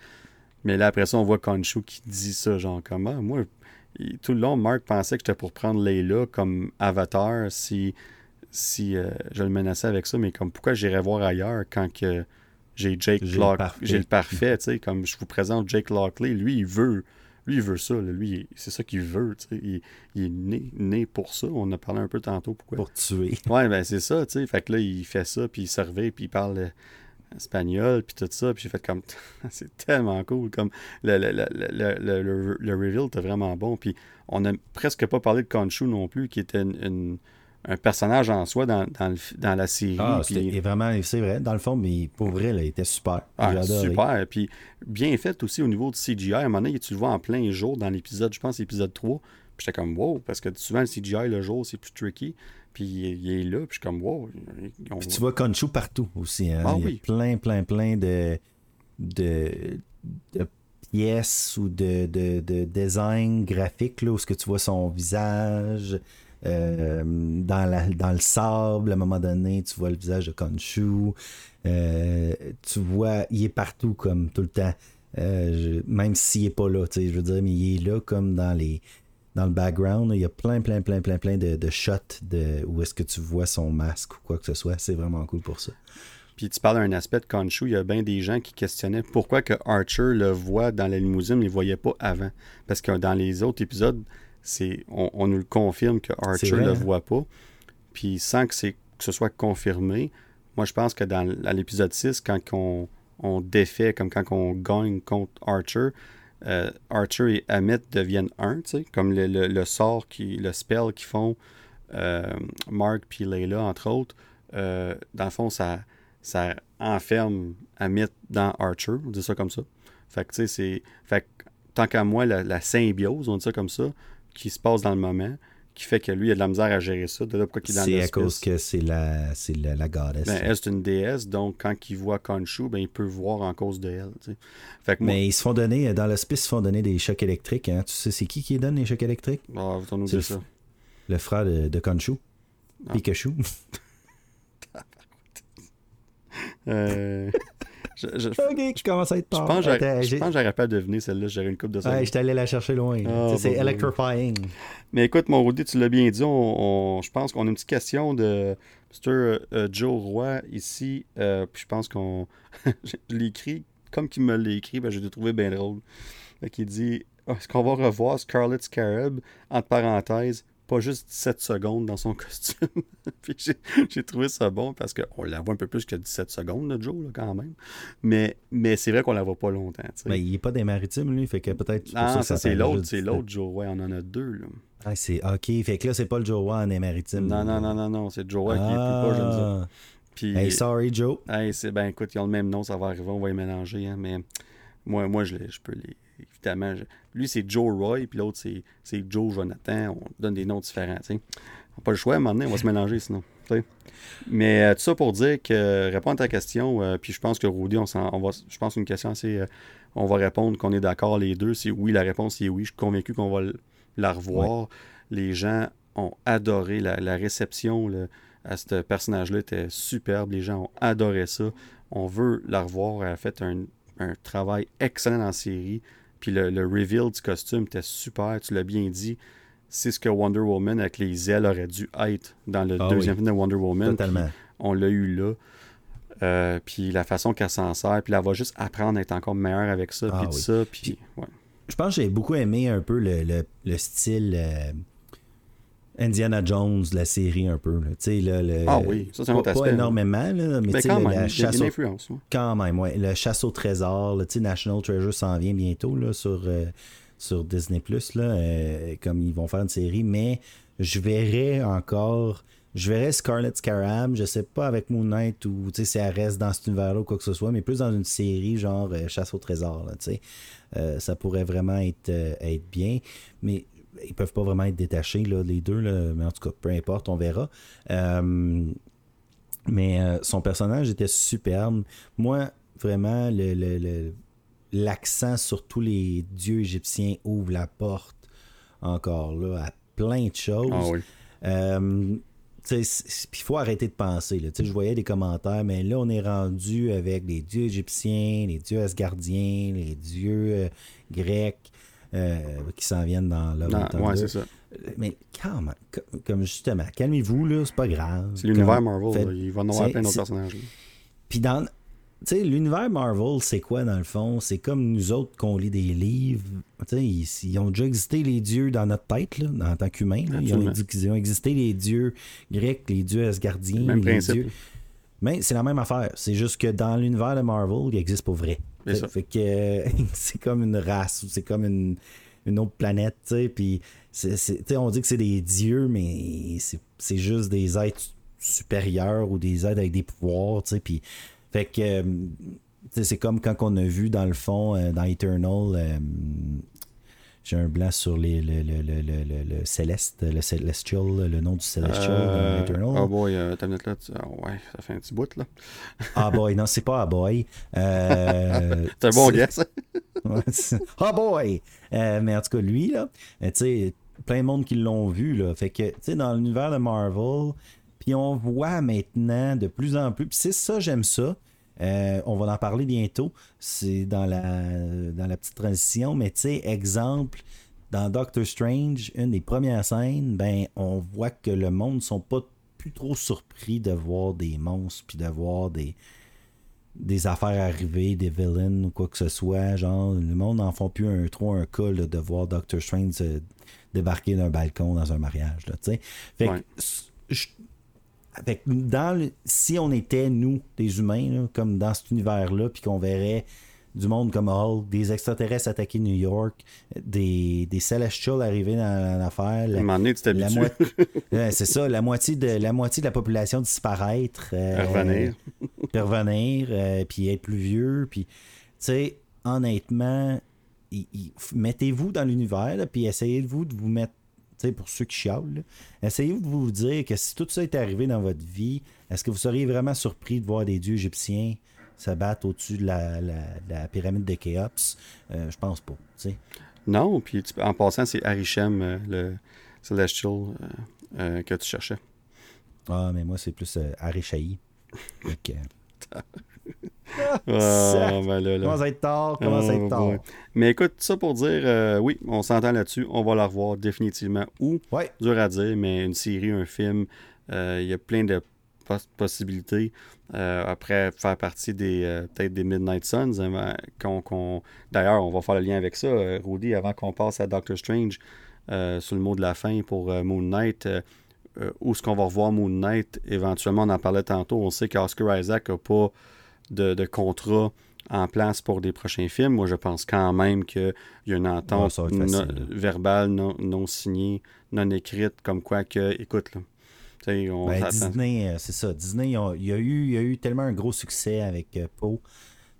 Mais là, après ça, on voit Konshu qui dit ça, genre, comment moi, tout le long, Mark pensait que j'étais pour prendre Layla comme avatar si, si euh, je le menaçais avec ça, mais comme pourquoi j'irais voir ailleurs quand que j'ai Jake Lockley, j'ai le parfait, tu sais, comme je vous présente Jake Lockley, lui il veut, lui il veut ça, lui c'est ça qu'il veut, tu sais, il, il, est né, né pour ça, on a parlé un peu tantôt pourquoi. Pour tuer. Ouais, ben c'est ça, tu sais, fait que là il fait ça, puis il servait, puis il parle espagnol, puis tout ça. Puis j'ai fait comme, [laughs] c'est tellement cool. Comme le, le, le, le, reveal était vraiment bon. Puis on n'a presque pas parlé de Khonshu non plus, qui était une, un personnage en soi dans, dans, dans la série. Ah, puis... vraiment, c'est vrai, dans le fond, mais pour vrai, il était super. Ah, super. Puis bien fait aussi au niveau du CGI. À un moment donné, tu le vois en plein jour dans l'épisode, je pense, l'épisode 3. Puis j'étais comme, wow, parce que souvent, le CGI le jour, c'est plus tricky. Puis il est là, puis je suis comme, wow. Puis tu vois Conchu partout aussi. Hein? Ah, il y a plein, plein, plein de, de, pièces ou de, de, de design graphique là, où ce que tu vois son visage. Euh, dans, la, dans le sable, à un moment donné, tu vois le visage de Conchu. Euh, tu vois, il est partout comme tout le temps. Euh, même s'il n'est pas là, je veux dire, mais il est là comme dans les, dans le background, il y a plein, plein, plein, plein, plein de, de shots de où est-ce que tu vois son masque ou quoi que ce soit. C'est vraiment cool pour ça. Puis tu parles d'un aspect de Khonshu, il y a bien des gens qui questionnaient pourquoi que Archer le voit dans la limousine, mais ne le voyait pas avant. Parce que dans les autres épisodes, c'est on, nous le confirme que Archer ne le hein? voit pas. Puis sans que, que ce soit confirmé, moi je pense que dans l'épisode 6, quand on, on défait, comme quand on gagne contre Archer, euh, Archer et Amit deviennent un, comme le, sort, qui, le spell qu'ils font, euh, Mark puis Layla, entre autres, euh, dans le fond, ça, ça enferme Amit dans Archer, on dit ça comme ça. Fait que. Fait tant qu'à moi, la, symbiose, on dit ça comme ça, qui se passe dans le moment, qui fait que lui, il a de la misère à gérer ça. De là, pourquoi il est dans C'est à cause que c'est la, c'est la, la goddess. Ben, elle, c'est une déesse, donc quand il voit Khonshu, ben, il peut voir en cause de elle. Fait que Mais ils se font donner, dans l'hospice, ils se font donner des chocs électriques. Hein. Tu sais, c'est qui qui donne les chocs électriques? Ah, vous nous dire ça. Le frère de, de Khonshu. Ah. Pikachu. [laughs] euh... Je, je, ok, je commence à être tard. Je pense que j'aurais pas deviné celle-là. J'aurais une coupe de ça. Ouais, j'étais allé la chercher loin. Ah, c'est electrifying. Mais écoute, mon Rudy, tu l'as bien dit. On, je pense qu'on a une petite question de Mr. Euh, Joe Roy ici. Euh, puis je pense qu'on. [laughs] je l'ai écrit comme qu'il me l'a écrit. Ben, je l'ai trouvé bien drôle. Qui dit Est-ce qu'on va revoir Scarlet Scarab Entre parenthèses pas juste 17 secondes dans son [laughs] costume. puis j'ai trouvé ça bon parce qu'on la voit un peu plus que 17 secondes, le Joe, là, quand même. Mais, mais c'est vrai qu'on la voit pas longtemps. Mais il est pas des maritimes, lui, fait que peut-être. Ah, ça, c'est l'autre, c'est l'autre Joe, ouais, on en a deux, là. Ah, c'est OK. Fait que là, c'est pas le Joe en des maritimes. Non, non, non, non, non, c'est Joe Roy qui est plus pas jeune ça. Puis, hey, sorry, Joe. Hey, c'est ben écoute, ils ont le même nom, ça va arriver, on va les mélanger, hein, mais moi, moi je, je peux les évidemment, lui, c'est Joe Roy, puis l'autre, c'est Joe Jonathan. On donne des noms différents. On n'a pas le choix, à un moment donné, on va se mélanger sinon. Mais euh, tout ça pour dire que, répondre à ta question, euh, puis je pense que Rudy, on, on va, je pense une question assez. Euh, on va répondre qu'on est d'accord les deux. C'est oui, la réponse est oui. Je suis convaincu qu'on va la revoir. Les gens ont adoré la, réception à ce personnage-là était superbe. Les gens ont adoré ça. On veut la revoir. Elle a fait un, un travail excellent la série. Puis le, reveal du costume était super, tu l'as bien dit. C'est ce que Wonder Woman avec les ailes aurait dû être dans le ah deuxième film de Wonder Woman. Totalement. On l'a eu là. Euh, puis la façon qu'elle s'en sert, puis elle va juste apprendre à être encore meilleure avec ça, ah puis ça, puis, Je pense que j'ai beaucoup aimé un peu le, style... Euh, Indiana Jones, la série un peu. Là. Là, le, ah oui, ça c'est un autre aspect. Pas énormément, là, mais, mais quand même, la, chasse au... influence. Ouais. Quand même, ouais. Le chasse au trésor, là, National Treasure s'en vient bientôt là, sur, euh, sur Disney+, là, euh, comme ils vont faire une série, mais je verrais encore... Je verrais Scarlet Scarab, je sais pas avec Moon Knight ou si elle reste dans cet univers-là ou quoi que ce soit, mais plus dans une série genre euh, Chasse au trésor. Là, ça pourrait vraiment être, être bien. Mais ils peuvent pas vraiment être détachés, là, les deux, là, mais en tout cas, peu importe, on verra. Euh, mais euh, son personnage était superbe. Moi, vraiment, le, le, le, l'accent sur tous les dieux égyptiens ouvre la porte encore là à plein de choses. Ah oui. Euh, puis il faut arrêter de penser. Là. Je voyais des commentaires, mais là, on est rendu avec les dieux égyptiens, les dieux asgardiens, les dieux euh, grecs euh, qui s'en viennent dans le Non, ouais, c'est ça. Mais même, comme justement, calmez-vous, là, c'est pas grave. C'est l'univers Marvel, fait- il va en avoir plein d'autres personnages. Puis dans. Tu sais, l'univers Marvel, c'est quoi dans le fond? C'est comme nous autres qu'on lit des livres. Tu sais, ils, ils ont déjà existé les dieux dans notre tête, là, en tant qu'humains. Ils ont, qu'ils ont existé les dieux grecs, les dieux asgardiens. Même les principe. dieux- Mais c'est la même affaire. C'est juste que dans l'univers de Marvel, il existe pour vrai. C'est Fait, ça. fait que [laughs] c'est comme une race ou c'est comme une, une autre planète, tu sais. Puis c'est- on dit que c'est des dieux, mais c'est c'est juste des êtres supérieurs ou des êtres avec des pouvoirs, tu sais. Puis fait que euh, c'est comme quand on a vu dans le fond, euh, dans Eternal, euh, j'ai un blanc sur les, le, le, le, le, le- le Céleste, le Celestial, le nom du Celestial Euh, dans Eternal. oh boy, euh, ta minute là, tu- ah ouais, ça fait un petit bout là. Ah boy, non, c'est pas Ah boy. Euh, [laughs] C'est un bon guess. [laughs] Oh boy! Euh, mais en tout cas, lui, là, euh, tu sais, plein de monde qui l'ont vu, là. Fait que, tu sais, dans l'univers de Marvel, puis on voit maintenant de plus en plus, puis c'est ça, j'aime ça. Euh, on va en parler bientôt. C'est dans la, dans la petite transition, mais tu sais, exemple, dans Doctor Strange, une des premières scènes, ben, on voit que le monde sont pas plus trop surpris de voir des monstres, puis de voir des, des affaires arriver, des villains ou quoi que ce soit. Genre, le monde n'en font plus un, trop un cas là, de voir Doctor Strange se débarquer d'un balcon dans un mariage. Là, tu sais. fait Ouais. que, je- fait que dans le- si on était, nous, des humains, là, comme dans cet univers-là, puis qu'on verrait du monde comme Hulk, des extraterrestres attaquer New York, des, des Celestials arriver dans l'affaire, la, la [laughs] Ouais, c'est ça, la moitié de la moitié de la population disparaître, euh, revenir. euh, puis être plus vieux, puis tu sais, honnêtement, mettez-vous dans l'univers, puis essayez-vous de vous mettre, pour ceux qui chialent, là, essayez-vous de vous dire que si tout ça est arrivé dans votre vie, est-ce que vous seriez vraiment surpris de voir des dieux égyptiens se battre au-dessus de la, la- de la pyramide de Khéops? Euh, je pense pas, tu sais. Non, puis en passant, c'est Arishem, euh, le Celestial euh, euh, que tu cherchais. Ah, mais moi, c'est plus Arishaï. [laughs] [laughs] Ah, ben là, là. Commence à être tard, commence à Oh être tard. boy. Mais écoute, ça pour dire, euh, oui, on s'entend là-dessus, on va la revoir définitivement. Ou, Ouais. dur à dire, mais une série, un film, euh, il y a plein de pos- possibilités. Euh, après, faire partie des peut-être des Midnight Suns. hein, qu'on- qu'on- D'ailleurs, on va faire le lien avec ça, Rudy, avant qu'on passe à Doctor Strange, sur le mot de la fin pour Moon Knight. où est-ce qu'on va revoir Moon Knight? Éventuellement on en parlait tantôt on sait qu'Oscar Isaac n'a pas de, de contrat en place pour des prochains films moi je pense quand même qu'il y a une entente ça verbale non, non signée non écrite comme quoi que écoute là on Ben, Disney, euh, c'est ça. Disney, il y, a eu, il y a eu tellement un gros succès avec euh, Poe.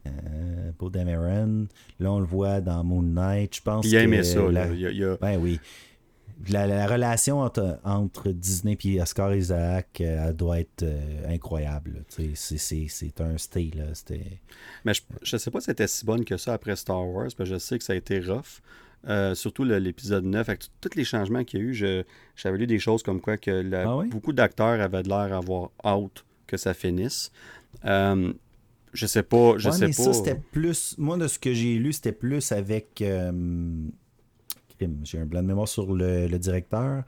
Euh, Poe Dameron. Là, on le voit dans Moon Knight. Je pense il a que aimé ça la- là. Il y a- il y a- Ben oui. La, la relation entre, entre Disney et Oscar Isaac, euh, elle doit être euh, incroyable. C'est un. C'était- Mais je, je sais pas si c'était si bonne que ça après Star Wars, parce que je sais que ça a été rough. Euh, surtout l'épisode 9. Avec tous les changements qu'il y a eu, j'avais lu des choses comme quoi que la- Ah oui? beaucoup d'acteurs avaient de l'air d'avoir hâte que ça finisse. Euh, je sais pas. Je Ouais, sais mais pas. ça, c'était plus. Moi, de ce que j'ai lu, c'était plus avec. Euh, crime, J'ai un blanc de mémoire sur le, le directeur.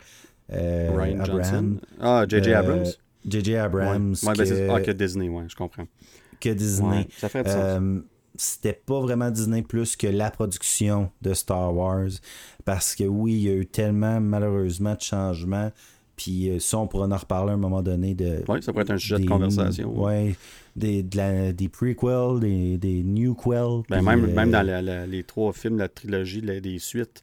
euh, Ryan Abraham. Johnson. Ah, J.J. Euh, Abrams? J.J. Abrams. Ouais, ben, que, ah, que Disney, ouais, je comprends. que Disney. Ouais, ça fait. Euh, c'était pas vraiment Disney plus que la production de Star Wars. Parce que oui, il y a eu tellement malheureusement de changements. Puis ça, on pourra en reparler à un moment donné. De, oui, ça pourrait être un sujet de conversation. Oui, des, des prequels, des, des newquels. Ben, même, même dans les trois films, la trilogie, des suites,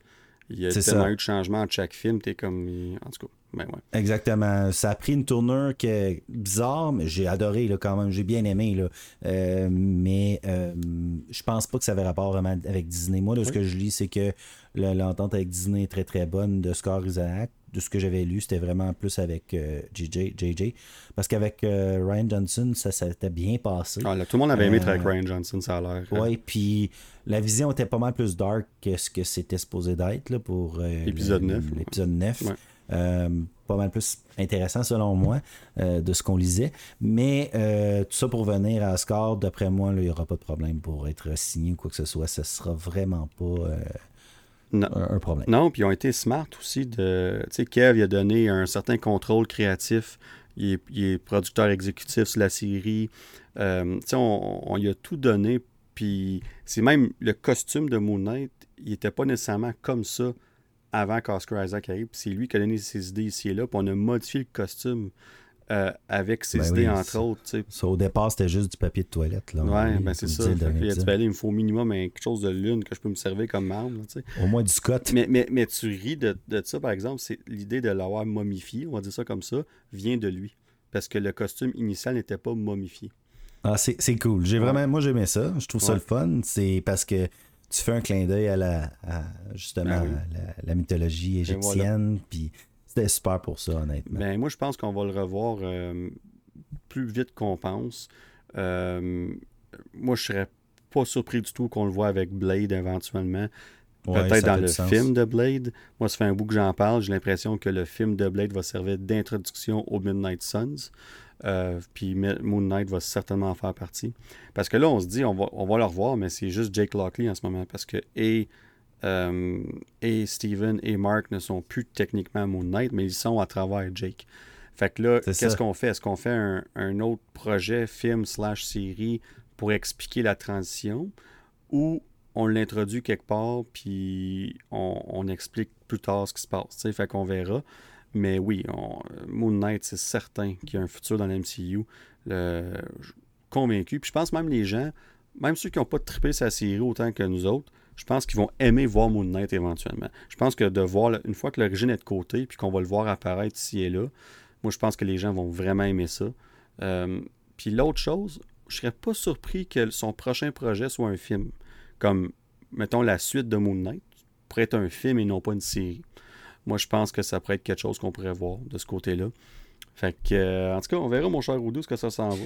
il y a tellement eu de changements entre chaque film. T'es comme. En tout cas. Ben Exactement. Ça a pris une tournure qui est bizarre, mais j'ai adoré là, quand même. J'ai bien aimé. Là. Euh, mais euh, je pense pas que ça avait rapport vraiment avec Disney. Moi, de ce que je lis, c'est que l'entente avec Disney est très très bonne de Scar Isaac. De ce que j'avais lu, c'était vraiment plus avec JJ, euh, Parce qu'avec Ryan Johnson, ça s'était bien passé. Ah, tout le monde avait aimé avec Ryan Johnson, ça a l'air. Oui, puis la vision était pas mal plus dark que ce que c'était supposé d'être pour l'épisode 9. L'épisode 9. Euh, pas mal plus intéressant selon moi euh, de ce qu'on lisait. Mais euh, tout ça pour venir à Score, d'après moi, il n'y aura pas de problème pour être signé ou quoi que ce soit. Ce sera vraiment pas Un, problème. Non, puis ils ont été smart aussi. de Tu sais, Kev il a donné un certain contrôle créatif. Il est, producteur exécutif sur la série. tu sais, on, on, lui a tout donné. Puis c'est même le costume de Moon Knight, il n'était pas nécessairement comme ça avant qu'Oscar Isaac arrive. C'est lui qui a donné ses idées ici et là. Puis on a modifié le costume euh, avec ses ben idées, entre autres. au départ, c'était juste du papier de toilette. Là, ouais, ben c'est ça. il, a dit, il me faut au minimum quelque chose de lune que je peux me servir comme marbre. Au moins du Scott. Mais, mais, mais tu ris de, de ça, par exemple. c'est L'idée de l'avoir momifié, on va dire ça comme ça, vient de lui. Parce que le costume initial n'était pas momifié. Ah, c'est cool. J'ai vraiment, moi j'aimais ça. Je trouve ça le fun. C'est parce que tu fais un clin d'œil à la justement ben la, mythologie égyptienne. Puis c'était super pour ça, honnêtement. Ben, moi, je pense qu'on va le revoir euh, plus vite qu'on pense. Euh, moi, je serais pas surpris du tout qu'on le voit avec Blade éventuellement. Peut-être dans le film de Blade. Moi, ça fait un bout que j'en parle. J'ai l'impression que le film de Blade va servir d'introduction au Midnight Suns. Euh, puis Moon Knight va certainement en faire partie. Parce que là, on se dit, on va, on va le revoir, mais c'est juste Jake Lockley en ce moment. Parce que et, euh, et Steven et Mark ne sont plus techniquement Moon Knight, mais ils sont à travers Jake. Fait que là, qu'est-ce qu'on fait? Est-ce qu'on fait un, autre projet, film slash série pour expliquer la transition? Ou on l'introduit quelque part puis on, explique plus tard ce qui se passe? Fait qu'on verra. Mais oui, Moon Knight, c'est certain qu'il y a un futur dans l'MCU. Convaincu. Puis je pense même les gens, même ceux qui n'ont pas trippé sa série autant que nous autres, je pense qu'ils vont aimer voir Moon Knight éventuellement. Je pense que de voir, une fois que l'origine est de côté, puis qu'on va le voir apparaître ici et là, moi je pense que les gens vont vraiment aimer ça. Euh, puis l'autre chose, je serais pas surpris que son prochain projet soit un film. Comme, mettons, la suite de Moon Knight pourrait être un film et non pas une série. Moi, je pense que ça pourrait être quelque chose qu'on pourrait voir de ce côté-là. Euh, en tout cas, on verra, mon cher Oudou, ce que ça s'en va.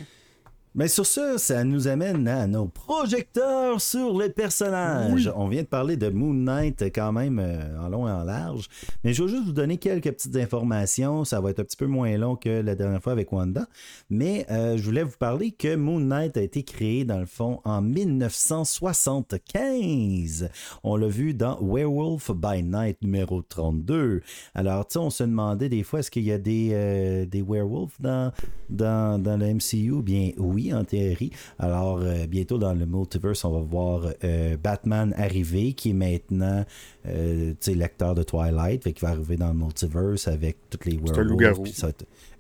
Mais sur ce, ça nous amène à nos projecteurs sur les personnages. On vient de parler de Moon Knight quand même euh, en long et en large. Mais je vais juste vous donner quelques petites informations. Ça va être un petit peu moins long que la dernière fois avec Wanda. Mais euh, je voulais vous parler que Moon Knight a été créé dans le fond en 1975. On l'a vu dans Werewolf by Night numéro 32. Alors, tu sais, on se demandait des fois, est-ce qu'il y a des, euh, des werewolves dans, dans, dans le MCU? Bien oui en théorie. Alors, euh, bientôt dans le multiverse, on va voir euh, Batman arriver, qui est maintenant euh, l'acteur de Twilight, fait va arriver dans le multiverse avec toutes les werewolves.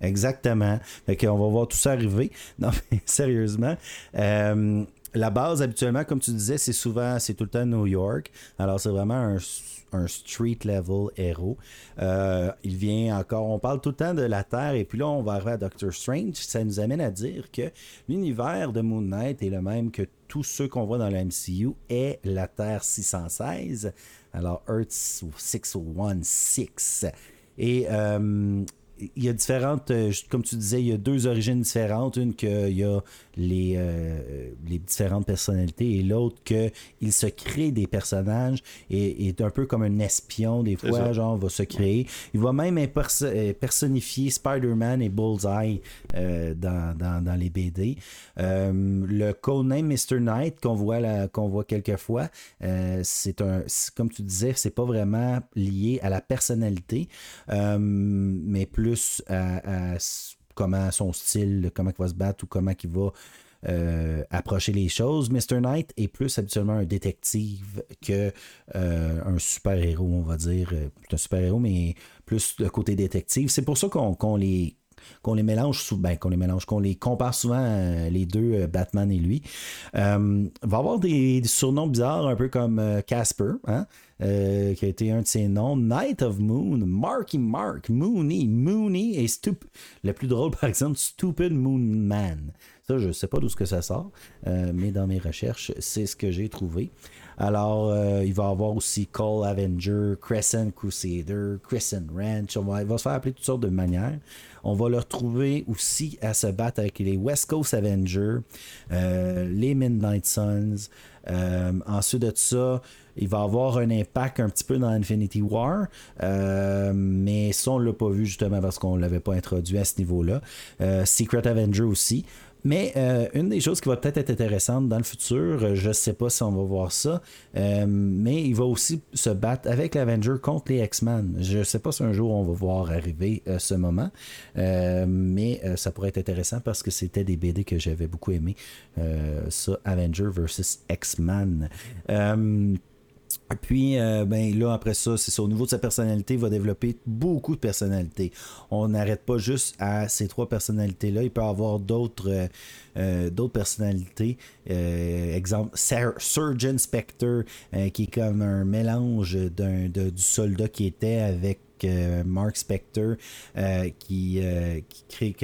Exactement. Fait qu'on va voir tout ça arriver. [laughs] Non, mais sérieusement. la base, habituellement, comme tu disais, c'est souvent, c'est tout le temps New York. Alors, c'est vraiment un un street level héros. Euh, il vient encore, on parle tout le temps de la Terre, et puis là, on va arriver à Doctor Strange. Ça nous amène à dire que l'univers de Moon Knight est le même que tous ceux qu'on voit dans la MCU est la Terre 616. Alors, Earth 616. Et euh, il y a différentes, euh, comme tu disais, il y a deux origines différentes. Une qu'il y a les, euh, les différentes personnalités et l'autre qu'il se crée des personnages et est un peu comme un espion des fois, genre va se créer. Il va même euh, personnifier Spider-Man et Bullseye dans, dans, dans, les BD. le codename Mr. Knight qu'on voit, qu'on voit quelquefois, c'est un, comme tu disais, c'est pas vraiment lié à la personnalité, mais plus à, comment son style, comment il va se battre ou comment il va approcher les choses. Mr. Knight est plus habituellement un détective que un super-héros, on va dire. un super-héros, mais plus le côté détective. C'est pour ça qu'on les qu'on les mélange souvent, qu'on les mélange, qu'on les compare souvent euh, les deux, euh, Batman et lui. Euh, va avoir des, surnoms bizarres, un peu comme Casper, hein, qui a été un de ses noms. Night of Moon, Marky Mark, Mooney, Mooney et Stupid. Le plus drôle, [laughs] par exemple, Stupid Moon Man. Ça, je ne sais pas d'où ça sort, mais dans mes recherches, c'est ce que j'ai trouvé. Alors, il va avoir aussi Call Avenger, Crescent Crusader, Crescent Ranch. il va se faire appeler toutes sortes de manières. On va le retrouver aussi à se battre avec les West Coast Avengers, euh, les Midnight Suns. Euh, ensuite de ça, il va avoir un impact un petit peu dans Infinity War, euh, mais ça, on ne l'a pas vu justement parce qu'on ne l'avait pas introduit à ce niveau-là. Secret Avenger aussi. Mais euh, une des choses qui va peut-être être intéressante dans le futur, euh, je ne sais pas si on va voir ça, euh, mais il va aussi se battre avec l'Avenger contre les X-Men. Je ne sais pas si un jour on va voir arriver ce moment, mais ça pourrait être intéressant parce que c'était des BD que j'avais beaucoup aimé. ça, Avenger versus X-Men. Puis, euh, ben là, après ça, c'est ça. Au niveau de sa personnalité, il va développer beaucoup de personnalités. On n'arrête pas juste à ces trois personnalités-là. Il peut avoir d'autres euh, euh, d'autres personnalités. exemple, Surgeon Spectre, qui est comme un mélange d'un, du soldat qui était avec Mark Spector qui, qui crée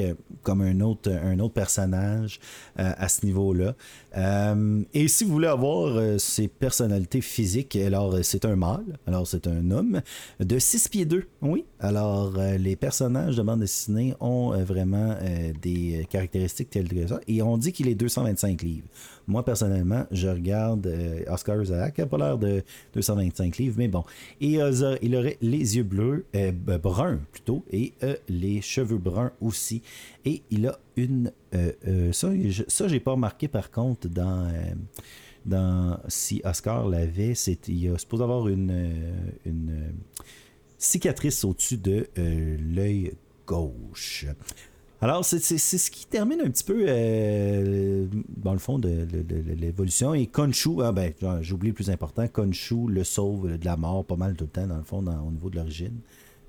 comme un autre, un autre personnage à ce niveau-là. Euh, et si vous voulez avoir euh, ses personnalités physiques, alors euh, c'est un mâle, alors c'est un homme de 6 pieds 2, oui. Alors les personnages de bande dessinée ont vraiment des caractéristiques telles que ça. Et on dit qu'il est 225 livres. Moi, personnellement, je regarde Oscar Isaac, qui n'a pas l'air de 225 livres, mais bon. Et il aurait les yeux bleus, bruns plutôt, et les cheveux bruns aussi. Et il a une. Euh, euh, ça, ça j'ai pas remarqué par contre dans. Euh, dans si Oscar l'avait, il a supposé avoir une, une cicatrice au-dessus de l'œil gauche. Alors, c'est ce qui termine un petit peu, dans le fond, de, l'évolution. Et Konshu, ah ben, j'ai oublié le plus important, Konshu le sauve de la mort pas mal tout le temps, dans le fond, au niveau de l'origine.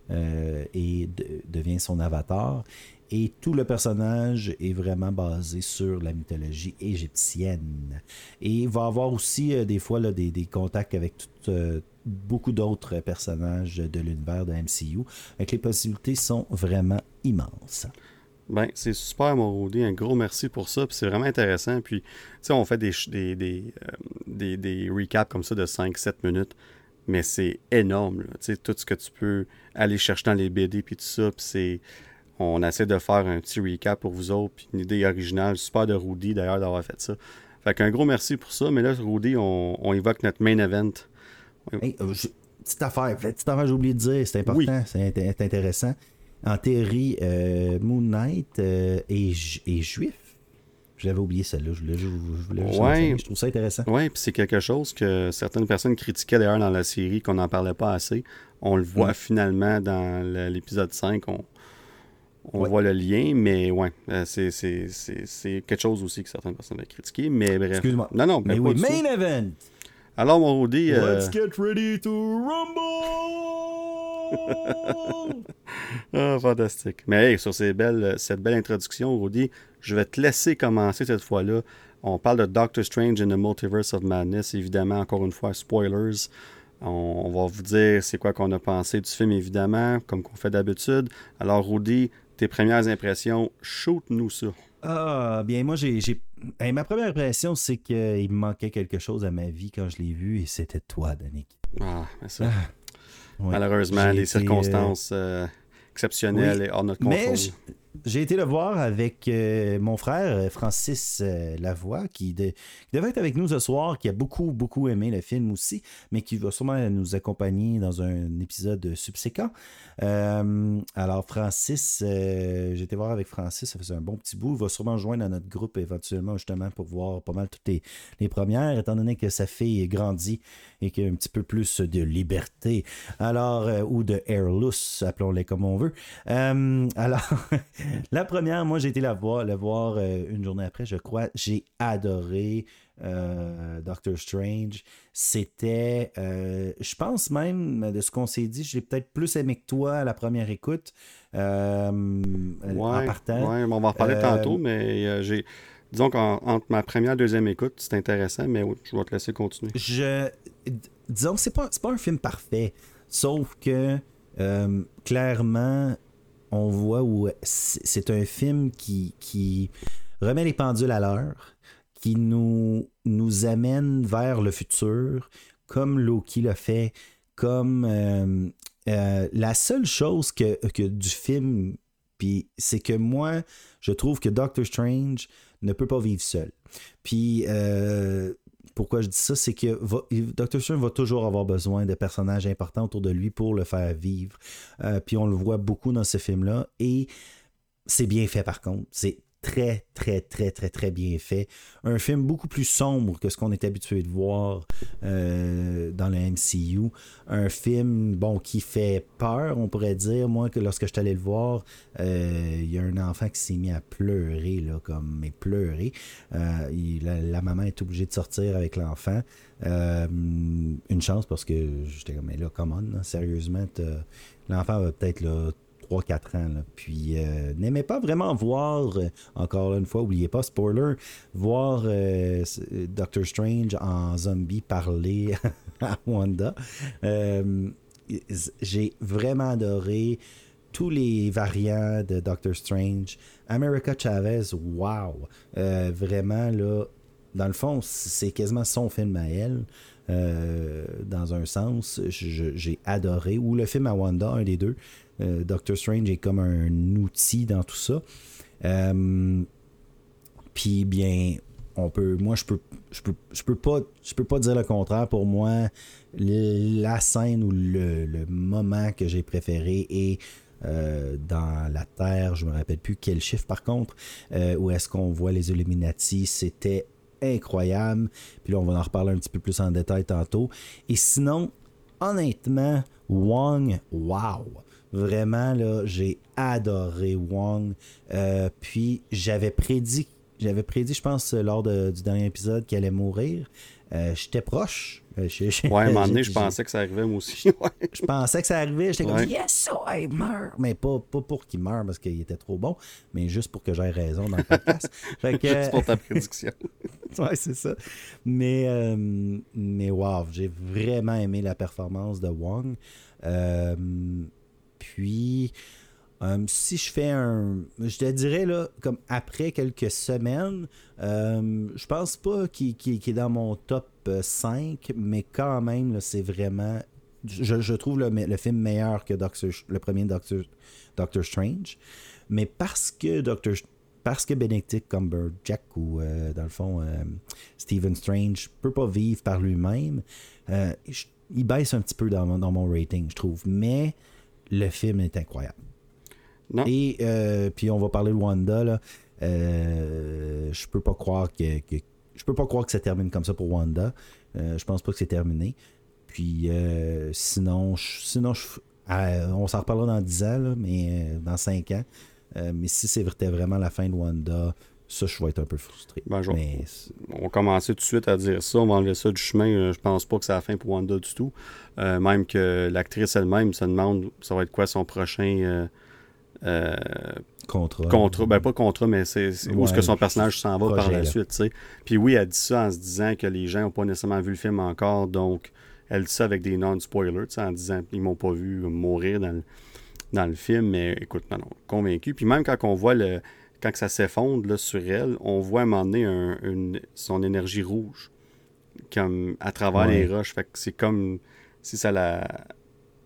et devient son avatar. Et tout le personnage est vraiment basé sur la mythologie égyptienne. Et va avoir aussi euh, des fois là, des, contacts avec euh, beaucoup d'autres personnages de l'univers de MCU. Donc les possibilités sont vraiment immenses. Ben, c'est super, Morodi. Un gros merci pour ça. Puis c'est vraiment intéressant. Puis, tu sais, on fait des, des, des, euh, des, des, recaps comme ça de 5-7 minutes. Mais c'est énorme. Tu sais, tout ce que tu peux aller chercher dans les BD. Puis tout ça. Puis c'est on essaie de faire un petit recap pour vous autres, puis une idée originale, super de Rudy d'ailleurs d'avoir fait ça. Fait qu'un gros merci pour ça, mais là, Rudy, on, évoque notre main event. Hey, euh, petite affaire, petite affaire, j'ai oublié de dire, c'est important, c'est intéressant. En théorie, euh, Moon Knight euh, est, juif. Je l'avais oublié celle-là, je voulais, je, ouais, je trouve ça intéressant. Oui, puis c'est quelque chose que certaines personnes critiquaient d'ailleurs dans la série, qu'on n'en parlait pas assez. On le voit finalement dans l'épisode 5. On, on voit le lien, mais ouais, euh, c'est quelque chose aussi que certaines personnes ont critiqué. Mais bref. Excuse-moi. Non, non, mais oui, main event. Alors, mon Rudy. Euh, Let's get ready to rumble! [laughs] ah, fantastique. Mais hey, sur ces belles, cette belle introduction, Rudy, je vais te laisser commencer cette fois-là. On parle de Doctor Strange in the Multiverse of Madness. Évidemment, encore une fois, spoilers. On, va vous dire c'est quoi qu'on a pensé du film, évidemment, comme qu'on fait d'habitude. Alors, Rudy, tes premières impressions, shoot-nous ça. Ah, bien, moi, j'ai. ma première impression, c'est qu'il me manquait quelque chose à ma vie quand je l'ai vu, et c'était toi, Danick. Ah, mais ça. Ah, Malheureusement, les circonstances euh, exceptionnelles et hors notre contrôle. J'ai été le voir avec euh, mon frère euh, Francis euh, Lavoie, qui, devait être avec nous ce soir, qui a beaucoup, beaucoup aimé le film aussi, mais qui va sûrement nous accompagner dans un épisode subséquent. Alors, Francis, j'ai été voir avec Francis, ça faisait un bon petit bout. Il va sûrement joindre à notre groupe éventuellement, justement, pour voir pas mal toutes les, premières, étant donné que sa fille grandit et qu'il y a un petit peu plus de liberté. Alors, ou de airless, appelons-les comme on veut. alors. [laughs] La première, moi, j'ai été la voir, le voir euh, une journée après, je crois. J'ai adoré euh, Doctor Strange. C'était, euh, je pense même, de ce qu'on s'est dit, j'ai peut-être plus aimé que toi à la première écoute. en partant. Ouais, on va en reparler tantôt, mais j'ai. Disons qu'entre ma première et deuxième écoute, c'est intéressant, mais je vais te laisser continuer. Je. Disons que c'est pas, pas un film parfait. Sauf que clairement, on voit où c'est un film qui, qui remet les pendules à l'heure, qui nous, nous amène vers le futur, comme Loki l'a fait, comme euh, euh, la seule chose que, que du film, puis c'est que moi, je trouve que Doctor Strange ne peut pas vivre seul. Puis euh, pourquoi je dis ça, c'est que Doctor Strange va toujours avoir besoin de personnages importants autour de lui pour le faire vivre. Puis on le voit beaucoup dans ce film-là. Et c'est bien fait par contre. C'est très, très, très, très, très bien fait. Un film beaucoup plus sombre que ce qu'on est habitué de voir euh, dans le MCU. Un film, bon, qui fait peur, on pourrait dire. Moi, que lorsque je suis allé le voir, euh, il y a un enfant qui s'est mis à pleurer, là, comme, mais pleurer. Euh, la, maman est obligée de sortir avec l'enfant. une chance parce que j'étais comme, mais là, come on, sérieusement, l'enfant va peut-être là, 3-4 ans. Puis euh, n'aimait pas vraiment voir, euh, encore une fois, oubliez pas, spoiler, voir euh, Doctor Strange en zombie parler [laughs] à Wanda. J'ai vraiment adoré tous les variants de Doctor Strange. America Chavez, wow! vraiment, là, dans le fond, c'est quasiment son film à elle. dans un sens, j'ai adoré. Ou le film à Wanda, un des deux. Euh, Doctor Strange est comme un outil dans tout ça. Euh, puis bien, on peut, moi je peux, je peux, je peux pas, je peux pas dire le contraire. Pour moi, la scène ou le, moment que j'ai préféré est euh, dans la Terre, je me rappelle plus quel chiffre par contre, où est-ce qu'on voit les Illuminati, c'était incroyable. Puis là, on va en reparler un petit peu plus en détail tantôt. Et sinon, honnêtement, Wong, wow! Vraiment, là, j'ai adoré Wong. Euh, puis j'avais prédit, j'avais prédit, je pense, lors du dernier épisode qu'il allait mourir. Euh, j'étais proche. Euh, ouais, à un moment donné, je pensais que ça arrivait, moi aussi. [laughs] je pensais que ça arrivait. J'étais comme, yes, oh, il meurt. Mais pas, pas pour qu'il meure parce qu'il était trop bon, mais juste pour que j'aie raison dans le podcast. [laughs] juste pour ta prédiction. [laughs] ouais, c'est ça. Mais, mais wow, j'ai vraiment aimé la performance de Wong. Euh, puis, euh, si je fais un. Je te dirais, là, comme après quelques semaines, euh, je pense pas qu'il est dans mon top 5, mais quand même, c'est vraiment. Je, trouve le, film meilleur que le premier Doctor, Doctor Strange. Mais parce que Doctor parce que Benedict Cumberbatch ou euh, dans le fond Stephen Strange peut pas vivre par lui-même, il baisse un petit peu dans, dans mon rating, je trouve. Mais le film est incroyable. Et euh, puis on va parler de Wanda là. Euh, je peux pas croire que, je peux pas croire que ça termine comme ça pour Wanda. Euh, je pense pas que c'est terminé. Puis sinon, sinon on s'en reparlera dans 10 ans, mais dans 5 ans. mais si c'était vraiment la fin de Wanda, ça, je vais être un peu frustré. Ben, on va commencer tout de suite à dire ça. On va enlever ça du chemin. Euh, je pense pas que c'est la fin pour Wanda du tout. Euh, même que l'actrice elle-même se demande ça va être quoi son prochain euh, contrat. Contrat. Ben, pas contrat, mais c'est où est-ce que son personnage s'en va par la suite. Puis oui, elle dit ça en se disant que les gens n'ont pas nécessairement vu le film encore. Donc, elle dit ça avec des non-spoilers, en disant qu'ils m'ont pas vu mourir dans le, dans le film. Mais écoute, non, non, convaincu. Puis même quand on voit le quand ça s'effondre sur elle, on voit à un moment donné son énergie rouge comme à travers les roches. Fait que c'est comme si ça la,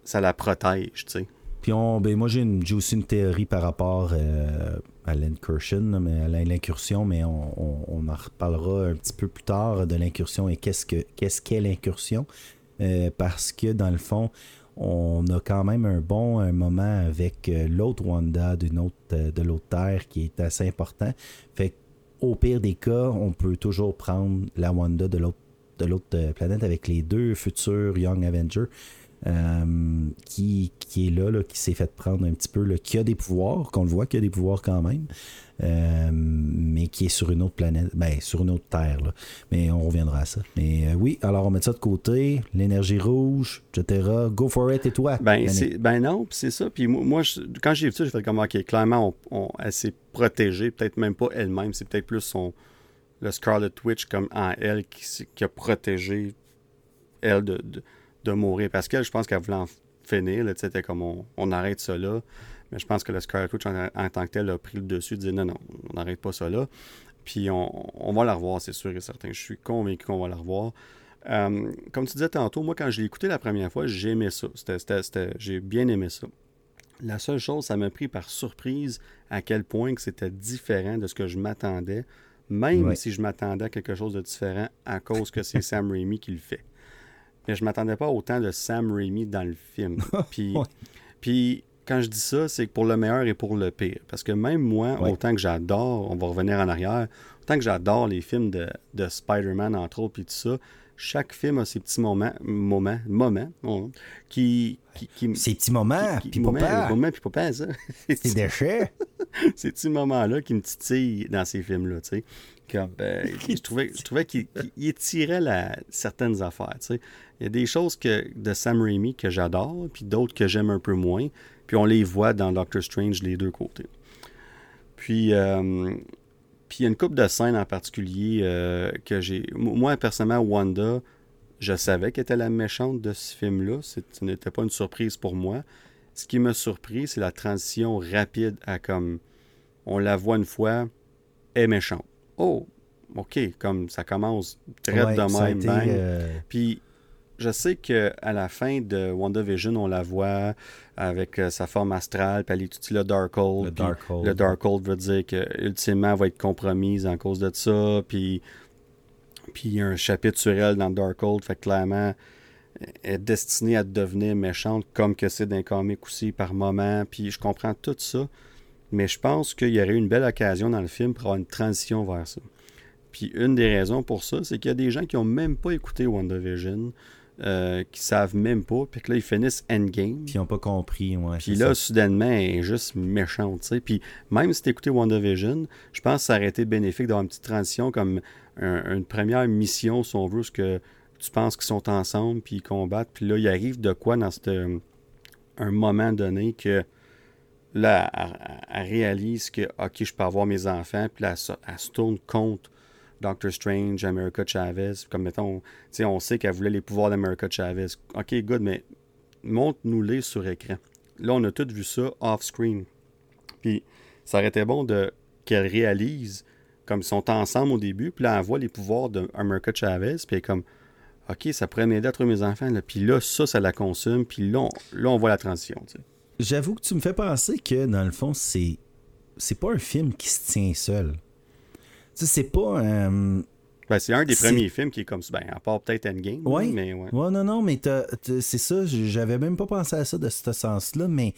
ça la protège, tu sais. Puis on, ben moi j'ai aussi une théorie par rapport euh, à l'incursion, mais à l'incursion, mais on, en reparlera un petit peu plus tard de l'incursion et qu'est-ce que qu'est-ce qu'est l'incursion. Euh, parce que dans le fond, on a quand même un bon un moment avec euh, l'autre Wanda d'une autre, de l'autre Terre qui est assez important. Fait au pire des cas, on peut toujours prendre la Wanda de l'autre de l'autre euh, planète avec les deux futurs Young Avengers. euh, qui, qui est là, là qui s'est fait prendre un petit peu, là, qui a des pouvoirs, qu'on le voit qu'il a des pouvoirs quand même, euh, mais qui est sur une autre planète, ben, sur une autre Terre. Là. Mais on reviendra à ça. Mais euh, oui, alors on met ça de côté, l'énergie rouge, etc. Go for it et toi? Ben, ben non, c'est ça. Puis moi, quand j'ai vu ça, j'ai fait comme, OK, clairement, on, elle s'est protégée, peut-être même pas elle-même, c'est peut-être plus son le Scarlet Witch comme en elle qui, a protégé elle de mourir. Parce qu'elle, je pense qu'elle voulait en finir. C'était comme on, arrête ça. Mais je pense que le Scarlet Witch en, tant que tel a pris le dessus, dit non, non, on n'arrête pas ça. Puis on, va la revoir, c'est sûr et certain. Je suis convaincu qu'on va la revoir. Euh, comme tu disais tantôt, moi, quand je l'ai écouté la première fois, j'ai aimé ça. j'ai bien aimé ça. La seule chose, ça m'a pris par surprise à quel point c'était différent de ce que je m'attendais, même si je m'attendais à quelque chose de différent à cause que c'est [laughs] Sam Raimi qui le fait. Mais je m'attendais pas autant de Sam Raimi dans le film. [laughs] Puis, puis quand je dis ça, c'est pour le meilleur et pour le pire. Parce que même moi, autant que j'adore, on va revenir en arrière, autant que j'adore les films de, de Spider-Man, entre autres, puis tout ça, chaque film a ses petits moments, moments, moments, qui, qui, Ces petits moments, puis papa. Moments, puis papa, ça. [laughs] Ces déchets. [laughs] Ces petits moments-là qui me titillent dans ces films-là, tu sais. Ben, [laughs] je trouvais, je trouvais qu'il étirait la, certaines affaires. Il y a des choses que, de Sam Raimi que j'adore, puis d'autres que j'aime un peu moins. Puis on les voit dans Doctor Strange les deux côtés. Puis, euh, puis il y a une couple de scènes en particulier euh, que j'ai. Moi, personnellement, Wanda, je savais qu'elle était la méchante de ce film-là. Ce n'était pas une surprise pour moi. Ce qui m'a surpris, c'est la transition rapide à comme. On la voit une fois, elle est méchante oh, OK, comme ça commence très de même. Euh, Puis je sais qu'à la fin de WandaVision, on la voit avec euh, sa forme astrale, puis elle étudie le Darkhold. Le Darkhold. Le Darkhold veut dire qu'ultimement, elle va être compromise en cause de ça. Puis, il y a un chapitre sur elle dans Darkhold, fait clairement, elle est destinée à devenir méchante, comme que c'est d'un comic aussi par moment. Puis je comprends tout ça. Mais je pense qu'il y aurait une belle occasion dans le film pour avoir une transition vers ça. Puis une des raisons pour ça, c'est qu'il y a des gens qui n'ont même pas écouté WandaVision, euh, qui savent même pas, puis que là, ils finissent Endgame. Puis ils n'ont pas compris, ouais. Puis là, soudainement, elle est juste méchante, tu sais. Puis même si tu écouté WandaVision, je pense que ça aurait été bénéfique d'avoir une petite transition comme une première mission, si on veut, ce que tu penses qu'ils sont ensemble, puis ils combattent. Puis là, il arrive de quoi dans un moment donné que là, elle, réalise que, OK, je peux avoir mes enfants, puis là, elle, se tourne contre Doctor Strange, America Chavez. Comme, mettons, on sait qu'elle voulait les pouvoirs d'America Chavez. OK, good, mais montre-nous-les sur écran. Là, on a tout vu ça off-screen. Puis, ça aurait été bon qu'elle réalise, comme ils sont ensemble au début, puis là, elle voit les pouvoirs d'America Chavez, puis elle est comme, OK, ça pourrait m'aider à trouver mes enfants. Puis là, ça, ça la consomme, puis là, on, voit la transition. J'avoue que tu me fais penser que, dans le fond, c'est c'est pas un film qui se tient seul. Sais, c'est pas un... Ben, c'est un des premiers films qui est comme ça. Ben, à part peut-être Endgame. Oui, mais ouais. ouais. non, non, mais c'est ça. J'avais même pas pensé à ça de ce sens-là, mais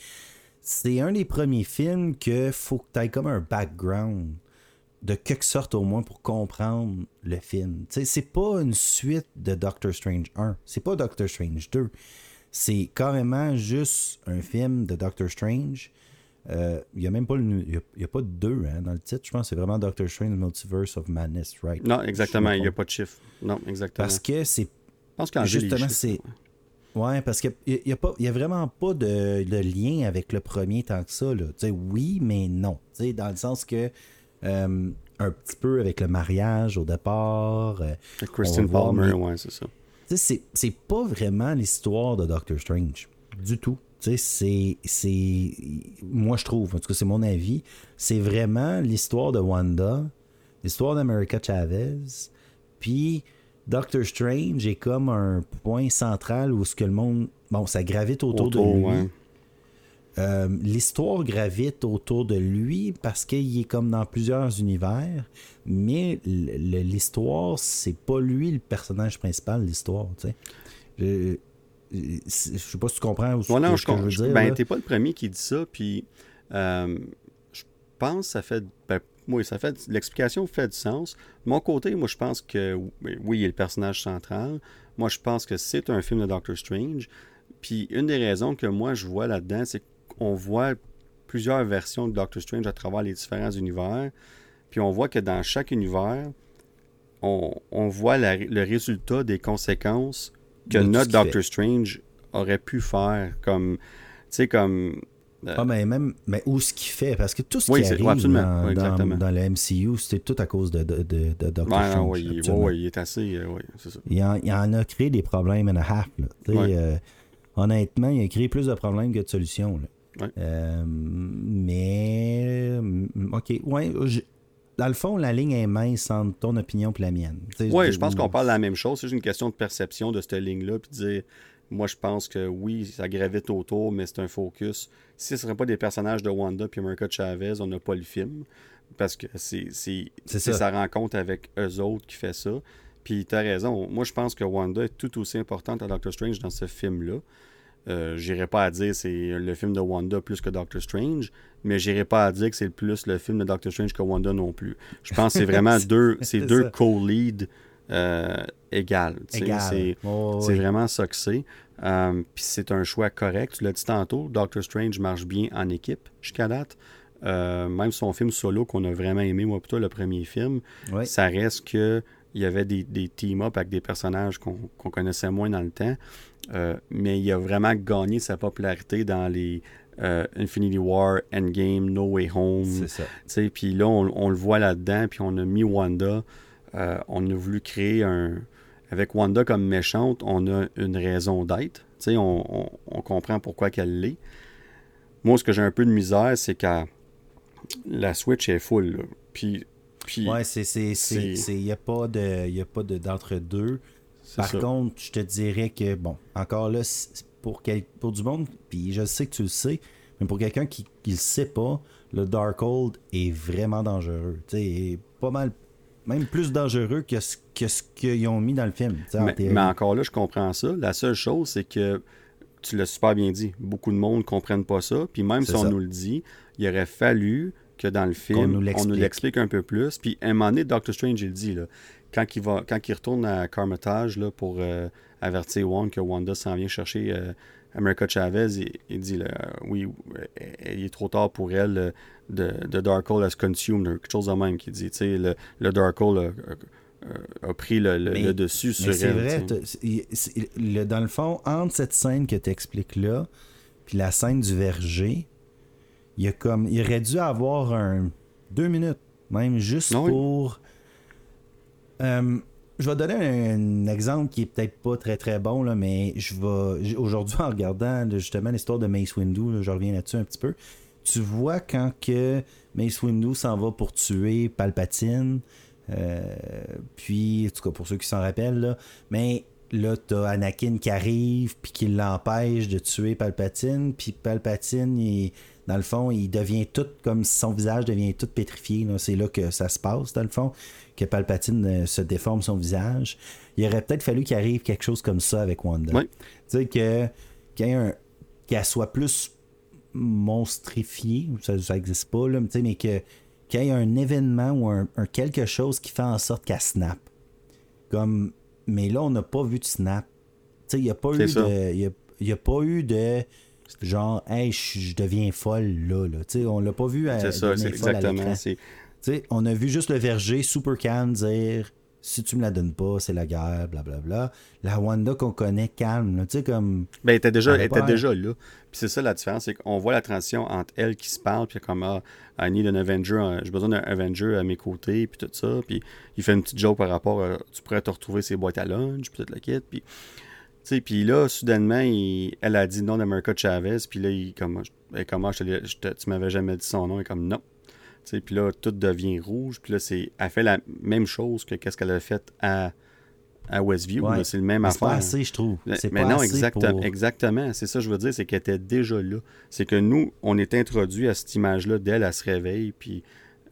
c'est un des premiers films que faut que tu aies comme un background de quelque sorte au moins pour comprendre le film. C'est pas une suite de Doctor Strange 1. C'est pas Doctor Strange 2 c'est carrément juste un film de Doctor Strange. Euh, il n'y a même pas le, y a, pas de deux hein, dans le titre. Je pense que c'est vraiment Doctor Strange Multiverse of Madness, right? Non, exactement. Il n'y a pas de chiffre. Non, exactement. Parce que c'est. Je pense qu'en Justement, c'est. Ouais, parce qu'il n'y a, a, a, vraiment pas de, lien avec le premier tant que ça. Là. oui, mais non. dans le sens que. Euh, un petit peu avec le mariage au départ. Euh, Kristen Palmer, ouais, c'est ça c'est pas vraiment l'histoire de Doctor Strange. Du tout. C'est. Moi, je trouve, en tout cas, c'est mon avis. C'est vraiment l'histoire de Wanda, l'histoire d'America Chavez, puis Doctor Strange est comme un point central où ce que le monde. Bon, ça gravite autour, de lui. Euh, l'histoire gravite autour de lui parce qu'il est comme dans plusieurs univers, mais l'histoire, c'est pas lui le personnage principal de l'histoire. Je, je sais pas si tu comprends ce que, je, veux dire. Ben, t'es pas le premier qui dit ça, puis euh, je pense que ça fait. Ben, oui, ça fait. L'explication fait du sens. De mon côté, moi, je pense que oui, il est le personnage central. Moi, je pense que c'est un film de Doctor Strange. Puis une des raisons que moi je vois là-dedans, c'est qu'on voit plusieurs versions de Doctor Strange à travers les différents univers. Puis on voit que dans chaque univers, on, voit le résultat des conséquences que notre Doctor Strange aurait pu faire. Comme, tu sais, comme euh, ah, mais même, mais où ce qu'il fait, parce que tout ce qui arrive dans, le MCU, c'est tout à cause de, de, de, Doctor Strange. Oui, ouais, il est assez, euh, c'est ça. Il en, il en, a créé des problèmes and a half, là. Euh, honnêtement, il a créé plus de problèmes que de solutions, mais, mm, ok, ouais, dans le fond, la ligne est mince entre ton opinion et la mienne. Oui, je pense qu'on parle de la même chose. C'est juste une question de perception de cette ligne-là, puis dire moi, je pense que oui, ça gravite autour, mais c'est un focus. Si ce ne serait pas des personnages de Wanda puis America Chavez, on n'a pas le film. Parce que c'est sa rencontre avec eux autres qui fait ça. Puis tu as raison. Moi, je pense que Wanda est tout aussi importante à Doctor Strange dans ce film-là. Euh, j'irai pas à dire c'est le film de Wanda plus que Doctor Strange, mais j'irai pas à dire que c'est plus le film de Doctor Strange que Wanda non plus. Je pense que c'est vraiment [laughs] deux, c'est deux co-leads euh, égal. C'est vraiment ça que c'est. Euh, puis c'est un choix correct. Tu l'as dit tantôt, Doctor Strange marche bien en équipe jusqu'à date. Euh, même son film solo qu'on a vraiment aimé, moi plutôt le premier film, ça reste que il y avait des, des team-up avec des personnages qu'on connaissait moins dans le temps. Mais il a vraiment gagné sa popularité dans les Infinity War, Endgame, No Way Home. C'est ça. Puis là, on, on, le voit là-dedans, puis on a mis Wanda. Euh, on a voulu créer un. Avec Wanda comme méchante, on a une raison d'être. On, on, comprend pourquoi qu'elle l'est. Moi, ce que j'ai un peu de misère, c'est que la Switch est full. Puis, puis. Ouais, c'est. Il n'y a pas de Par contre, je te dirais que, bon, encore là, pour, pour du monde, puis je sais que tu le sais, mais pour quelqu'un qui ne le sait pas, le Darkhold est vraiment dangereux. Tu pas mal même plus dangereux que ce que ce qu'ils ont mis dans le film. Mais, encore là, je comprends ça. La seule chose, c'est que tu l'as super bien dit. Beaucoup de monde ne comprennent pas ça. Puis même si on nous le dit, il aurait fallu que dans le film, on nous l'explique un peu plus. Puis à un moment donné, Doctor Strange, il dit, là, quand, il va, quand il retourne à Carmitage là, pour euh, avertir Wanda que Wanda s'en vient chercher euh, America Chavez, il, dit oui, il est trop tard pour elle de, de Darkhold as consumed, quelque chose de même qui dit, le, le Darkhold a, a, pris le, le, dessus sur elle. C'est vrai, le, dans le fond, entre cette scène que tu expliques là, puis la scène du verger, il, y a comme, il aurait dû avoir un deux minutes, même juste ah pour. Euh, je vais donner un, exemple qui est peut-être pas très très bon, là, mais je vais. Aujourd'hui, en regardant justement l'histoire de Mace Windu, je reviens là-dessus un petit peu. Tu vois quand que Mace Windu s'en va pour tuer Palpatine. Euh, puis, en tout cas, pour ceux qui s'en rappellent, là, mais là, t'as Anakin qui arrive, puis qui l'empêche de tuer Palpatine, puis Palpatine, il, dans le fond, il devient tout comme son visage devient tout pétrifié. C'est là que ça se passe, dans le fond que Palpatine euh, se déforme son visage. Il aurait peut-être fallu qu'il arrive quelque chose comme ça avec Wanda. Tu sais, que, qu'elle soit plus monstrifiée, ça n'existe pas, là, mais que, qu'il y ait un événement ou un, quelque chose qui fait en sorte qu'elle snap. Comme, mais là, on n'a pas vu de snap. Il n'y a pas eu de. Il y a, pas eu de genre, hey, je deviens folle là. là. sais on l'a pas vu à. C'est ça, c'est exactement on a vu juste le verger super calme dire si tu me la donnes pas, c'est la guerre, blablabla. La Wanda qu'on connaît calme, tu sais, comme. Ben, elle était déjà, elle était déjà là. Puis c'est ça la différence, c'est qu'on voit la transition entre elle qui se parle, puis comme, ah, I need an Avenger, euh, j'ai besoin d'un Avenger à mes côtés, puis tout ça. Puis il fait une petite joke par rapport à, tu pourrais te retrouver ses boîtes à lunch, puis toute la kit. Puis, puis là, soudainement, elle a dit non d'America Chavez, puis là, il, comme, comment, je tu m'avais jamais dit son nom, et comme, non, puis là, tout devient rouge. Puis là, c'est, elle fait la même chose que qu'est-ce qu'elle a fait à, à Westview. C'est le même affaire. C'est pas assez, je trouve. C'est mais non, exactement. Exactement. C'est ça que je veux dire, c'est qu'elle était déjà là. C'est que nous, on est introduit à cette image-là d'elle, elle se réveille, puis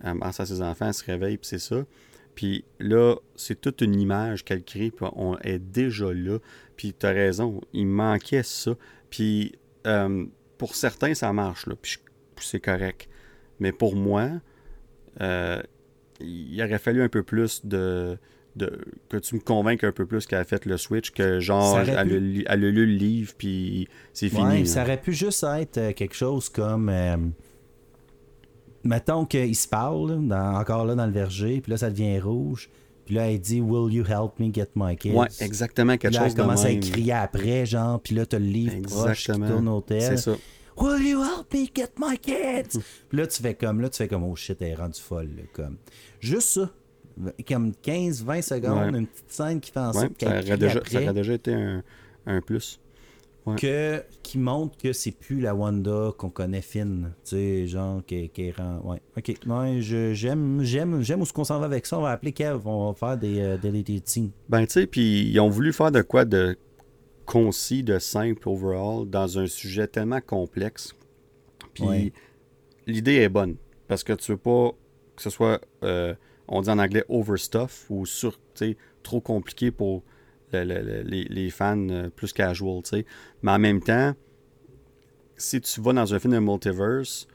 elle pense à ses enfants, elle se réveille, puis c'est ça. Puis là, c'est toute une image qu'elle crée, puis on est déjà là. Puis tu as raison, il manquait ça. Puis euh, pour certains, ça marche, là, puis c'est correct. Mais pour moi, euh, il aurait fallu un peu plus de, de, que tu me convainques un peu plus qu'elle a fait le Switch, que genre, elle, a, lu le livre, puis c'est fini. ça aurait pu juste être euh, quelque chose comme. Euh, mettons qu'ils se parlent, encore là dans le verger, puis là ça devient rouge. Puis là, elle dit Will you help me get my kids? Ouais, exactement, quelque là, chose elle commence à crier après, genre, puis là, t'as le livre proche qui tourne au C'est ça. Will you help me get my kids? [laughs] puis là, tu fais comme, là, tu fais comme, oh shit, elle est rendue folle, comme. Juste ça, comme 15-20 secondes, une petite scène qui fait en sorte qu'elle ça, déjà, ça aurait déjà été un, un plus. Que, qui montre que c'est plus la Wanda qu'on connaît fine. Tu sais, genre, qui, qui rend. Ouais, ok. Ouais, j'aime, j'aime, j'aime où ce qu'on s'en va avec ça. On va appeler Kev, on va faire des euh, deleted scenes. Ben, tu sais, puis ils ont voulu faire de quoi de concis, de simple overall, dans un sujet tellement complexe. Puis l'idée est bonne. Parce que tu veux pas que ce soit. Euh, on dit en anglais overstuff ou sur, trop compliqué pour les, fans euh, plus casual. Mais en même temps, si tu vas dans un film de multiverse,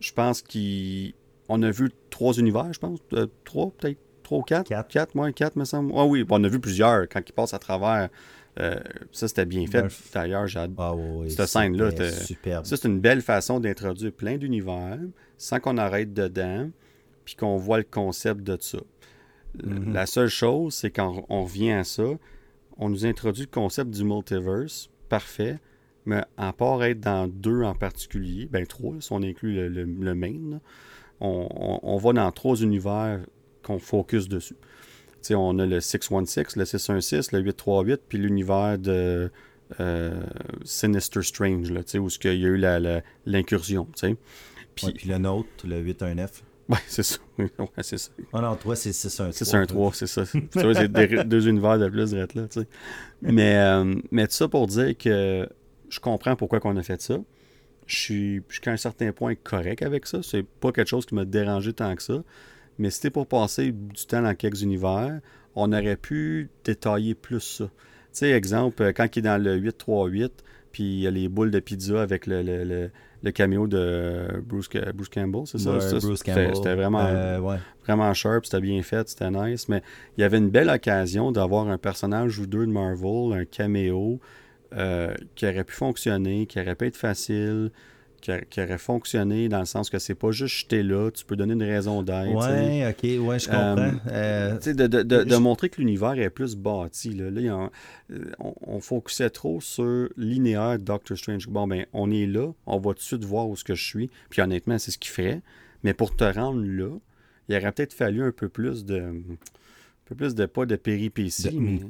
je pense qu'on a vu trois univers, je pense. Euh, trois, peut-être. Trois ou quatre? Quatre. Quatre, moi, quatre, me semble. Ah oui, on a vu plusieurs quand ils passent à travers. Euh, ça, c'était bien fait. D'ailleurs, j'adore. Ah cette scène-là, ça, c'est une belle façon d'introduire plein d'univers sans qu'on arrête dedans puis qu'on voit le concept de ça. Mm-hmm. La seule chose, c'est quand on revient à ça, on nous introduit le concept du multiverse, parfait, mais à part être dans deux en particulier, ben trois, si on inclut le, main, on, va dans trois univers qu'on focus dessus. Sais, on a le 616, le 616, le 838, puis l'univers de euh, Sinister Strange, là, où il y a eu l'incursion. Puis, puis le nôtre, le 819. Ouais, c'est ça. [laughs] ouais, c'est ça. Ah non, toi, c'est 6-1-3. 6-1-3, c'est ça. [laughs] tu vois, c'est deux, univers de plus, là, tu sais. Mais, euh, mais tout ça pour dire que je comprends pourquoi on a fait ça. Je suis jusqu'à un certain point correct avec ça. C'est pas quelque chose qui m'a dérangé tant que ça. Mais c'était pour passer du temps dans quelques univers, on aurait pu détailler plus ça. Tu sais, exemple, quand il est dans le 838, puis il y a les boules de pizza avec le, le le caméo de Bruce, Bruce Campbell, c'est ça? Bruce Campbell. C'était vraiment, euh, vraiment sharp, c'était bien fait, c'était nice. Mais il y avait une belle occasion d'avoir un personnage ou deux de Marvel, un caméo, euh, qui aurait pu fonctionner, qui aurait pu être facile, qui, aurait fonctionné dans le sens que c'est pas juste jeter là, tu peux donner une raison d'être. Ouais, ok, ouais, je comprends. Euh, de, de, de, montrer que l'univers est plus bâti. Là, là euh, on, on, focusait trop sur linéaire Doctor Strange. Bon, ben, on est là, on va tout de suite voir où ce que je suis. Puis honnêtement, c'est ce qu'il ferait. Mais pour te rendre là, il aurait peut-être fallu un peu plus de. Un peu plus de pas de péripéties. Mais...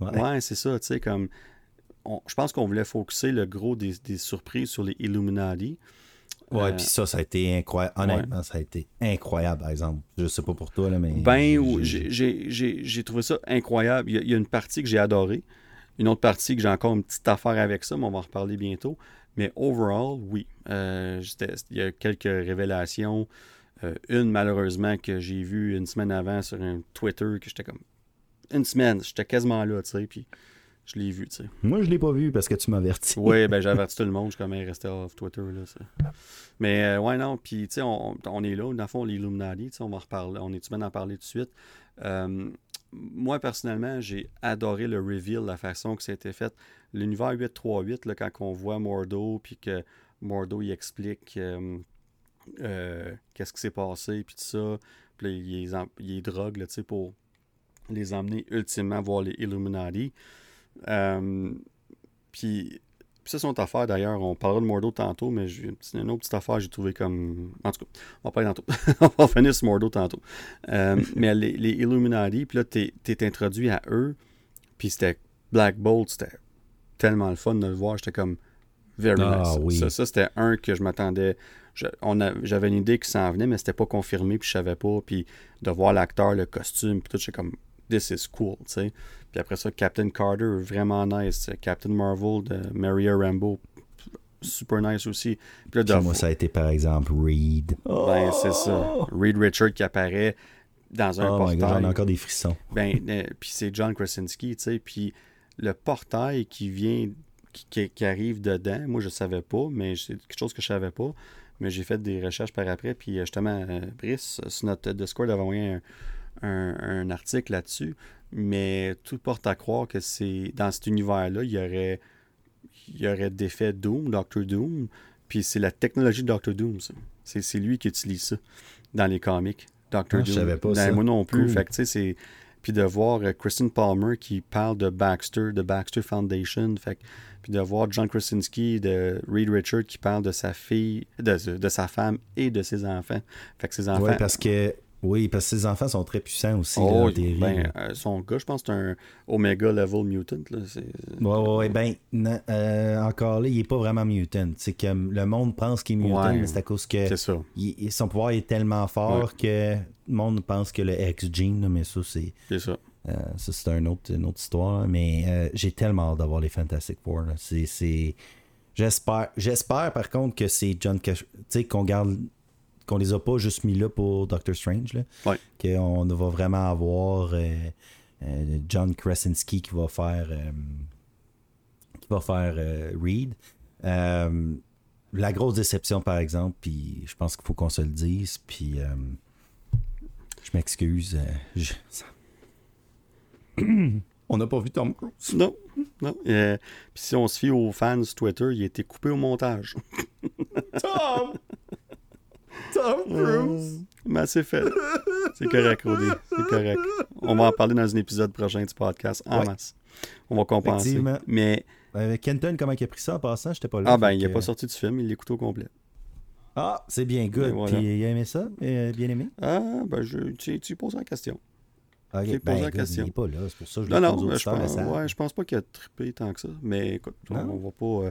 Ouais, ouais c'est ça, tu sais, comme je pense qu'on voulait focuser le gros des, surprises sur les Illuminati. Ouais, euh, puis ça, ça a été incroyable. Honnêtement, ça a été incroyable, par exemple. Je sais pas pour toi, là, mais. Ben, j'ai trouvé ça incroyable. Il y, a, une partie que j'ai adorée. Une autre partie que j'ai encore une petite affaire avec ça, mais on va en reparler bientôt. Mais overall, oui. Euh, il y a quelques révélations. Euh, une, malheureusement, que j'ai vue une semaine avant sur un Twitter, que j'étais comme. Une semaine, j'étais quasiment là, tu sais. Puis je l'ai vu, tu sais. Moi, je l'ai pas vu parce que tu m'avertis. oui, [laughs] ben j'ai averti tout le monde. Je suis comme resté off Twitter. Là, Mais euh, ouais, non. Puis, tu sais, on, on, est là. Dans le fond, les Illuminati, tu sais, on va reparler. On est-tu bien d'en parler tout de suite? Euh, moi, personnellement, j'ai adoré le reveal, la façon que ça a été fait. L'univers 838, là, quand on voit Mordo, puis que Mordo, il explique euh, qu'est-ce qui s'est passé, puis tout ça. Puis il, il drogue, tu sais, pour les emmener ultimement voir les Illuminati. Euh, puis, ça, c'est une autre affaire d'ailleurs. On parlera de Mordo tantôt, mais c'est une autre petite affaire j'ai trouvé comme. En tout cas, on va parler tantôt. [laughs] on va finir ce Mordo tantôt. Euh, [laughs] mais les, Illuminati, puis là, t'es es introduit à eux, puis c'était Black Bolt, c'était tellement le fun de le voir. J'étais comme. Very ah, nice. Ça, ça c'était un que je m'attendais. J'avais une idée qui s'en venait, mais c'était pas confirmé, puis je savais pas. Puis de voir l'acteur, le costume, puis tout, j'étais comme. This is cool, tu sais. Puis après ça, Captain Carter, vraiment nice. Captain Marvel de Maria Rambo, super nice aussi. Puis là, moi, ça a été par exemple Reed. Ben, c'est ça. Oh! Reed Richard qui apparaît dans un oh portail. J'en ai encore des frissons. Ben, euh, puis c'est John Krasinski, tu sais. Puis le portail qui vient, qui, qui, arrive dedans, moi, je savais pas, mais c'est quelque chose que je savais pas. Mais j'ai fait des recherches par après. Puis justement, euh, Brice, sur notre Discord, avait envoyé un, un, un article là-dessus mais tout porte à croire que c'est dans cet univers-là, il y aurait, il y aurait d'effet Doom, Doctor Doom, puis c'est la technologie de Doctor Doom. C'est, c'est lui qui utilise ça dans les comics. Doctor Ah, Doom. je savais pas Ben, ça. Moi non plus. Cool. Fait que, tu sais, c'est... Puis de voir euh, Kristen Palmer qui parle de Baxter, de Baxter Foundation. Fait Puis de voir John Krasinski de Reed Richard qui parle de sa fille, de, de sa femme et de ses enfants. Fait que ses enfants. Ouais, parce que oui, parce que ses enfants sont très puissants aussi. là, Oh, en ben, euh, son gars, je pense que c'est un Omega Level Mutant. Là. Ouais, ouais, ben, euh, encore là, il est pas vraiment mutant. C'est que le monde pense qu'il est mutant, Ouais. mais c'est à cause que ça. il- son pouvoir est tellement fort que le monde pense que le X-Gene, mais ça, c'est C'est ça. euh, ça, c'est un autre, une autre histoire. là. Mais euh, j'ai tellement hâte d'avoir les Fantastic Four. c'est... J'espère, j'espère par contre que c'est John Cash... Tu sais, qu'on garde qu'on les a pas juste mis là pour Doctor Strange. Là. Ouais. Qu'on va vraiment avoir euh, euh, John Krasinski qui va faire euh, qui va faire euh, Reed. Euh, la grosse déception, par exemple, puis je pense qu'il faut qu'on se le dise, puis euh, je m'excuse. euh, je- ça- [coughs] On n'a pas vu Tom Cruise. Non, non. Euh, Puis si on se fie aux fans Twitter, il a été coupé au montage. [laughs] Tom! Tom Cruise! Mais c'est fait. C'est correct, Rodé. C'est correct. On va en parler dans un épisode prochain du podcast en Ouais. masse. On va compenser. Mais, Euh, Kenton, comment il a pris ça en passant? J'étais pas là. ah ben, il n'est pas sorti du film, il l'écoute au complet. Ah, c'est bien good. Et voilà. Puis il a aimé ça? Euh, bien aimé? Ah, ben, je, tu, tu poses la question. Ok, J'ai posé ben, la question. Pas là, c'est pour ça que je Non, non, aux je pense, savent. ouais, je pense pas qu'il a trippé tant que ça. Mais écoute, on, on va pas.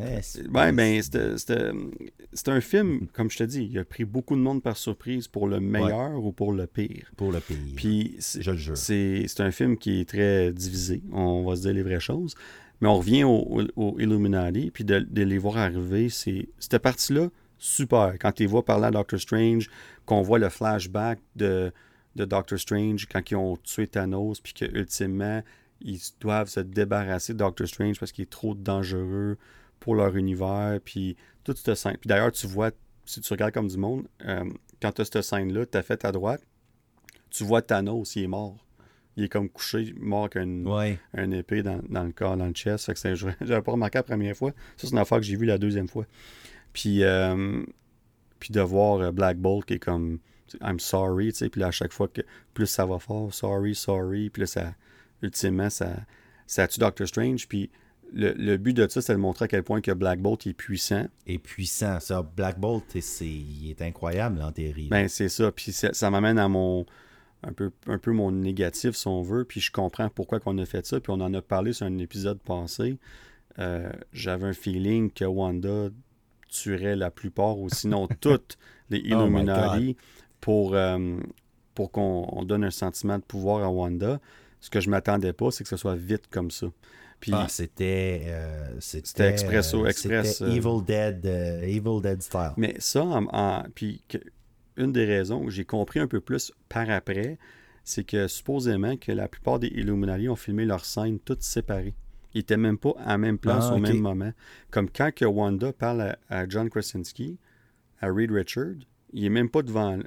euh, c'est- Ben, ben, c'était un film, comme je te dis, il a pris beaucoup de monde par surprise pour le meilleur ou pour le pire. Pour le pays. Puis c'est- je le jure. c'est c'est un film qui est très divisé, on va se dire les vraies choses. Mais on revient au, au- au Illuminati, puis de, de les voir arriver, c'est cette partie-là, super. Quand tu les vois parler à Doctor Strange, qu'on voit le flashback de, de Doctor Strange quand ils ont tué Thanos, puis que ultimement, ils doivent se débarrasser de Doctor Strange parce qu'il est trop dangereux pour leur univers, puis toute cette scène. Puis d'ailleurs, tu vois, si tu regardes comme du monde, euh, quand tu as cette scène-là, tu as fait à droite, tu vois Thanos, il est mort. Il est comme couché, mort avec une, Ouais. épée dans, dans le corps, dans le chest. Fait que c'est- [laughs] j'avais pas remarqué la première fois. Ça, c'est une affaire que j'ai vue la deuxième fois. Puis, euh, puis de voir euh, Black Bolt qui est comme I'm sorry, tu sais, puis là, à chaque fois que plus ça va fort, sorry, sorry, puis là, ça, ultimement, ça, ça tue Doctor Strange. Puis le, le but de ça, c'est de montrer à quel point que Black Bolt est puissant. Et puissant. Ça, Black Bolt, c'est, il est incroyable en théorie. Ben, c'est ça. Puis ça, ça m'amène à mon. Un peu, un peu mon négatif, si on veut. Puis je comprends pourquoi qu'on a fait ça. Puis on en a parlé sur un épisode passé. Euh, J'avais un feeling que Wanda tuerait la plupart ou sinon [laughs] toutes les Oh Illuminati pour, euh, pour qu'on on donne un sentiment de pouvoir à Wanda. Ce que je m'attendais pas, c'est que ce soit vite comme ça. Puis Ah, c'était, euh, c'était. Expresso- euh, express, c'était. Evil Dead, Evil Dead style. Mais ça, en- en- puis que- une des raisons que j'ai compris un peu plus par après, c'est que supposément que la plupart des Illuminati ont filmé leurs scènes toutes séparées. Ils n'étaient même pas à la même place Ah, au même moment. Comme quand que Wanda parle à, à John Krasinski, à Reed Richard, il est même pas devant,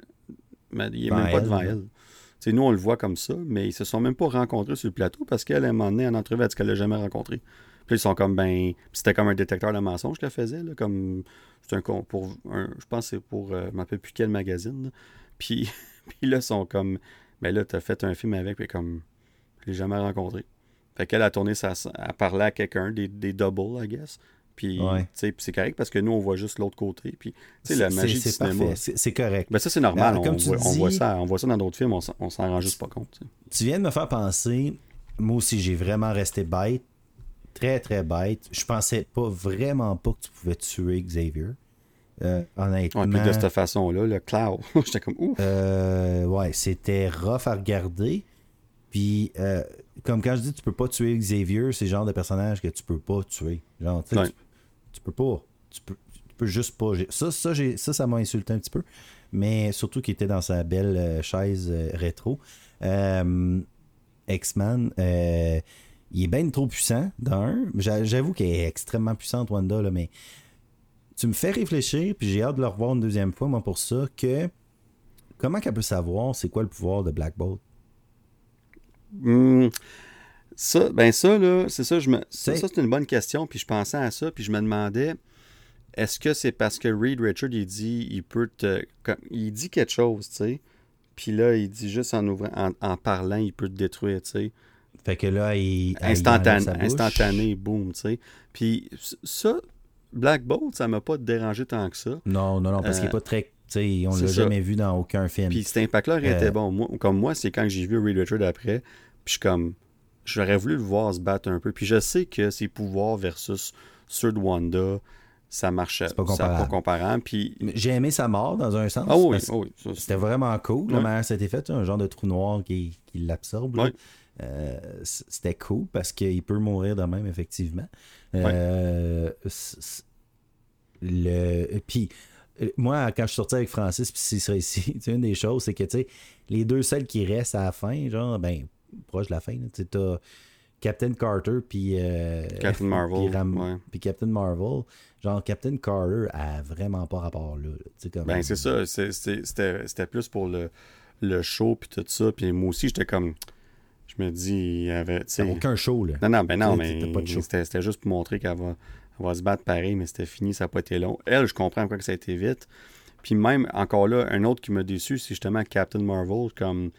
mais il est Devant même pas elle, devant elle. Nous, on le voit comme ça, mais ils se sont même pas rencontrés sur le plateau parce qu'elle, à un moment donné, en entrevue, elle dit qu'elle l'a jamais rencontré. Puis ils sont comme, ben, c'était comme un détecteur de mensonges qu'elle faisait, là, comme, c'est un, con- pour un, je pense que c'est pour, euh, je ne m'appelle plus quel magazine, là. Puis, [laughs] puis là, ils sont comme, ben là, t'as fait un film avec, puis comme, je l'ai jamais rencontré. Fait qu'elle a tourné sa, à parler à quelqu'un, des, des doubles, I guess. Puis, Ouais. c'est correct parce que nous, on voit juste l'autre côté. Puis, la C'est- magie du cinéma. C'est, correct. Ben ça, c'est normal. Ben, on, tu voit, on dis- voit ça, on voit ça dans d'autres films, on s'en- rend juste pas compte. tu viens de me faire penser, moi aussi j'ai vraiment resté bête, très très bête. Je pensais pas vraiment pas que tu pouvais tuer Xavier. Euh, honnêtement. Ouais, puis de cette façon-là, le cloud, [laughs] j'étais comme ouf. Euh, ouais, c'était rough à regarder. Puis, euh, comme quand je dis tu peux pas tuer Xavier, c'est le genre de personnage que tu peux pas tuer. Genre, Ouais. tu, tu peux pas. Tu peux, tu peux juste pas. Ça, ça, j'ai- ça, ça m'a insulté un petit peu. Mais surtout qu'il était dans sa belle euh, chaise euh, rétro. Euh, X-Man, il est bien trop puissant, d'un. J'a- J'avoue qu'elle est extrêmement puissante, Wanda, là, mais tu me fais réfléchir, puis j'ai hâte de le revoir une deuxième fois, moi, pour ça, que comment qu'elle peut savoir c'est quoi le pouvoir de Black Bolt? Hmm, ça, ben ça, là, c'est ça, je me, ça, C'est- ça, c'est une bonne question, puis je pensais à ça, puis je me demandais, est-ce que c'est parce que Reed Richard, il dit, il peut te, il dit quelque chose, tu sais, puis là, il dit juste en ouvrant, en, en parlant, il peut te détruire, tu sais, Fait que là, il. instantané, instantané, boum, tu sais, puis ça, Black Bolt, ça m'a pas dérangé tant que ça, Non, non, non, parce Euh, qu'il n'est pas très. Tu sais, on l'a jamais vu dans aucun film. Puis cet impact-là Euh, bon. Moi, comme moi, c'est quand j'ai vu Reed Richard après, puis je suis comme, j'aurais voulu le voir se battre un peu. Puis je sais que ses pouvoirs versus ceux de Wanda, ça marchait. C'est pas comparable. pas comparable. Puis, J'ai aimé sa mort dans un sens. ah oui, oui. C'était vraiment cool. La Ouais. manière été fait, un genre de trou noir qui, qui l'absorbe. Euh, C'était cool parce qu'il peut mourir de même, effectivement. Euh, le... Puis, euh, moi, quand je suis sorti avec Francis, puis c'est ça ici, [laughs] tu sais, une des choses, c'est que, tu sais, les deux seuls qui restent à la fin, genre, ben, proche de la fin, tu sais, t'as Captain Carter, puis... euh, Captain [laughs] Marvel, puis Ram- ouais. puis Captain Marvel. Genre, Captain Carter a vraiment pas rapport là. comme... Ben, c'est ça. C'était plus pour le, le show, puis tout ça. Puis moi aussi, j'étais comme. Je me dis, il y avait. aucun show, là. Non, non, ben non, mais c'était juste pour montrer qu'elle va, va se battre pareil, mais c'était fini, ça n'a pas été long. Elle, je comprends pourquoi que ça a été vite. Puis même, encore là, un autre qui m'a déçu, c'est justement Captain Marvel, comme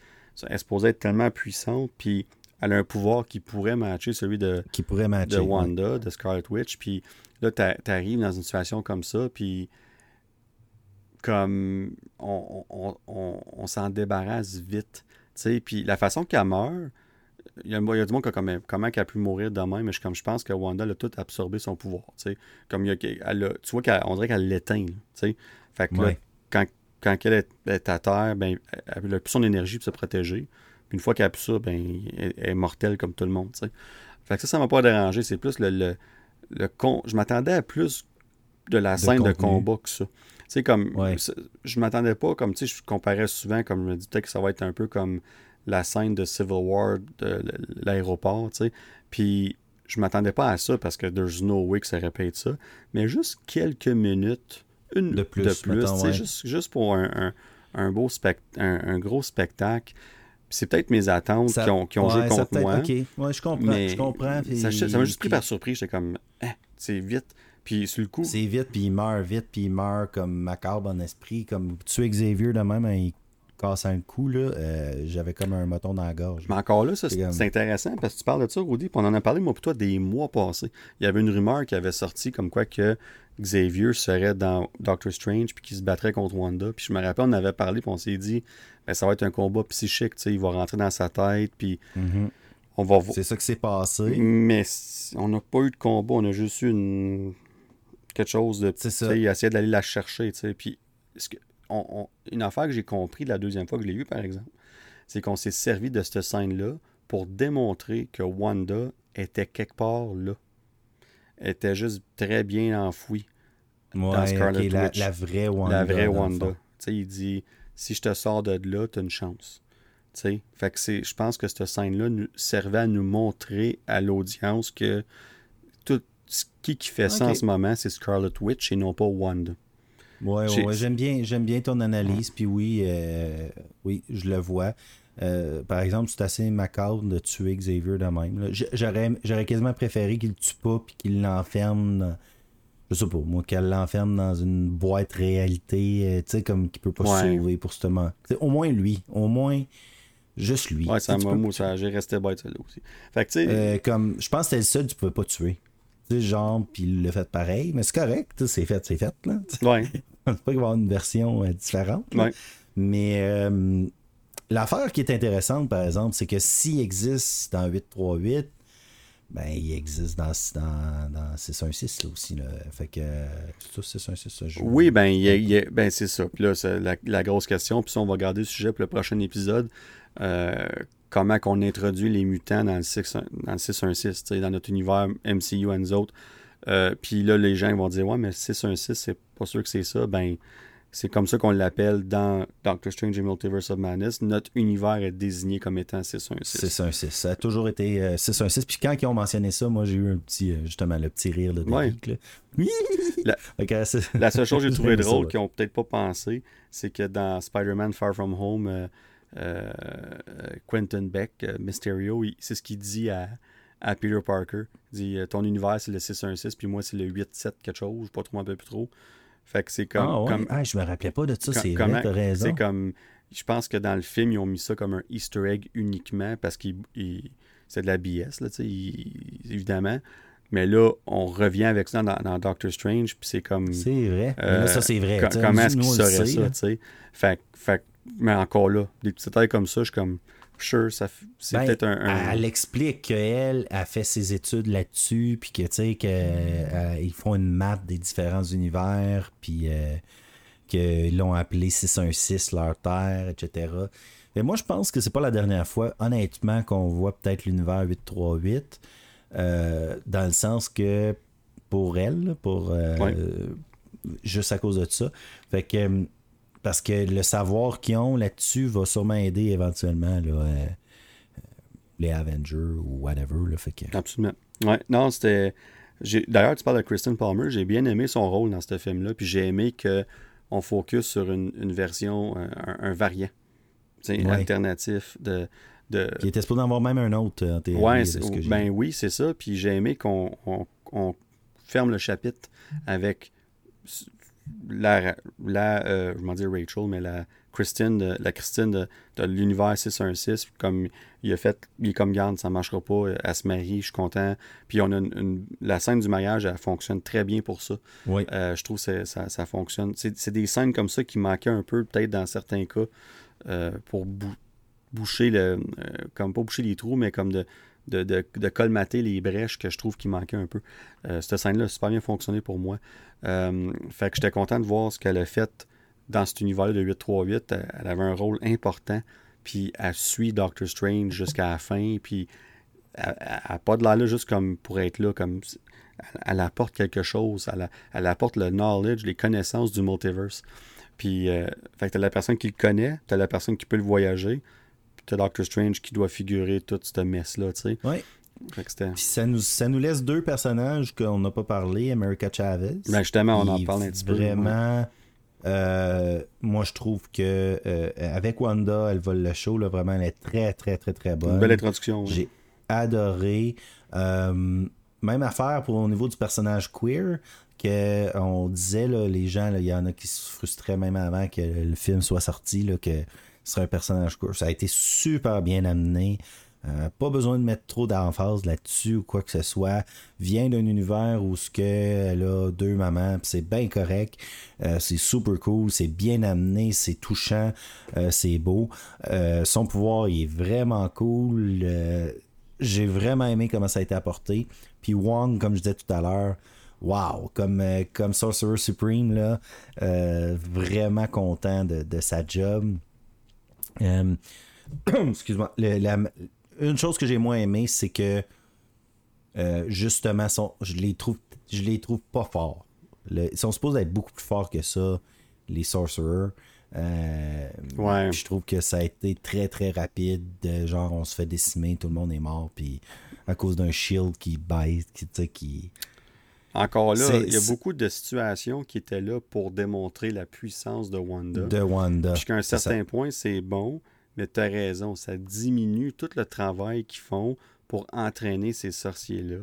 elle est supposée être tellement puissante, puis elle a un pouvoir qui pourrait matcher celui de, Qui pourrait matcher. de. Wanda, de Scarlet Witch, puis là, t'a- t'arrives dans une situation comme ça, puis comme on, on, on- on s'en débarrasse vite, tu sais, puis la façon qu'elle meurt, il y, a, il y a du monde qui a comme, comment qu'elle a pu mourir de même, mais je, comme je pense que Wanda a tout absorbé son pouvoir, tu comme il y a, elle a- tu vois qu'on dirait qu'elle l'éteint, tu fait que là, quand, quand elle est, à terre, ben, elle a plus son énergie pour se protéger, puis une fois qu'elle a plus ça, ben, elle, est mortelle comme tout le monde. Fait que ça, ça m'a pas dérangé. C'est plus le. le, le con... Je m'attendais à plus de la scène de combat que ça. Tu sais, comme. Ouais. Je m'attendais pas, comme, tu sais, je comparais souvent, comme je me dis, peut-être que ça va être un peu comme la scène de Civil War de l'aéroport, tu sais. Puis je m'attendais pas à ça parce que there's no way que ça répète ça. Mais juste quelques minutes, une De plus, de plus mettons, ouais. juste, juste pour un, un, un beau spect... un, gros spectacle. C'est peut-être mes attentes Ça- qui ont, qui ont ouais, joué contre moi. Ouais, je comprends. Mais je comprends. puis- ça m'a juste pris puis par surprise. J'étais comme, hein, c'est vite. Puis sur le coup, C'est vite, puis il meurt vite, puis il meurt comme macabre en esprit. Comme tuer Xavier de même, hein, il un coup, là. euh, J'avais comme un moton dans la gorge. mais encore là, C'est comme- intéressant parce que tu parles de ça, Rudy, puis on en a parlé, moi, pour toi, des mois passés. Il y avait une rumeur qui avait sorti comme quoi que Xavier serait dans Doctor Strange puis qu'il se battrait contre Wanda. Puis je me rappelle, on avait parlé, puis on s'est dit, ben, ça va être un combat psychique, tu sais, il va rentrer dans sa tête, puis Mhm. on va voir. C'est ça qui s'est passé. Mais on n'a pas eu de combat, on a juste eu une... quelque chose de. C'est Tu ça. sais, il a essayé d'aller la chercher, tu sais. Puis, ce que- on- on- une affaire que j'ai compris la deuxième fois que je l'ai vu, par exemple, c'est qu'on s'est servi de cette scène-là pour démontrer que Wanda était quelque part là. Elle était juste très bien enfouie. Ouais, Scarlet Witch. la vraie Wanda. la vraie dans Wanda. Tu il dit si je te sors de là, t'as une chance. Tu sais, fait que c'est, je pense que cette scène-là nous servait à nous montrer à l'audience que tout ce qui, qui fait ça en ce moment, c'est Scarlet Witch et non pas Wanda. Ouais, ouais, ouais, j'aime bien, j'aime bien ton analyse. Puis oui, euh, oui, je le vois. Euh, par exemple, c'est assez macabre de tuer Xavier de même. là. J'aurais, j'aurais quasiment préféré qu'il le tue pas puis qu'il l'enferme. dans- Je sais pas, moi, qu'elle l'enferme dans une boîte réalité, euh, tu sais, comme qu'il peut pas se Ouais. sauver pour ce moment. Au moins lui, au moins juste lui. Ouais, ça m'a peux- ça, j'ai resté bête celle-là aussi. Fait que tu sais, euh, comme, je pense que c'était le seul que tu pouvais pas tuer. Tu sais, genre, puis il l'a fait pareil, mais c'est correct, c'est fait, c'est fait, là. ouais, [laughs] pense pas qu'il va y avoir une version euh, différente. ouais. Mais euh, l'affaire qui est intéressante, par exemple, c'est que s'il existe dans 838, ben il existe dans, dans, dans 616 là aussi. Là. Fait que ça, 616, ça joue. Oui, ben, il y a- il y a- ben c'est ça. Puis là, c'est la, la grosse question. Puis ça, on va garder le sujet pour le prochain épisode. Euh, comment qu'on introduit les mutants dans le, 6, dans le 616, tu sais, dans notre univers MCU et nous autres. Euh, puis là, les gens vont dire Ouais, mais 616, c'est pas sûr que c'est ça. Ben, c'est comme ça qu'on l'appelle dans Doctor Strange et Multiverse of Madness. Notre univers est désigné comme étant 616. 616. Ça a toujours été euh, 616. Puis quand ils ont mentionné ça, moi j'ai eu un petit, euh, justement, le petit rire là, de Ouais. geek, là. Oui! La- seule chose que j'ai trouvé [laughs] drôle ouais. qu'ils ont peut-être pas pensé, c'est que dans Spider-Man Far From Home, euh, Quentin Beck, Mysterio, c'est ce qu'il dit à, à Peter Parker. Il dit Ton univers, c'est le 616, puis moi, c'est le 8-7 quelque chose, je pas trop, un peu plus trop. Fait que c'est comme. Ah, ouais. comme ah, je me rappelais pas de ça, c'est vrai, t'as raison. C'est comme. Je pense que dans le film, ils ont mis ça comme un Easter egg uniquement parce que c'est de la BS, là, il- évidemment. Mais là, on revient avec ça dans, dans Doctor Strange, puis c'est comme. C'est vrai. Euh, là, ça, c'est vrai. sais, comment est-ce nous, qu'il on le saurait sait, ça, tu sais? Fait, que- fait, mais encore là, des petits détails comme ça, je suis comme. Sure, ça f- c'est Ben, peut-être un. un- Elle explique qu'elle a fait ses études là-dessus, puis que, tu sais, qu'ils font une map des différents univers, puis euh, qu'ils l'ont appelé 616 leur Terre, etc. Mais moi, je pense que c'est pas la dernière fois, honnêtement, qu'on voit peut-être l'univers 838, euh, dans le sens que pour elle, pour euh, Ouais. juste à cause de ça. Fait que euh, parce que le savoir qu'ils ont là-dessus va sûrement aider éventuellement là, euh, les Avengers ou whatever. Là, fait que... Absolument. Ouais, non, c'était. D'ailleurs, tu parles de Kristen Palmer. J'ai bien aimé son rôle dans ce film-là. Puis j'ai aimé qu'on focus sur une, une version, un, variant Ouais. alternatif de. de... Il était supposé en avoir même un autre euh, en théorie. Ouais, de c'est- ce que j'ai ben oui, c'est ça. Puis j'ai aimé qu'on on- on ferme le chapitre avec la, la euh, je m'en dire Rachel, mais la Christine de, la Christine de, de l'univers 616, comme il a fait, il est comme garde, ça marchera pas, elle se marie, je suis content. Puis on a une, une- la scène du mariage, elle fonctionne très bien pour ça. Oui. Euh, je trouve que ça, ça fonctionne. C'est des scènes comme ça qui manquaient un peu, peut-être dans certains cas, euh, pour bou- boucher le. comme pas boucher les trous, mais comme de, de, de, colmater les brèches que je trouve qui manquaient un peu. Euh, cette scène-là a super bien fonctionné pour moi. Euh, fait que j'étais content de voir ce qu'elle a fait dans cet univers de 838. Elle, avait un rôle important, puis elle suit Doctor Strange jusqu'à la fin, puis elle n'a pas de l'air là juste comme pour être là, comme elle, apporte quelque chose, elle, elle apporte le knowledge, les connaissances du multiverse. Puis, euh, fait que t'as la personne qui le connaît, t'as la personne qui peut le voyager, t'as Doctor Strange qui doit figurer toute cette messe-là, tu sais. Ouais. Ça nous, ça nous laisse deux personnages qu'on n'a pas parlé, America Chavez. Ben, justement, on en parle un petit peu. Vraiment, euh, moi je trouve que euh, avec Wanda, elle vole le show, là, vraiment, elle est très, très, très, très bonne. Une belle introduction. J'ai adoré. Euh, même affaire pour au niveau du personnage queer, que on disait, là, les gens, il y en a qui se frustraient même avant que le film soit sorti, là, que serait un personnage queer. Ça a été super bien amené. Euh, pas besoin de mettre trop d'emphase là-dessus ou quoi que ce soit. Vient d'un univers où ce que elle a deux mamans, c'est bien correct. Euh, c'est super cool, c'est bien amené, c'est touchant, euh, c'est beau. Son pouvoir est vraiment cool. J'ai vraiment aimé comment ça a été apporté. Puis Wong, comme je disais tout à l'heure, wow, comme, comme Sorcerer Supreme, là, vraiment content de sa job. Euh, [clears throat] excuse-moi. une chose que j'ai moins aimé, c'est que euh, justement, son- je les trouve je les trouve pas forts. Le- ils sont supposés être beaucoup plus forts que ça, les Sorcerers. Euh, Ouais. Je trouve que ça a été très très rapide. de genre, on se fait décimer, tout le monde est mort, puis à cause d'un shield qui baisse, qui. Encore là, il y a beaucoup de situations qui étaient là pour démontrer la puissance de Wanda. de Wanda. Jusqu'à un certain point, c'est bon, mais tu as raison, ça diminue tout le travail qu'ils font pour entraîner ces sorciers-là.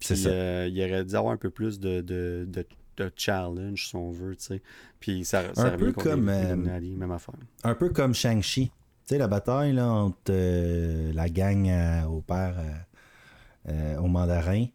C'est Puis ça. euh, il aurait dû avoir un peu plus de, de, de, de challenge, si on veut, tu sais. Puis ça, ça Un peu comme, euh, même affaire. Un peu comme Shang-Chi. Tu sais, la bataille là, entre euh, la gang à- au père euh, euh, au mandarin,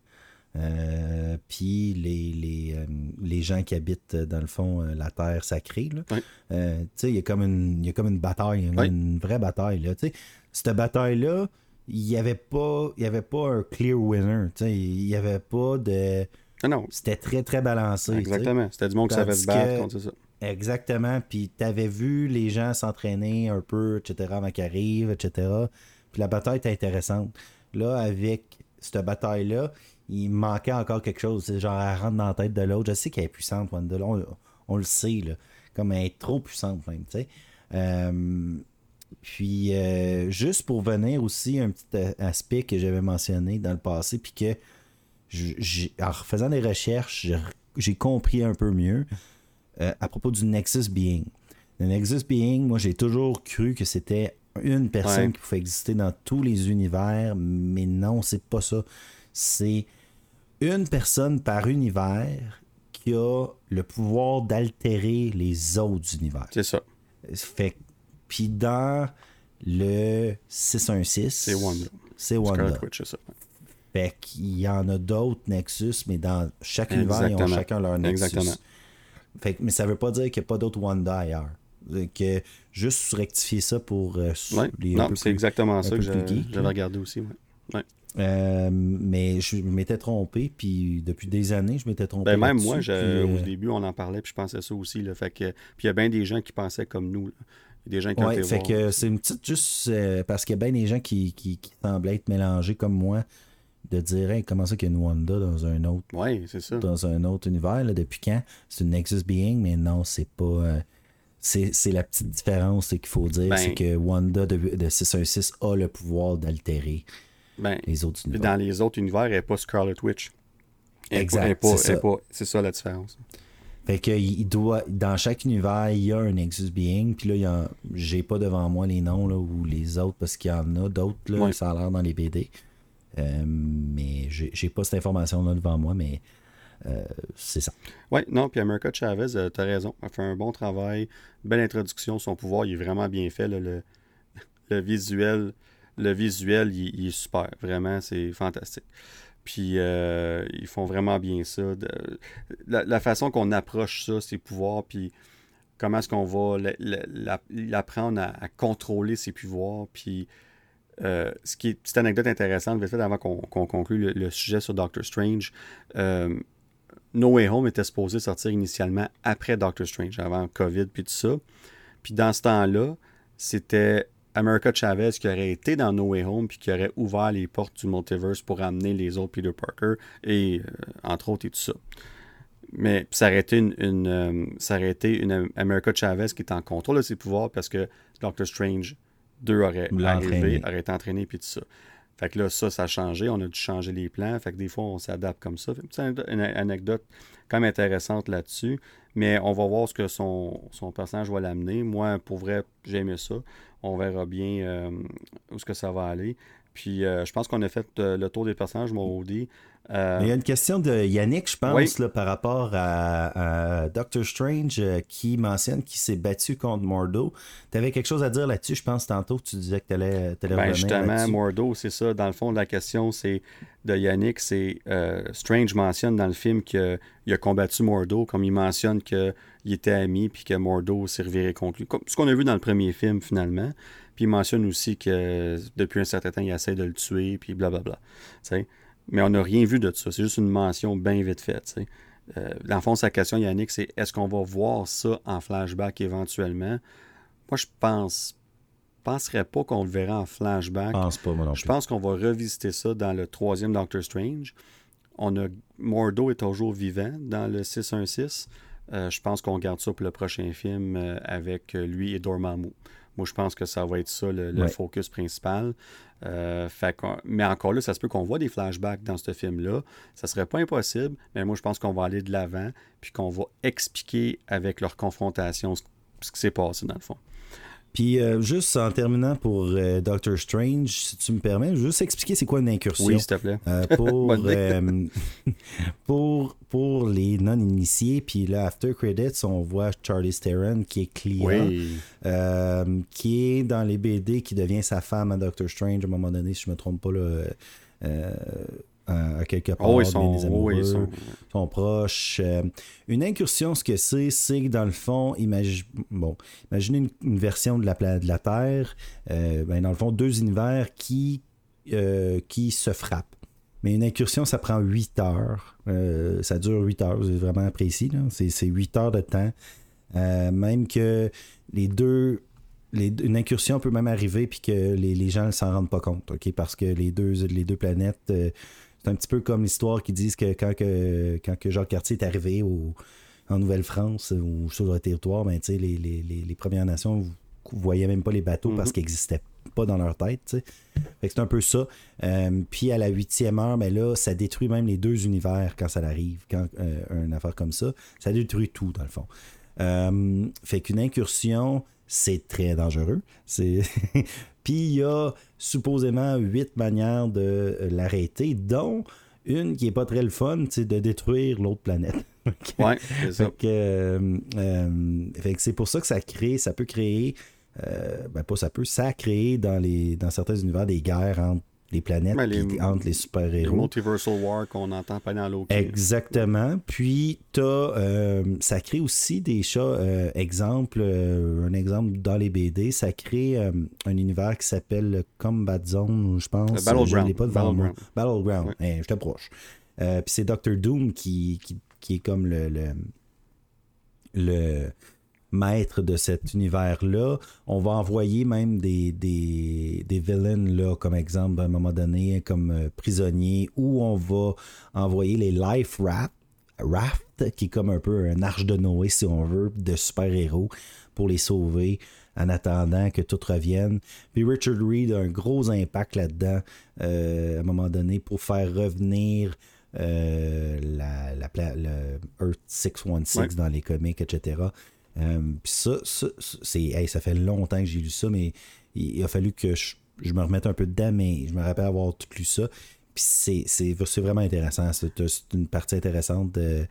euh, puis les, les, euh, les gens qui habitent euh, dans le fond euh, la terre sacrée. Oui. Tu sais, il y a comme une, bataille, Oui. une vraie bataille. Là. Tu cette bataille-là, il n'y avait, pas- y avait pas un clear winner. Tu il n'y avait pas de. Ah non, C'était très, très balancé. tu exactement. C'était du monde qui savait se battre contre ça. Exactement. Puis t'avais vu les gens s'entraîner un peu, etc., avant qu'ils arrivent, etc. Puis la bataille était intéressante. Là, avec cette bataille-là, il manquait encore quelque chose. C'est genre, elle rentre dans la tête de l'autre. Je sais qu'elle est puissante, Wanda. On, on le sait, là. Comme elle est trop puissante, même, tu sais. Euh, puis, euh, juste pour venir aussi, un petit euh, aspect que j'avais mentionné dans le passé, puis que, en refaisant des recherches, j'ai- j'ai compris un peu mieux euh, à propos du Nexus Being. Le Nexus Being, moi, j'ai toujours cru que c'était une personne Ouais. qui pouvait exister dans tous les univers, mais non, c'est pas ça. C'est une personne par univers qui a le pouvoir d'altérer les autres univers. C'est ça. Fait puis dans le 616, C'est Wanda. C'est Wanda. C'est ça. Fait qu'il y en a d'autres Nexus, mais dans chaque univers, ils ont chacun leur Nexus. Exactement. Fait que- mais ça veut pas dire qu'il n'y a pas d'autres Wanda ailleurs. Que juste rectifier ça pour euh, Ouais. les Non, c'est exactement ça que j'avais regardé aussi. Ouais. Euh, mais je m'étais trompé, puis depuis des années, je m'étais trompé. Ben, même moi, je- puis, au euh, début, on en parlait, puis je pensais ça aussi. Là, fait que, puis il y a bien des gens qui pensaient comme nous. là. Des gens qui Ouais, fait voir. que c'est une petite juste euh, parce qu'il y a bien des gens qui, qui, qui semblaient être mélangés comme moi de dire Hey, comment ça qu'il y a une Wanda dans un autre Oui, c'est ça. dans un autre univers là, depuis quand? C'est une Nexus Being mais non c'est pas euh, c'est, la petite différence qu'il faut dire Ben- c'est que Wanda de, de 616 a le pouvoir d'altérer Ben, les autres univers dans les autres univers, elle n'est pas Scarlet Witch. Elle Exact, c'est ça. ça la différence. Fait que il doit dans chaque univers il y a un Nexus Being puis là j'ai pas devant moi les noms là ou les autres parce qu'il y en a d'autres Ouais. ça a l'air dans les BD Euh, mais j'ai, pas cette information là devant moi mais euh, c'est ça Oui, non, puis America Chavez, tu as raison. Elle fait un bon travail, belle introduction. Son pouvoir, il est vraiment bien fait. là, le, [laughs] le visuel, le visuel il, est super. Vraiment, c'est fantastique. Puis euh, ils font vraiment bien ça. La, façon qu'on approche ça, ses pouvoirs, puis comment est-ce qu'on va la- la- la- l'apprendre à, contrôler ses pouvoirs, puis euh, ce qui est petite anecdote intéressante, vite fait, avant qu'on conclue le, le sujet sur Doctor Strange. euh, No Way Home était supposé sortir initialement après Doctor Strange, avant COVID puis tout ça. Puis dans ce temps-là, c'était America Chavez qui aurait été dans No Way Home puis qui aurait ouvert les portes du multiverse pour amener les autres Peter Parker et euh, entre autres et tout ça. Mais ça aurait été une, une, euh, ça aurait été une America Chavez qui est en contrôle de ses pouvoirs parce que Doctor Strange 2 aurait arrivé, entraîné. aurait été entraîné puis tout ça. Fait que là, ça, ça a changé. On a dû changer les plans. Fait que des fois, on s'adapte comme ça. Fait une petite anecdote- une anecdote quand intéressante là-dessus. Mais on va voir ce que son, son personnage va l'amener. Moi, pour vrai, j'ai aimé ça. On verra bien euh, où ce que ça va aller. Puis, euh, je pense qu'on a fait euh, le tour des personnages, mon Audi. Euh, Il y a une question de Yannick, je pense, Oui. là, par rapport à, à Doctor Strange euh, qui mentionne qu'il s'est battu contre Mordo. Tu avais quelque chose à dire là-dessus, je pense, tantôt, tu disais que tu allais, Ben, revenir justement. Mordo, c'est ça. Dans le fond, la question c'est de Yannick, c'est euh, Strange mentionne dans le film qu'il a combattu Mordo, comme il mentionne qu'il était ami, puis que Mordo s'est reviré contre lui. Comme ce qu'on a vu dans le premier film, finalement. Puis il mentionne aussi que depuis un certain temps, il essaie de le tuer, puis blablabla. Tu sais? Mais on n'a rien vu de ça. C'est juste une mention bien vite faite. Euh, dans le fond, sa question, Yannick, c'est est-ce qu'on va voir ça en flashback éventuellement? Moi, je pense penserais pas qu'on le verra en flashback. Je pense pas, moi non Je pense qu'on va revisiter ça dans le troisième Doctor Strange. On a Mordo est toujours vivant dans le 616. Euh, je pense qu'on garde ça pour le prochain film euh, avec lui et Dormammu. Moi, je pense que ça va être ça le, le Ouais. focus principal. Euh, mais encore là, ça se peut qu'on voit des flashbacks dans ce film-là. Ça serait pas impossible, mais moi, je pense qu'on va aller de l'avant puis qu'on va expliquer avec leur confrontation ce, ce qui s'est passé dans le fond. Puis euh, juste en terminant pour euh, Doctor Strange, si tu me permets, je vais juste expliquer c'est quoi une incursion. Oui, s'il te plaît. Euh, [laughs] pour, [laughs] pour, pour les non-initiés, puis là, After Credits, on voit Charlie Theron qui est client, Oui. qui est dans les BD, qui devient sa femme à Doctor Strange à un moment donné, si je me trompe pas, là, euh, à, quelque part, Oh, ils sont, des oh, amoureux ils sont- sont proches. Euh, une incursion, ce que c'est, c'est que dans le fond, imagi- bon, imaginez une, une version de la, de la Terre, euh, ben, dans le fond, deux univers qui, qui se frappent. Mais une incursion, ça prend 8 heures. Ça dure 8 heures, c'est vraiment précis. C'est, c'est 8 heures de temps. Même que les deux. les- une incursion peut même arriver puis que les, les gens ne s'en rendent pas compte, OK? Parce que les deux, les deux planètes, euh, c'est un petit peu comme l'histoire qui disent que quand, que quand que Jacques Cartier est arrivé au- en Nouvelle-France ou sur le territoire, ben, les, les, les, les Premières Nations, vous voyez même pas les bateaux parce qu'ils n'existaient pas dans leur tête. c'est un peu ça. Euh, puis à la huitième heure, ben là, ça détruit même les deux univers quand ça arrive, quand euh, une affaire comme ça. Ça détruit tout, dans le fond. Euh, fait qu'une incursion, c'est très dangereux. C'est... [laughs] Puis il y a supposément huit manières de l'arrêter, dont une qui est pas très le fun, c'est de détruire l'autre planète. [laughs] ouais, c'est ça. Euh, euh, fait que, c'est pour ça que ça crée, ça peut créer, euh, ben pas ça peut, ça crée dans, les, dans certains univers des guerres entre les planètes, Ben, les- entre les Le super-héros. Multiversal War qu'on entend pas dans l'autre. Exactement. Puis, t'as, euh, ça crée aussi des chats. euh, exemple, euh, un exemple dans les BD, ça crée euh, un univers qui s'appelle Combat Zone, je pense. Battleground. Je pas. Battleground. Battleground. Ouais. Eh, je t'approche. Puis c'est Doctor Doom qui, qui, qui est comme le, le, le maître de cet univers-là. On va envoyer même des, des, des villains, là, comme exemple, à un moment donné, comme euh, prisonniers, ou on va envoyer les Life Raft, Raft, qui est comme un peu un arche de Noé, si on veut, de super-héros, pour les sauver en attendant que tout revienne. Puis Richard Reed a un gros impact là-dedans, euh, à un moment donné, pour faire revenir euh, la, le Earth 616 Ouais. dans les comics, etc. Euh, Puis ça, ça, c'est, hey, ça fait longtemps que j'ai lu ça, mais il, a fallu que je, je me remette un peu dedans, mais je me rappelle avoir tout lu ça. Puis c'est, c'est, vraiment intéressant. C'est une partie intéressante de,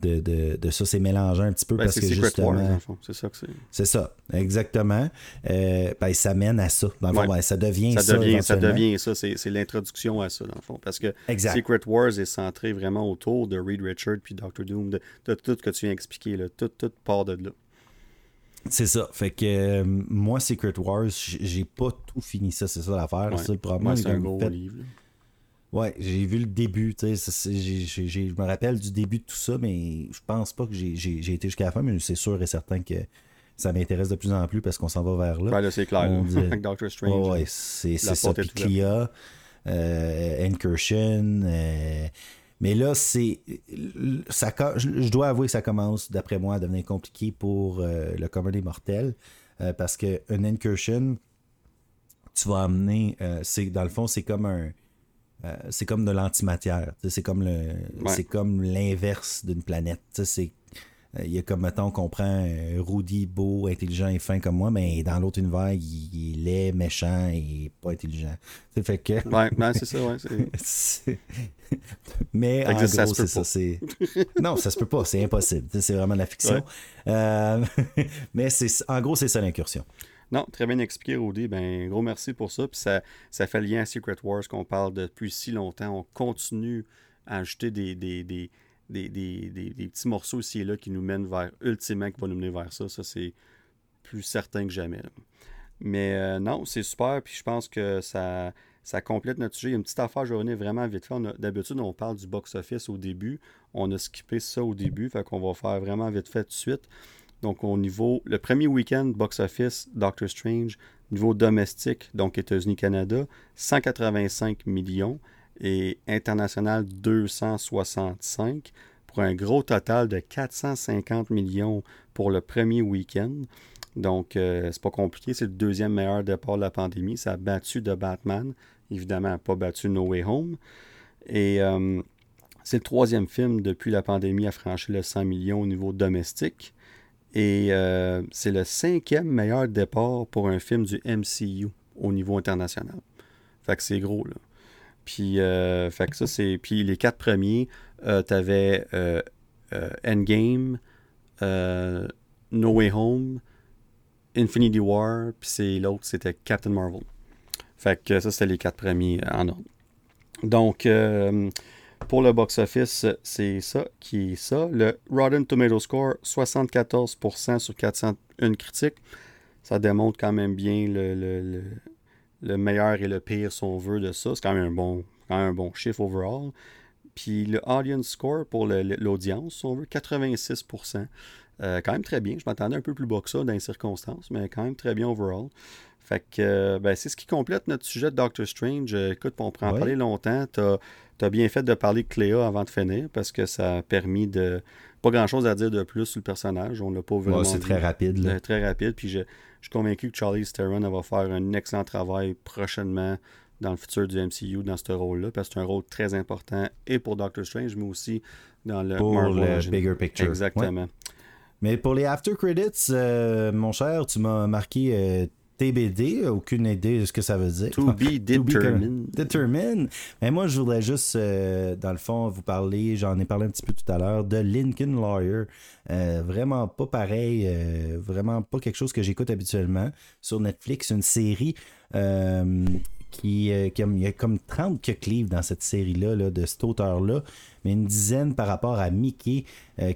de, de, de ça. C'est mélangeant un petit peu Ben, parce que Secret justement... C'est ça que c'est. C'est ça, exactement. Euh, ben, ça mène à ça. Dans le fond, ben, ça devient ça. Ça devient, ça devient ça. C'est l'introduction à ça, dans le fond. Parce que Exact. Secret Wars est centré vraiment autour de Reed Richard puis Doctor Doom, de, de tout ce que tu viens d'expliquer. là. Tout, tout part de là. C'est ça. Fait que euh, moi, Secret Wars, j'ai pas tout fini ça. C'est ça l'affaire. Ouais. C'est le problème. C'est un gros livre. Ouais, j'ai vu le début. tu sais, Je me rappelle du début de tout ça, mais je pense pas que j'ai été jusqu'à la fin. Mais c'est sûr et certain que ça m'intéresse de plus en plus parce qu'on s'en va vers là. Ben, là, c'est clair. On [laughs] Avec Doctor Strange. Ouais, c'est ça. Puis. Clea, euh, Incursion. euh, mais là, c'est. ça Je dois avouer que ça commence, d'après moi, à devenir compliqué pour euh, le commun des mortels. euh, parce que une Incursion, tu vas amener. c'est dans le fond, c'est comme un. Euh, c'est comme de l'antimatière. C'est comme le, c'est comme l'inverse d'une planète. C'est euh, il y a comme, mettons, qu'on prend euh, Rudy, beau, intelligent et fin comme moi, mais dans l'autre univers, il, il est laid, méchant et pas intelligent. Ça fait que. Ouais, ben, c'est ça, ouais. c'est- [laughs] c'est- mais en gros, c'est ça. C'est... Non, ça se peut pas, c'est impossible. C'est vraiment de la fiction. Ouais. Euh, [laughs] mais c'est... en gros, c'est ça l'incursion. Non, très bien expliqué, Rudy. Ben, gros merci pour ça. Puis ça, ça fait lien à Secret Wars qu'on parle depuis si longtemps. On continue à ajouter des, des, des, des, des, petits morceaux ici et là qui nous mènent vers, ultimement, qui vont nous mener vers ça. Ça, c'est plus certain que jamais. Mais euh, non, c'est super. Puis je pense que ça, ça complète notre sujet. Il y a une petite affaire, je revenir vraiment vite fait. D'habitude, on parle du box-office au début. On a skippé ça au début. Fait qu'on va faire vraiment vite fait tout de suite. Donc, au niveau, le premier week-end box-office, Doctor Strange, niveau domestique, donc États-Unis-Canada, 185 millions et international 265 pour un gros total de 450 millions pour le premier week-end. Donc, euh, c'est pas compliqué, c'est le deuxième meilleur départ de la pandémie. Ça a battu de Batman, évidemment, pas battu No Way Home. Et euh, c'est le troisième film depuis la pandémie à franchir le 100 millions au niveau domestique. Et euh, c'est le cinquième meilleur départ pour un film du MCU au niveau international. Fait que c'est gros, là. Puis, euh, fait que ça, c'est. Puis les quatre premiers, euh, t'avais euh, Endgame, No Way Home, Infinity War, puis c'est l'autre, c'était Captain Marvel. Fait que ça, c'était les quatre premiers en ordre. Donc, pour le box-office, c'est ça qui est ça. Le Rotten Tomato Score, 74% sur 401 critiques. Ça démontre quand même bien le, le- le- le meilleur et le pire, si on veut, de ça. C'est quand même un bon, un bon chiffre overall. Puis le audience score pour l'audience, si on veut, 86%. Euh, quand même très bien. Je m'attendais un peu plus bas que ça dans les circonstances, mais quand même très bien overall. Fait que euh, ben, c'est ce qui complète notre sujet de Doctor Strange. Euh, écoute, on pourrait en Ouais. parler longtemps. T'as as bien fait de parler de Cléa avant de finir parce que ça a permis de. Pas grand chose à dire de plus sur le personnage. On l'a pas vraiment. Ouais, c'est très rapide. Là. Euh, très rapide. Puis je, je suis convaincu que Charlie Theron va faire un excellent travail prochainement dans le futur du MCU dans ce rôle-là, parce que c'est un rôle très important et pour Doctor Strange, mais aussi dans le Pour Marvel le bigger picture. Exactement. Mais pour les after credits, euh, mon cher, tu m'as marqué euh, TBD, aucune idée de ce que ça veut dire. To be [laughs] determined. determined. Mais moi, je voudrais juste, euh, dans le fond, vous parler, j'en ai parlé un petit peu tout à l'heure, de Lincoln Lawyer. vraiment pas pareil, vraiment pas quelque chose que j'écoute habituellement. Sur Netflix, une série qui, il y a comme 30 que livres dans cette série-là, là, de cet auteur-là, mais une dizaine par rapport à Mickey,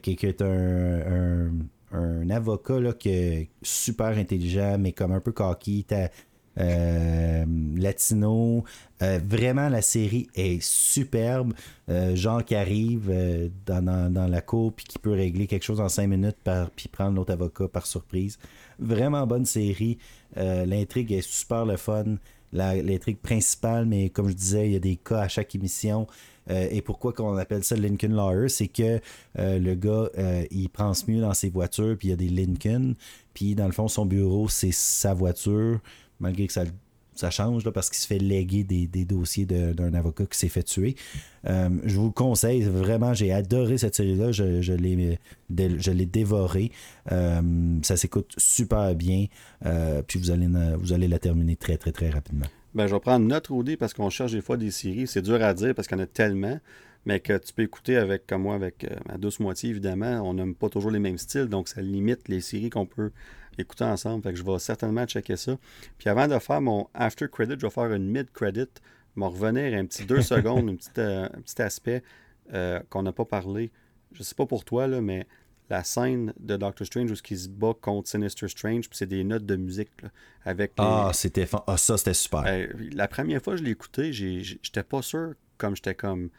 qui, est un un avocat là, qui est super intelligent, mais comme un peu cocky. Euh, latino. Euh, vraiment, la série est superbe. Euh, genre qui arrive dans, la cour puis qui peut régler quelque chose en cinq minutes puis prendre l'autre avocat par surprise. Vraiment bonne série. L'intrigue est super le fun. L'intrigue principale, mais comme je disais, il y a des cas à chaque émission. Euh, et pourquoi qu'on appelle ça Lincoln Lawyer, c'est que euh, le gars, euh, il pense mieux dans ses voitures, puis il y a des Lincoln, puis dans le fond, son bureau, c'est sa voiture, malgré que ça ça change parce qu'il se fait léguer des, dossiers d'un avocat qui s'est fait tuer. je vous le conseille, vraiment, j'ai adoré cette série-là, je, l'ai dévoré. ça s'écoute super bien, puis vous allez, vous allez la terminer très, très, très rapidement. Ben, je vais prendre notre OD parce qu'on cherche des fois des séries. C'est dur à dire parce qu'il y en a tellement, mais que tu peux écouter avec, comme moi, avec euh, ma douce moitié, évidemment. On n'aime pas toujours les mêmes styles, donc ça limite les séries qu'on peut écouter ensemble. Fait que je vais certainement checker ça. Puis avant de faire mon after credit, je vais faire une mid credit. me revenir un petit deux [laughs] secondes, un, petit, euh, un petit aspect euh, qu'on n'a pas parlé. Je sais pas pour toi, là, mais la scène de Doctor Strange où il se bat contre Sinister Strange, puis c'est des notes de musique avec Ah, c'était ah, ça c'était super. la première fois que je l'ai écouté, j'étais pas sûr comme j'étais comme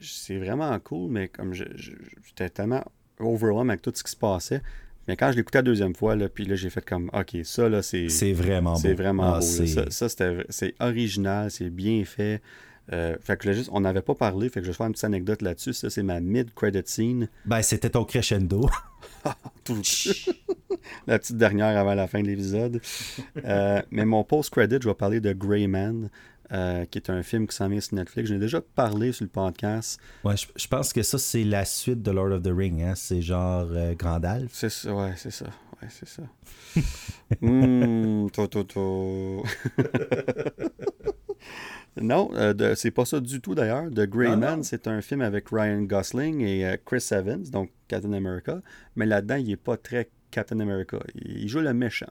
c'est vraiment cool mais comme j'étais tellement overwhelmed avec tout ce qui se passait. Mais quand je l'écoutais la deuxième fois, là, puis là, j'ai fait comme, OK, ça, là, c'est... C'est vraiment beau. C'est vraiment ah, beau. Ça, ça c'est original, c'est bien fait. Euh, fait que juste, on n'avait pas parlé, fait que je vais faire une petite anecdote là-dessus. Ça, c'est ma mid-credit scene. Ben, c'était ton crescendo. [laughs] [laughs] la petite dernière avant la fin de l'épisode. Euh, mais mon post-credit, je vais parler de Greyman, euh, qui est un film qui s'en vient sur Netflix. J'en ai déjà parlé sur le podcast. Ouais, je, pense que ça, c'est la suite de Lord of the Ring. Hein? C'est genre Grandalf. C'est ça, ouais, c'est ça. Ouais, c'est ça. [laughs] Hum, to, to, to. Non, euh, c'est pas ça du tout d'ailleurs. The Grey ah, Man, c'est un film avec Ryan Gosling et euh, Chris Evans, donc Captain America. Mais là-dedans, il est pas très Captain America. Il, joue le méchant.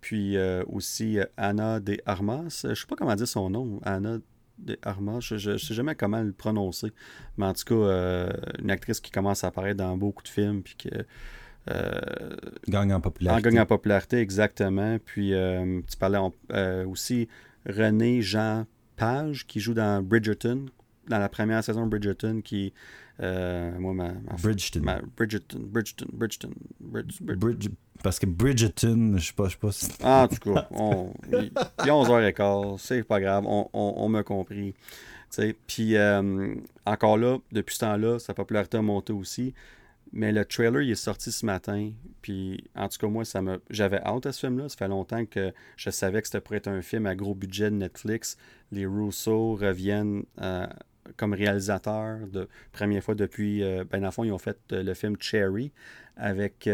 Puis euh, aussi Anna de Armas. Je sais pas comment dire son nom. Anna de Armas. Je, ne sais jamais comment le prononcer. Mais en tout cas, une actrice qui commence à apparaître dans beaucoup de films. Puis qui. gagne en popularité. gagne en popularité, exactement. Puis tu parlais aussi René Jean Page qui joue dans Bridgerton, dans la première saison de Bridgerton, qui. Euh, moi, ma, Bridgerton. Bridgerton. Bridgerton. Bridgerton. Bridgerton. parce que Bridgerton, je sais pas, je sais pas. Ah, en tout cas, on, il, y a 11h15, c'est pas grave, on, on, on m'a compris. Puis euh, encore là, depuis ce temps-là, sa popularité a monté aussi. Mais le trailer, il est sorti ce matin. Puis, en tout cas, moi, ça j'avais hâte à ce film-là. Ça fait longtemps que je savais que c'était pour être un film à gros budget de Netflix. Les Rousseau reviennent euh, comme réalisateurs de première fois depuis. Euh, ben, dans fond, ils ont fait euh, le film Cherry avec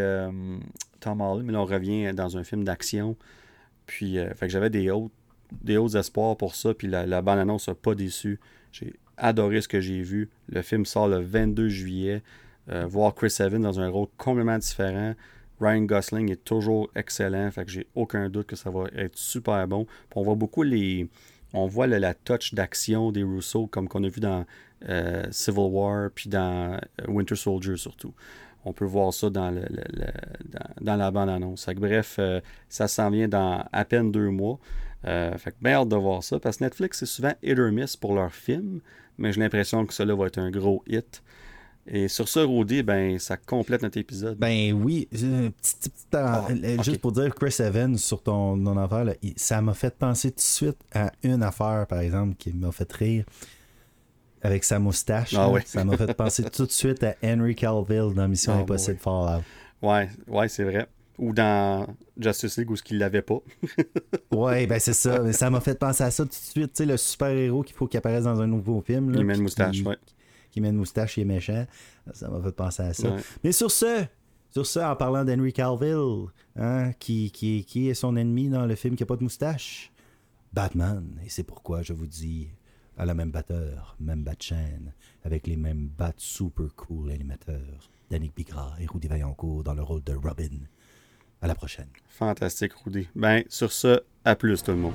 Tom Holland. Mais là, on revient dans un film d'action. Puis, que j'avais des hauts, des espoirs pour ça. Puis, la, la bande-annonce n'a pas déçu. J'ai adoré ce que j'ai vu. Le film sort le 22 juillet. Euh, voir Chris Evans dans un rôle complètement différent. Ryan Gosling est toujours excellent, fait que j'ai aucun doute que ça va être super bon. on voit beaucoup les. On voit la touch d'action des Rousseau comme qu'on a vu dans euh, Civil War puis dans euh, Winter Soldier surtout. On peut voir ça dans, la bande-annonce. Bref, ça s'en vient dans à peine deux mois. fait que bien de voir ça parce que Netflix, c'est souvent hit or miss pour leurs films, mais j'ai l'impression que cela va être un gros hit. Et sur ce, Rodé, ben, ça complète notre épisode. Ben oui, petit, ah, euh, juste pour dire Chris Evans sur ton, ton affaire, ça m'a fait penser tout de suite à une affaire, par exemple, qui m'a fait rire avec sa moustache. Ah ça m'a fait [laughs] penser tout de suite à Henry Calville dans Mission ah, Impossible Fallout. Ouais, ouais, c'est vrai. Ou dans Justice League où ce qu'il l'avait pas. [laughs] ouais, ben c'est ça. Ça m'a fait penser à ça tout de suite. Tu sais, le super-héros qu'il faut qu'il apparaisse dans un nouveau film. Là, il met une moustache, ouais qui met une moustache et est méchant. Ça m'a fait penser à ça. Mais sur ce, Sur ça, en parlant d'Henry Calville, hein, qui, qui, qui est son ennemi dans le film qui n'a pas de moustache? Batman. Et c'est pourquoi je vous dis à la même batteur, même bat chaîne, avec les mêmes bats super cool animateurs. Danick Bigra et Rudy Vaillancourt dans le rôle de Robin. À la prochaine. Fantastique, Rudy. Ben, sur ce, à plus tout le monde.